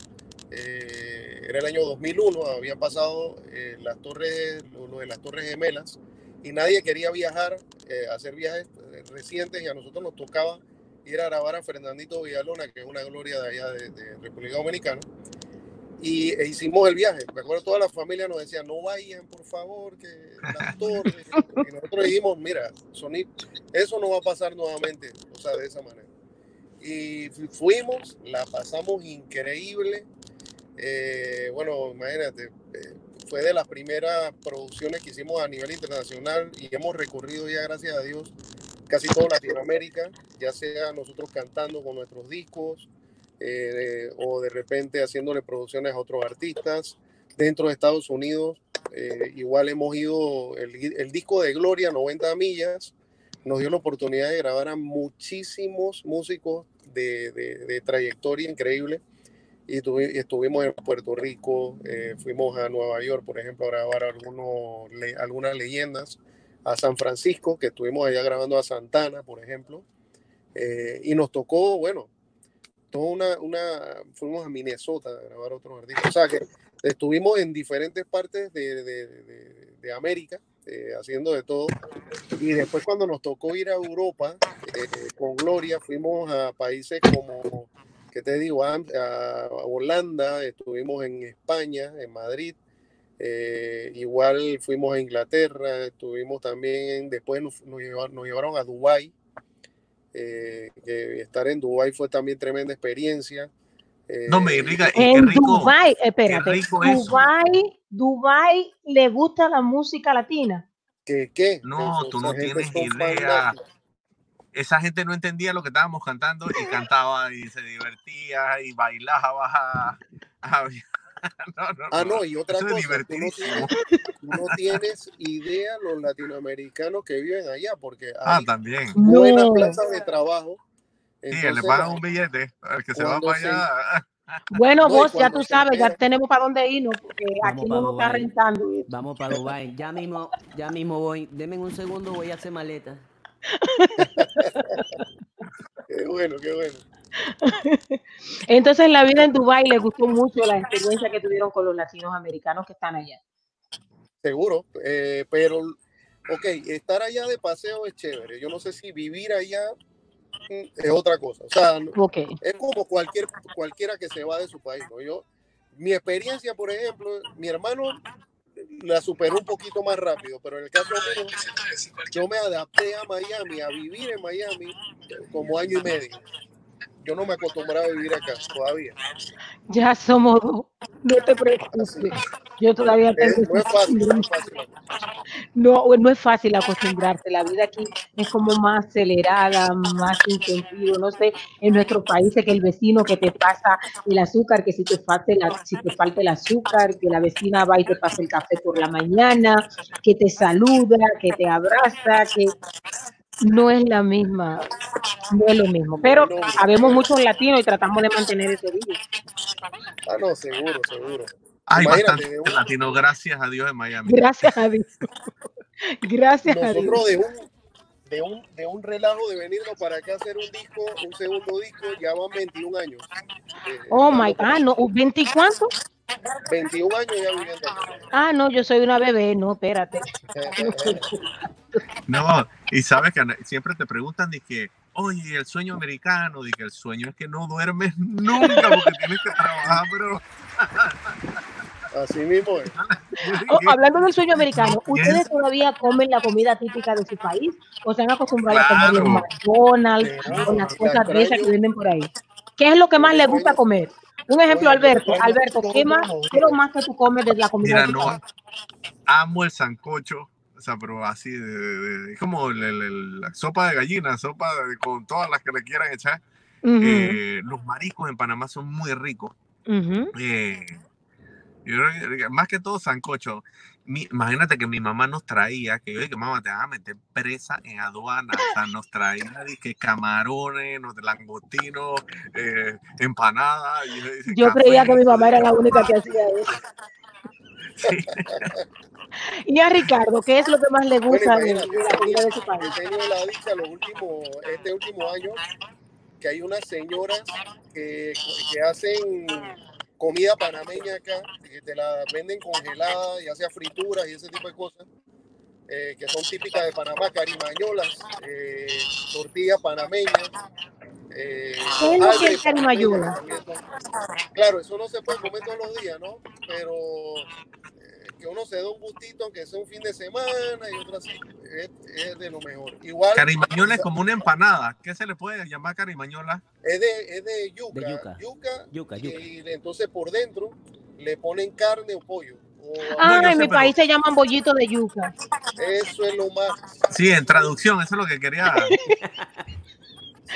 eh, era el año 2001, había pasado eh, las torres, lo, lo de las Torres Gemelas, y nadie quería viajar, eh, hacer viajes recientes, y a nosotros nos tocaba ir a grabar a Fernandito Villalona, que es una gloria de allá de, de República Dominicana. Y e hicimos el viaje. Me acuerdo toda la familia nos decía, no vayan, por favor, que las torres. Y nosotros dijimos, mira, Sony, eso no va a pasar nuevamente, o sea, de esa manera. Y fu- fuimos, la pasamos increíble. Eh, bueno, imagínate, eh, fue de las primeras producciones que hicimos a nivel internacional y hemos recorrido ya, gracias a Dios, casi toda Latinoamérica, ya sea nosotros cantando con nuestros discos eh, o de repente haciéndole producciones a otros artistas. Dentro de Estados Unidos, igual hemos ido, el, el disco de Gloria, 90 millas, nos dio la oportunidad de grabar a muchísimos músicos de, de- de trayectoria increíble. Y, y estuvimos en Puerto Rico, eh, fuimos a Nueva York, por ejemplo, a grabar algunos, le- algunas leyendas, a San Francisco, que estuvimos allá grabando a Santana, por ejemplo. Eh, y nos tocó, bueno, toda una, una, fuimos a Minnesota a grabar otros artistas. O sea que estuvimos en diferentes partes de, de- de- de América, eh, haciendo de todo. Y después cuando nos tocó ir a Europa eh, con Gloria, fuimos a países como, ¿qué te digo? A, a Holanda, estuvimos en España, en Madrid. eh, igual fuimos a Inglaterra, estuvimos también, después nos, nos llevaron, nos llevaron a Dubái, eh, que estar en Dubái fue también tremenda experiencia. Eh, No me diga, y qué En rico, Dubai, qué espérate, rico eso. Dubai, Dubai le gusta la música latina. ¿Qué? ¿Qué? No, Eso, tú no tienes idea. Esa gente no entendía lo que estábamos cantando y cantaba y se divertía y bailaba. Ah, No, no, Ah, no. y otra cosa, tú no, tienes, tú no tienes idea los latinoamericanos que viven allá, porque Ah, hay también. buenas No. plazas de trabajo. Sí, le pagan un billete al que se va para se- allá. Bueno, vos ya tú sabes, ya tenemos para dónde irnos, porque Vamos aquí no nos está rentando. Vamos para Dubai. Ya mismo, ya mismo voy. Denme un segundo, voy a hacer maleta. Qué bueno, qué bueno. Entonces, la vida en Dubai le gustó mucho la experiencia que tuvieron con los latinos americanos que están allá. Seguro, eh, pero, ok, estar allá de paseo es chévere. Yo no sé si vivir allá mm, es otra cosa. O sea, no- Ok. es como cualquier, cualquiera que se va de su país. ¿no? Yo, mi experiencia, por ejemplo, mi hermano la superó un poquito más rápido, pero en el caso mío, yo me adapté a Miami, a vivir en Miami como año y medio. Yo no me acostumbraba a vivir acá todavía. Ya somos dos. No te preocupes. Yo todavía Es- tengo no es fácil, no es fácil. No, no es fácil acostumbrarse. La vida aquí es como más acelerada, más sin sentido. No sé, en nuestros países que el vecino que te pasa el azúcar, que si te falta el, a- si te falta el azúcar, que la vecina va y te pasa el café por la mañana, que te saluda, que te abraza, que no es la misma, no es lo mismo. Pero No, habemos muchos latinos y tratamos de mantener ese vivo. Ah, no, seguro, seguro. Hay bastante de un- latino, gracias a Dios en Miami. Gracias a Dios. Gracias a Dios. nosotros de un, de un de un relajo de venirnos para acá a hacer un disco, un segundo disco, ya van 21 años. Eh, Oh my God, no, ¿20 y cuánto? 21 años ya viviendo. Ah, no, yo soy una bebé, no, espérate. No, y sabes que siempre te preguntan de que, oye, el sueño americano, de que el sueño es que no duermes nunca porque tienes que trabajar, pero Así mismo es. Oh, hablando del sueño americano, ¿ustedes todavía comen la comida típica de su país o se han acostumbrado a comer los Claro. McDonald's o las la cosas de esas que venden por ahí? ¿Qué es lo que más les gusta comer? Un ejemplo, Alberto. Alberto, ¿qué más, qué lo más que tú comes de la comida mira, no, amo el sancocho, o sea, pero así, de, de- como el- el- el- la sopa de gallina, sopa de- con todas las que le quieran echar. Eh, los mariscos en Panamá son muy ricos. ujú. Eh, yo creo que más que todo sancocho. Mi- imagínate que mi mamá nos traía, que yo dije, mamá, te van a meter presa en aduana. O sea, nos traía que camarones, nos langostinos, eh, empanadas. y yo dije, Yo creía café. que mi mamá era la única que hacía eso. Y a Ricardo, ¿qué es lo que más le Bueno, gusta de, imagínate, de la comida de su país? he tenido la dicha los últimos, este último año que hay unas señoras que, que hacen comida panameña acá, que te la venden congelada, ya sea frituras y ese tipo de cosas, eh, que son típicas de Panamá, carimañolas, eh, tortillas panameñas. Eh, ¿Qué es que es carimañola? Claro, eso no se puede comer todos los días, ¿no? Pero eh, que uno se dé un gustito, aunque sea un fin de semana y otro así, es, es de lo mejor. Igual Carimañola es como una empanada. ¿Qué se le puede llamar carimañola? es de, es de yuca, De yuca. yuca, Yuca, yuca. y entonces por dentro le ponen carne o pollo. Ah, yo en sé, mi pero- país se llaman bollitos de yuca. Eso es lo más. Sí, en traducción, eso es lo que quería.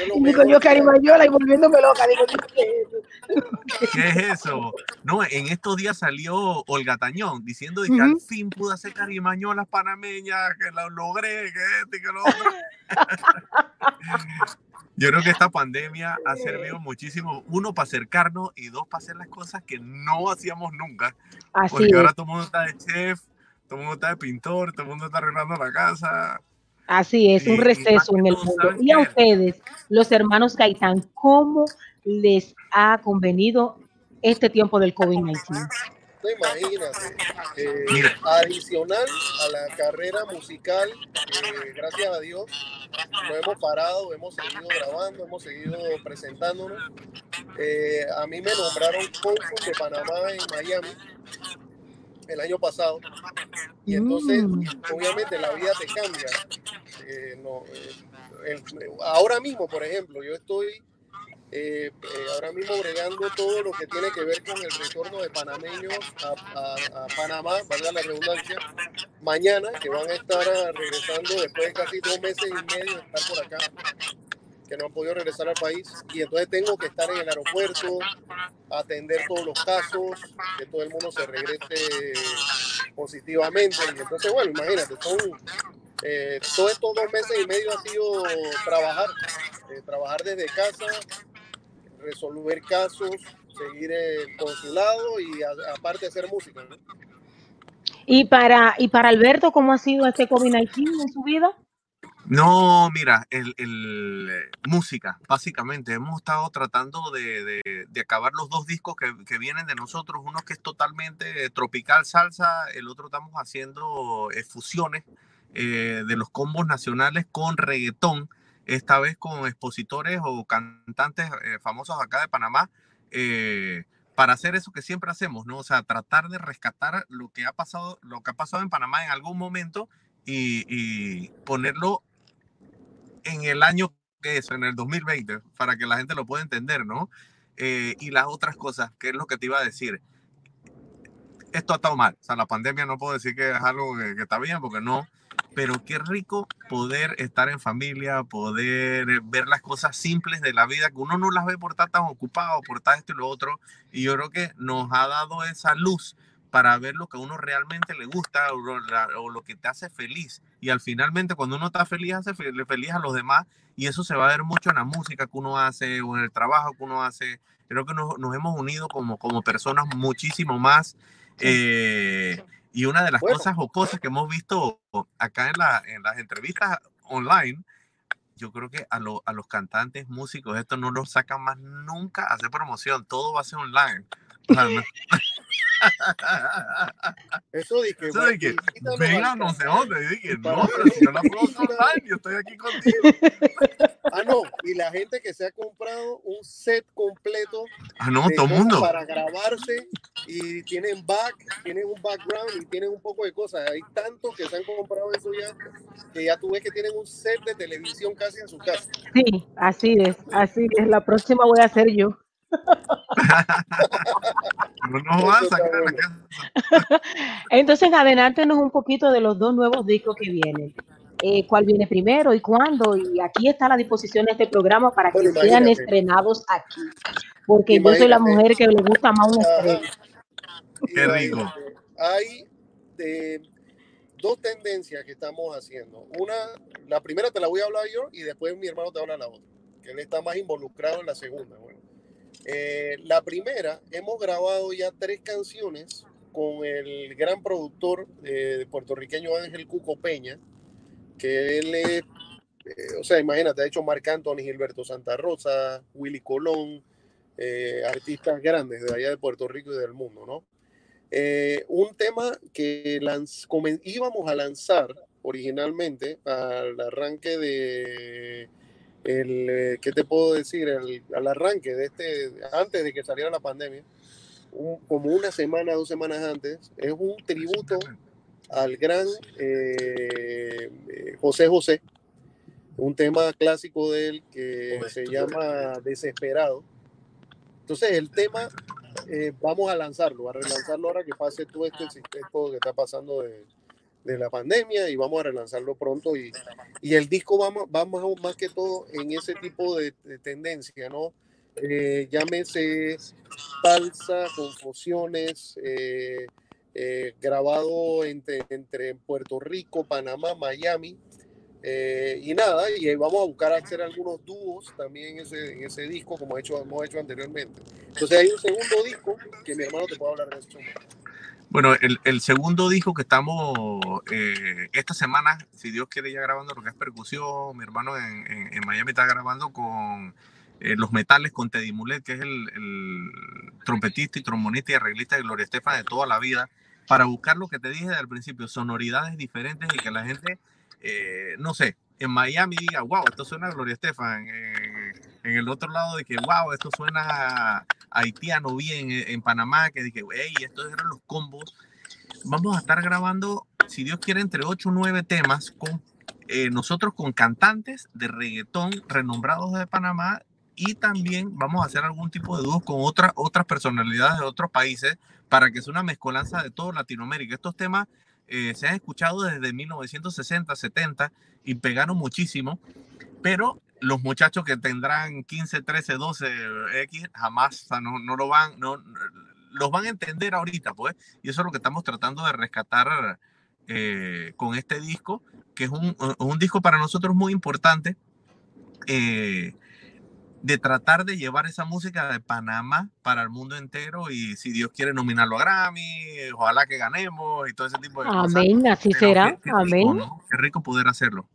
es lo Y digo yo carimañola y volviéndome loca. Digo, ¿qué es eso? ¿Qué es eso? No, en estos días salió Olga Tañón diciendo que al Ujú. fin pude hacer carimañolas panameñas, que lo logré, que este y que lo otro. Yo creo que esta pandemia ha servido muchísimo, uno, para acercarnos y dos, para hacer las cosas que no hacíamos nunca. Así Porque ahora es. todo el mundo está de chef, todo el mundo está de pintor, todo el mundo está arreglando la casa. Así es, un receso en el mundo. ¿sabes Y a ustedes, los hermanos Gaitán, ¿cómo les ha convenido este tiempo del COVID-19? No, imagínate. eh, adicional a la carrera musical, eh, gracias a Dios, no hemos parado, hemos seguido grabando, hemos seguido presentándonos. Eh, a mí me nombraron cónsul de Panamá en Miami el año pasado. Y entonces, Mm. obviamente, la vida te cambia. Eh, no, eh, el- ahora mismo, por ejemplo, yo estoy eh, eh, ahora mismo bregando todo lo que tiene que ver con el retorno de panameños a, Panamá, valga la redundancia, mañana, que van a estar regresando después de casi dos meses y medio de estar por acá, que no han podido regresar al país. Y entonces tengo que estar en el aeropuerto, atender todos los casos, que todo el mundo se regrese positivamente. Y entonces, bueno, imagínate, son eh, todos estos dos meses y medio ha sido trabajar, eh, trabajar desde casa, resolver casos, seguir el consulado y a- aparte hacer música. ¿no? Y para, y para Alberto, ¿cómo ha sido este COVID-19 en su vida? No, mira, el, el, eh, música, básicamente. Hemos estado tratando de, de- de acabar los dos discos que, que vienen de nosotros. Uno que es totalmente tropical salsa, el otro estamos haciendo eh, fusiones eh, de los combos nacionales con reggaetón, esta vez con expositores o cantantes eh, famosos acá de Panamá. eh, para hacer eso que siempre hacemos, ¿no? O sea, tratar de rescatar lo que ha pasado, lo que ha pasado en Panamá en algún momento y, y ponerlo en el año que es, en el 2020, para que la gente lo pueda entender, ¿no? Eh, y las otras cosas, que es lo que te iba a decir. Esto ha estado mal, o sea, la pandemia no puedo decir que es algo que, que está bien, porque no, pero qué rico poder estar en familia, poder ver las cosas simples de la vida, que uno no las ve por estar tan ocupado, por estar esto y lo otro, y yo creo que nos ha dado esa luz para ver lo que a uno realmente le gusta o lo, la- o lo que te hace feliz. Y al finalmente, cuando uno está feliz, hace fe- feliz a los demás. Y eso se va a ver mucho en la música que uno hace o en el trabajo que uno hace. Creo que nos, nos hemos unido como, como personas muchísimo más. Eh, y una de las Bueno. cosas jocosas que hemos visto acá en, la, en las entrevistas online, yo creo que a, lo- a los cantantes, músicos, esto no lo sacan más nunca a hacer promoción. Todo va a ser online. Eso que, Eso de que venga no sé dónde. Y dije, no, pero si yo la puedo online, yo estoy aquí contigo. Ah, no, y la gente que se ha comprado un set completo Ah, no, todo mundo. para grabarse y tienen back, tienen un background y tienen un poco de cosas. Hay tantos que se han comprado eso ya, que ya tú ves que tienen un set de televisión casi en su casa. Sí, así es, así es. La próxima voy a ser yo. No nos a sacar la casa. Entonces, adelántenos un poquito de los dos nuevos discos que vienen. Eh, ¿Cuál viene primero y cuándo? Y aquí está a la disposición de este programa para que Bueno, sean imagínate. estrenados aquí. Porque yo soy la mujer que le gusta más un estreno. Qué rico. Hay dos tendencias que estamos haciendo. Una, la primera te la voy a hablar yo y después mi hermano te habla la otra, que él está más involucrado en la segunda. Bueno, eh, la primera, hemos grabado ya tres canciones con el gran productor eh, puertorriqueño Ángel Cuco Peña, que él es, eh, o sea, imagínate, ha hecho Marc Anthony, Gilberto Santa Rosa, Willy Colón, eh, artistas grandes de allá de Puerto Rico y del mundo, ¿no? Eh, un tema que íbamos a lanzar originalmente al arranque de el, eh, ¿qué te puedo decir? El- al arranque de este, antes de que saliera la pandemia, un- como una semana, dos semanas antes, es un tributo al gran eh, eh, José José, un tema clásico de él que se llama Desesperado. Entonces el tema eh, vamos a lanzarlo, a relanzarlo ahora que pase todo este esto que está pasando de, de la pandemia y vamos a relanzarlo pronto y, y el disco vamos, vamos más que todo en ese tipo de, de tendencia, ¿no? Eh, llámese salsa, confusiones, eh, eh, grabado entre, entre Puerto Rico, Panamá, Miami. Eh, y nada, y vamos a buscar hacer algunos dúos también en ese, disco, como hecho, hemos hecho anteriormente. Entonces hay un segundo disco que mi hermano te puede hablar de eso. Bueno, el, segundo disco que estamos eh, esta semana, si Dios quiere, ya grabando lo que es percusión. Mi hermano en, en- en Miami está grabando con eh, Los Metales, con Teddy Mulet, que es el, el trompetista y trombonista y arreglista de Gloria Estefan de toda la vida, para buscar lo que te dije al principio, sonoridades diferentes y que la gente, eh, no sé, en Miami diga, wow, esto suena a Gloria Estefan. En, en el otro lado de que, wow, esto suena haitiano bien. En, en Panamá, que dije, hey, estos eran los combos. Vamos a estar grabando, si Dios quiere, entre 8 o 9 temas con eh, nosotros con cantantes de reggaetón renombrados de Panamá y también vamos a hacer algún tipo de dúos con otras otras personalidades de otros países para que sea una mezcolanza de todo Latinoamérica. Estos temas eh, se han escuchado desde 1960, 70 y pegaron muchísimo, pero los muchachos que tendrán 15, 13, 12 X jamás no, no lo van, no, los van a entender ahorita, pues, y eso es lo que estamos tratando de rescatar eh, con este disco, que es un, un disco para nosotros muy importante, eh, de tratar de llevar esa música de Panamá para el mundo entero y si Dios quiere nominarlo a Grammy, ojalá que ganemos y todo ese tipo de cosas. Amén, así Pero será. qué- qué rico, Amén. ¿no? Qué rico poder hacerlo.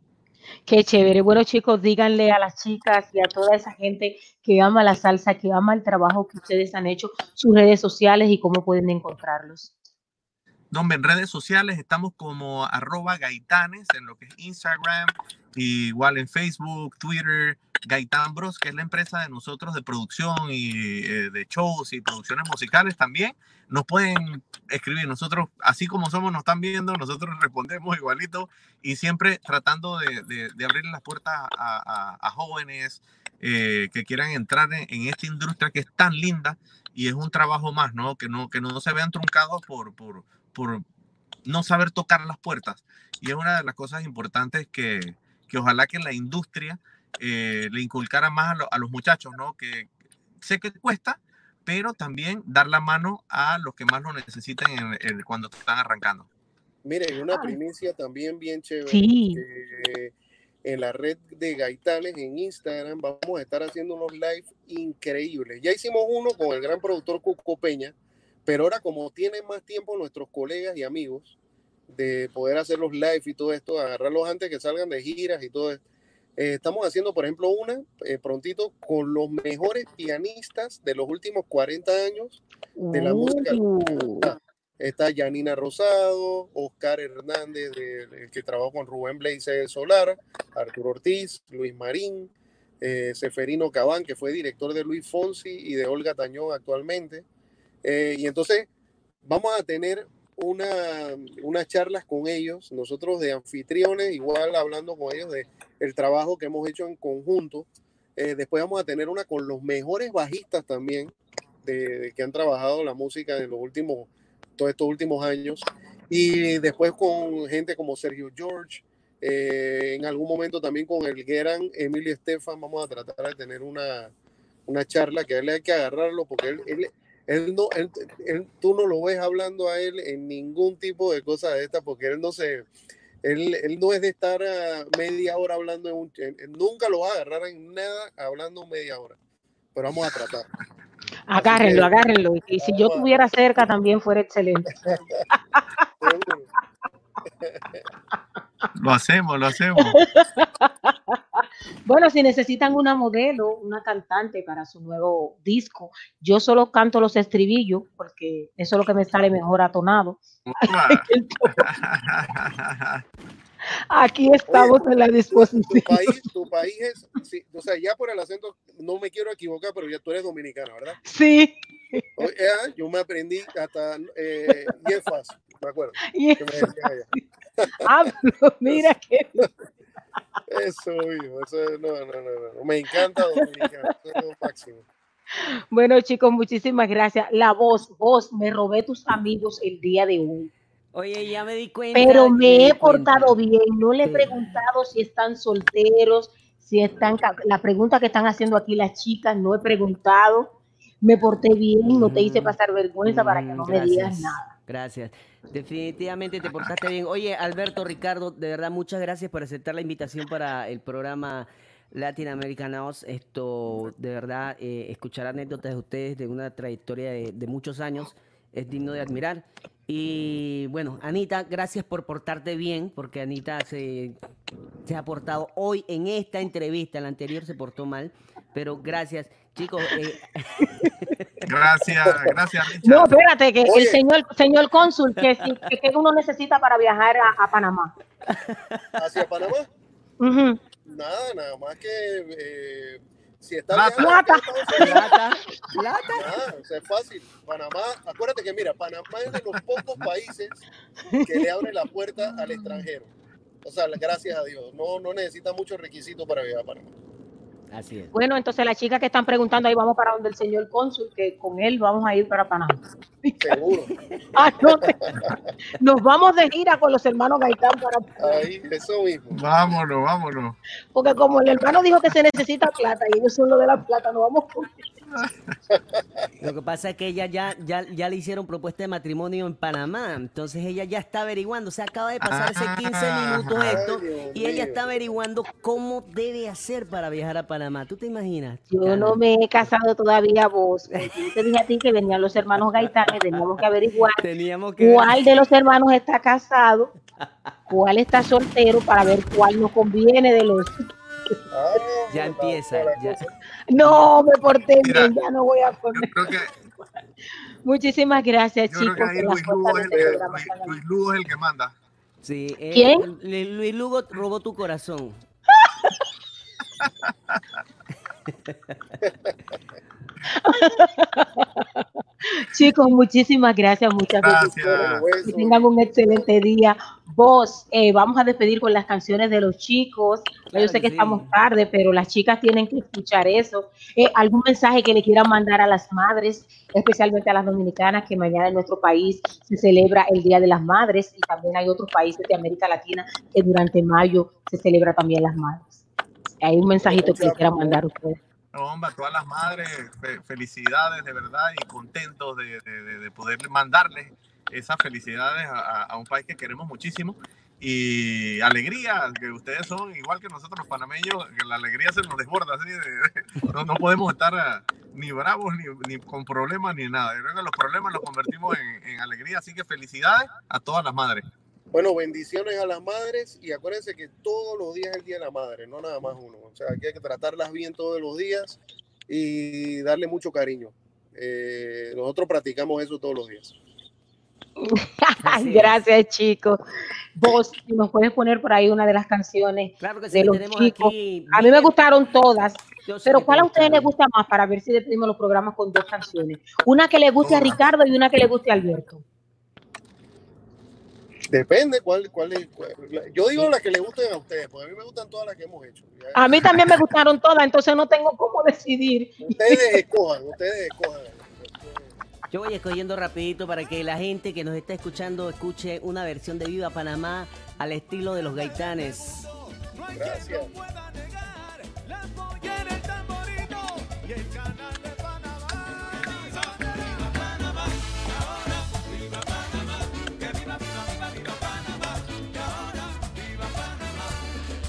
Qué chévere. Bueno, chicos, díganle a las chicas y a toda esa gente que ama la salsa, que ama el trabajo que ustedes han hecho, sus redes sociales y cómo pueden encontrarlos. No, en redes sociales estamos como arroba gaitanes en lo que es Instagram, igual en Facebook, Twitter, Gaitán Bros, que es la empresa de nosotros de producción y eh, de shows y producciones musicales también. Nos pueden escribir, nosotros, así como somos, nos están viendo, nosotros respondemos igualito y siempre tratando de, de, de abrir las puertas a, a- a jóvenes eh, que quieran entrar en, en esta industria que es tan linda y es un trabajo más, ¿no? Que no, que no se vean truncados por, por, por no saber tocar las puertas. Y es una de las cosas importantes que, que ojalá que la industria eh, le inculcara más a, lo- a los muchachos, ¿no? Que sé que cuesta, pero también dar la mano a los que más lo necesitan en- en- cuando están arrancando. Miren, una primicia también bien chévere. Sí. que en la red de Gaitanes en Instagram vamos a estar haciendo unos live increíbles. Ya hicimos uno con el gran productor Cuco Peña, pero ahora como tienen más tiempo nuestros colegas y amigos de poder hacer los live y todo esto, agarrarlos antes que salgan de giras y todo esto, Eh, estamos haciendo, por ejemplo, una eh, prontito con los mejores pianistas de los últimos 40 años de la música. Uh, Ah, Está Janina Rosado, Oscar Hernández, de- de- que trabajó con Rubén Blaise Solar, Arturo Ortiz, Luis Marín, eh, Seferino Cabán, que fue director de Luis Fonsi y de Olga Tañón actualmente. Eh, y entonces vamos a tener una, unas charlas con ellos, nosotros de anfitriones, igual hablando con ellos de el trabajo que hemos hecho en conjunto. Eh, después vamos a tener una con los mejores bajistas también, de, de que han trabajado la música en los últimos, todos estos últimos años. Y después con gente como Sergio George, eh, en algún momento también con el gran Emilio Estefan, vamos a tratar de tener una, una charla que a él hay que agarrarlo porque él, él, él no, él- él- tú no lo ves hablando a él en ningún tipo de cosa de esta porque él no se, él, él no es de estar ah, media hora hablando, en un, en- nunca lo va a agarrar en nada hablando media hora, pero vamos a tratar. Agárrenlo, agárrenlo. Y si yo estuviera cerca también fuera excelente. Lo hacemos, lo hacemos. Bueno, si necesitan una modelo, una cantante para su nuevo disco, yo solo canto los estribillos porque eso es lo que me sale mejor atonado. Aquí estamos en la Tu disposición. país, tu país es, sí, o sea, ya por el acento, no me quiero equivocar, pero ya tú eres dominicana, ¿verdad? Sí. Oye, ah, yo me aprendí hasta eh, me acuerdo. Yefas. que me decían allá. Ah, pero mira que Eso, hijo, eso es- no, no, no, no, me encanta Dominicana, eso es lo máximo. Bueno, chicos, muchísimas gracias. La voz, voz, me robé tus amigos el día de hoy. Oye, ya me di cuenta. Pero me he cuenta. portado bien. No le he preguntado si están solteros, si están. La pregunta que están haciendo aquí las chicas, no he preguntado. Me porté bien, no te hice pasar vergüenza para que no me digas Gracias, nada. Gracias. Definitivamente te portaste bien. Oye, Alberto, Ricardo, de verdad, muchas gracias por aceptar la invitación para el programa Latin American House. Esto, de verdad, eh, escuchar anécdotas de ustedes de una trayectoria de, muchos años es digno de admirar. Y bueno, Anita, gracias por portarte bien, porque Anita se, ha portado hoy en esta entrevista, en la anterior se portó mal, pero gracias. Chicos, eh, Gracias, gracias, Richard. No, espérate, que Oye. el señor, señor cónsul, que, si- que, que uno necesita para viajar a, a Panamá. ¿Hacia Panamá? Nada, nada más que eh, si está Plata. viajando Plata. Plata, plata. nada, o sea, es fácil. Panamá, acuérdate que mira, Panamá es de los pocos países que le abre la puerta al extranjero. O sea, gracias a Dios, no, no necesita muchos requisitos para viajar a Panamá. Así es. Bueno, entonces las chicas que están preguntando, ahí vamos para donde el señor cónsul, que con él vamos a ir para Panamá. Seguro. Ah, no, te- Nos vamos de gira con los hermanos Gaitán para Ahí, eso mismo. Vámonos, vámonos. porque como el hermano dijo que se necesita plata y ellos son lo de la plata, nos vamos con Lo que pasa es que ella ya, ya, ya le hicieron propuesta de matrimonio en Panamá, entonces ella ya está averiguando, se acaba de pasar hace 15 minutos esto Dios y ella mío. está averiguando cómo debe hacer para viajar a Panamá. ¿Tú te imaginas? Yo no me he casado todavía vos. Yo te dije a ti que venían los hermanos Gaitán teníamos que averiguar Teníamos que ver- cuál de los hermanos está casado, cuál está soltero para ver cuál nos conviene de los. Ah, Ya empieza, ya. No, me porté Mira, bien, ya no voy a Yo poner. creo que, Muchísimas gracias, yo creo chicos. que ahí por Luis Lugo, es el que, programa Luis, tan Luis Lugo es el que manda. Sí, eh, ¿Quién? Lu- Luis Lugo robó tu corazón. Chicos, muchísimas gracias, muchas Gracias. Que tengan un excelente día. Vos, eh, vamos a despedir con las canciones de los chicos. Claro Yo sé que que estamos sí. tarde, pero las chicas tienen que escuchar eso. Eh, ¿Algún mensaje que le quieran mandar a las madres, especialmente a las dominicanas, que mañana en nuestro país se celebra el Día de las Madres y también hay otros países de América Latina que durante mayo se celebra también las madres? Hay un mensajito que le quieran mandar a ustedes. No, hombre, a todas las madres, fe- felicidades de verdad y contentos de, de- de- de poder mandarles esas felicidades a, a- a un país que queremos muchísimo y alegría, que ustedes son igual que nosotros los panameños, que la alegría se nos desborda, no, no podemos estar ah, ni bravos ni, con problemas ni nada. Yo los problemas los convertimos en, alegría, así que felicidades a todas las madres. Bueno, bendiciones a las madres y acuérdense que todos los días es el Día de la Madre, no nada más uno. O sea, que hay que tratarlas bien todos los días y darle mucho cariño. Eh, nosotros practicamos eso todos los días. Gracias, chicos. Vos, si nos puedes poner por ahí una de las canciones Claro que sí, de los chicos. aquí A mí me gustaron todas, Yo pero ¿cuál a ustedes les gusta más para ver si despedimos los programas con dos canciones? Una que le guste a Ricardo y una que le guste a Alberto. Depende cuál, cuál es. cuál- la- yo digo las que le gusten a ustedes, porque a mí me gustan todas las que hemos hecho. A mí también me gustaron todas, entonces no tengo cómo decidir. Ustedes escojan, ustedes escojan. Yo voy escogiendo rapidito para que la gente que nos está escuchando escuche una versión de Viva Panamá al estilo de los gaitanes. Gracias.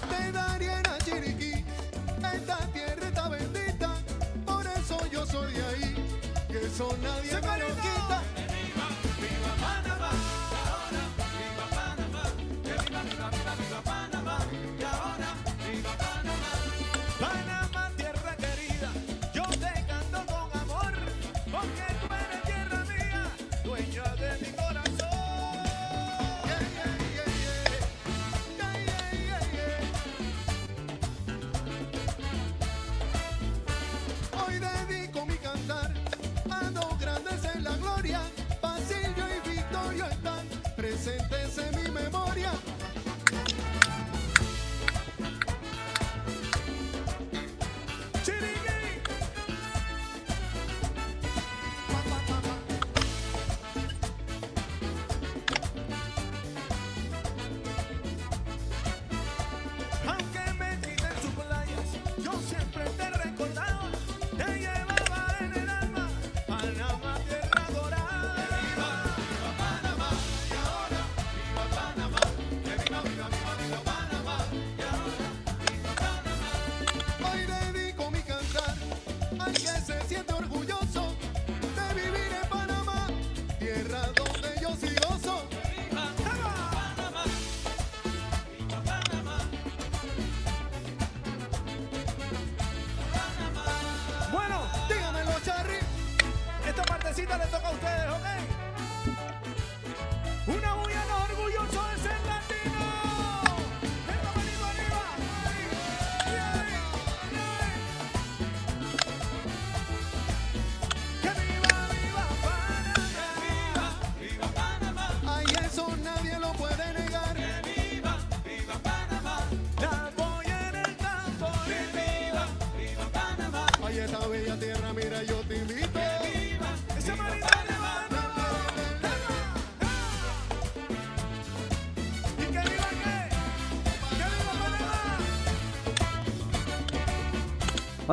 Te daré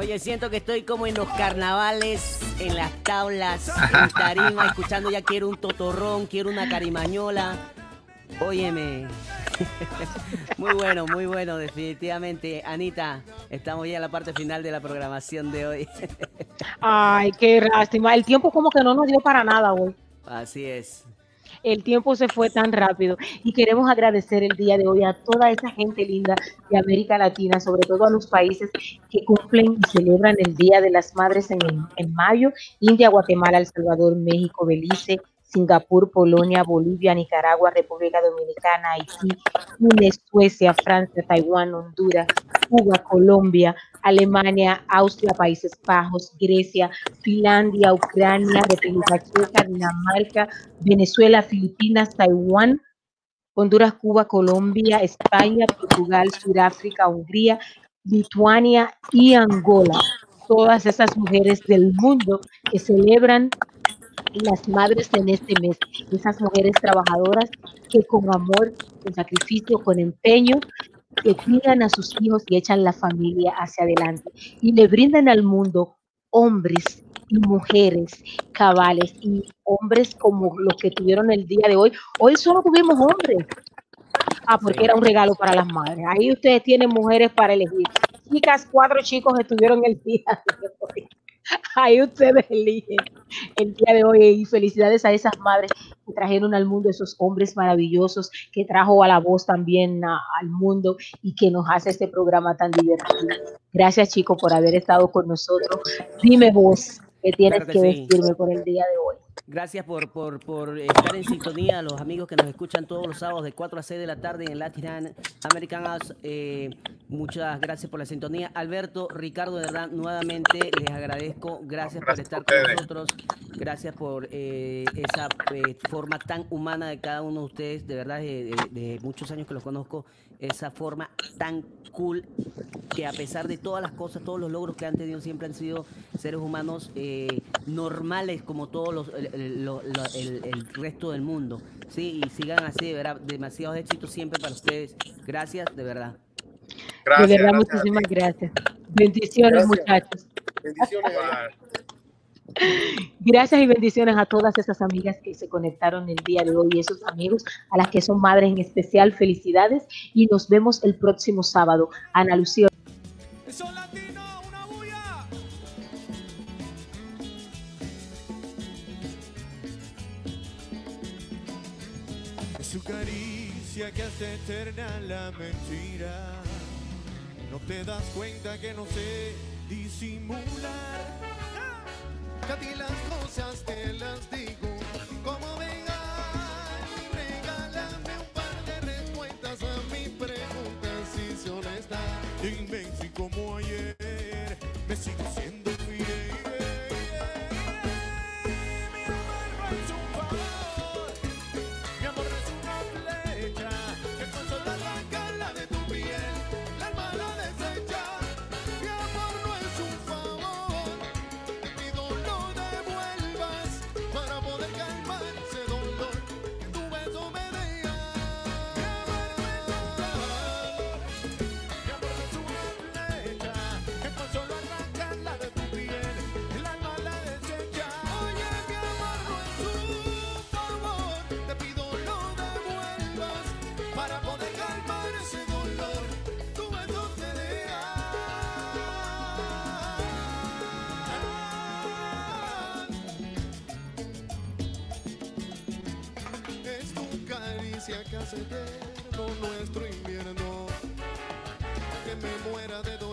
Oye, siento que estoy como en los carnavales, en las tablas, en tarima, escuchando ya quiero un totorrón, quiero una carimañola. Óyeme. Muy bueno, muy bueno, definitivamente. Anita, estamos ya en la parte final de la programación de hoy. Ay, qué lástima. El tiempo como que no nos dio para nada hoy. Así es. El tiempo se fue tan rápido y queremos agradecer el día de hoy a toda esa gente linda de América Latina, sobre todo a los países que cumplen y celebran el Día de las Madres en, en mayo, India, Guatemala, El Salvador, México, Belice, Singapur, Polonia, Bolivia, Nicaragua, República Dominicana, Haití, Suecia, Francia, Taiwán, Honduras, Cuba, Colombia, Alemania, Austria, Países Bajos, Grecia, Finlandia, Ucrania, República Checa, Dinamarca, Venezuela, Filipinas, Taiwán, Honduras, Cuba, Colombia, España, Portugal, Sudáfrica, Hungría, Lituania y Angola. Todas esas mujeres del mundo que celebran las madres en este mes, esas mujeres trabajadoras que con amor, con sacrificio, con empeño, que cuidan a sus hijos y echan la familia hacia adelante y le brindan al mundo hombres y mujeres cabales y hombres como los que tuvieron el día de hoy. Hoy solo tuvimos hombres. Ah, porque era un regalo para las madres. Ahí ustedes tienen mujeres para elegir. Chicas, cuatro chicos estuvieron el día de hoy. Ahí ustedes eligen el día de hoy y felicidades a esas madres que trajeron al mundo esos hombres maravillosos, que trajo a la voz también a- al mundo y que nos hace este programa tan divertido. Gracias chicos por haber estado con nosotros. Dime vos qué tienes Claro que que sí. decirme por el día de hoy. Gracias por, por, por estar en sintonía, los amigos que nos escuchan todos los sábados de 4 a 6 de la tarde en Latin American House. eh, muchas gracias por la sintonía. Alberto, Ricardo, de verdad, nuevamente les agradezco. Gracias por estar con nosotros. Gracias por eh, esa eh, forma tan humana de cada uno de ustedes. De verdad, de, de- de muchos años que los conozco, esa forma tan cool que a pesar de todas las cosas, todos los logros que han tenido, siempre han sido seres humanos eh, normales como todos los, el, el- resto del mundo. Sí, y sigan así, de verdad, demasiados éxitos siempre para ustedes. Gracias, de verdad. de verdad, muchísimas gracias. Bendiciones, Gracias. muchachos. Bendiciones. Gracias y bendiciones a todas esas amigas que se conectaron el día de hoy y esos amigos a las que son madres en especial. Felicidades y nos vemos el próximo sábado. Ana Lucía. Su caricia que hace eterna la mentira. No te das cuenta que no sé disimular. Que a ti las cosas te las digo como vengan. Regálame un par de respuestas a mis preguntas si son honesta. Si como ayer me sigo siendo que hace eterno nuestro invierno. Que me muera de.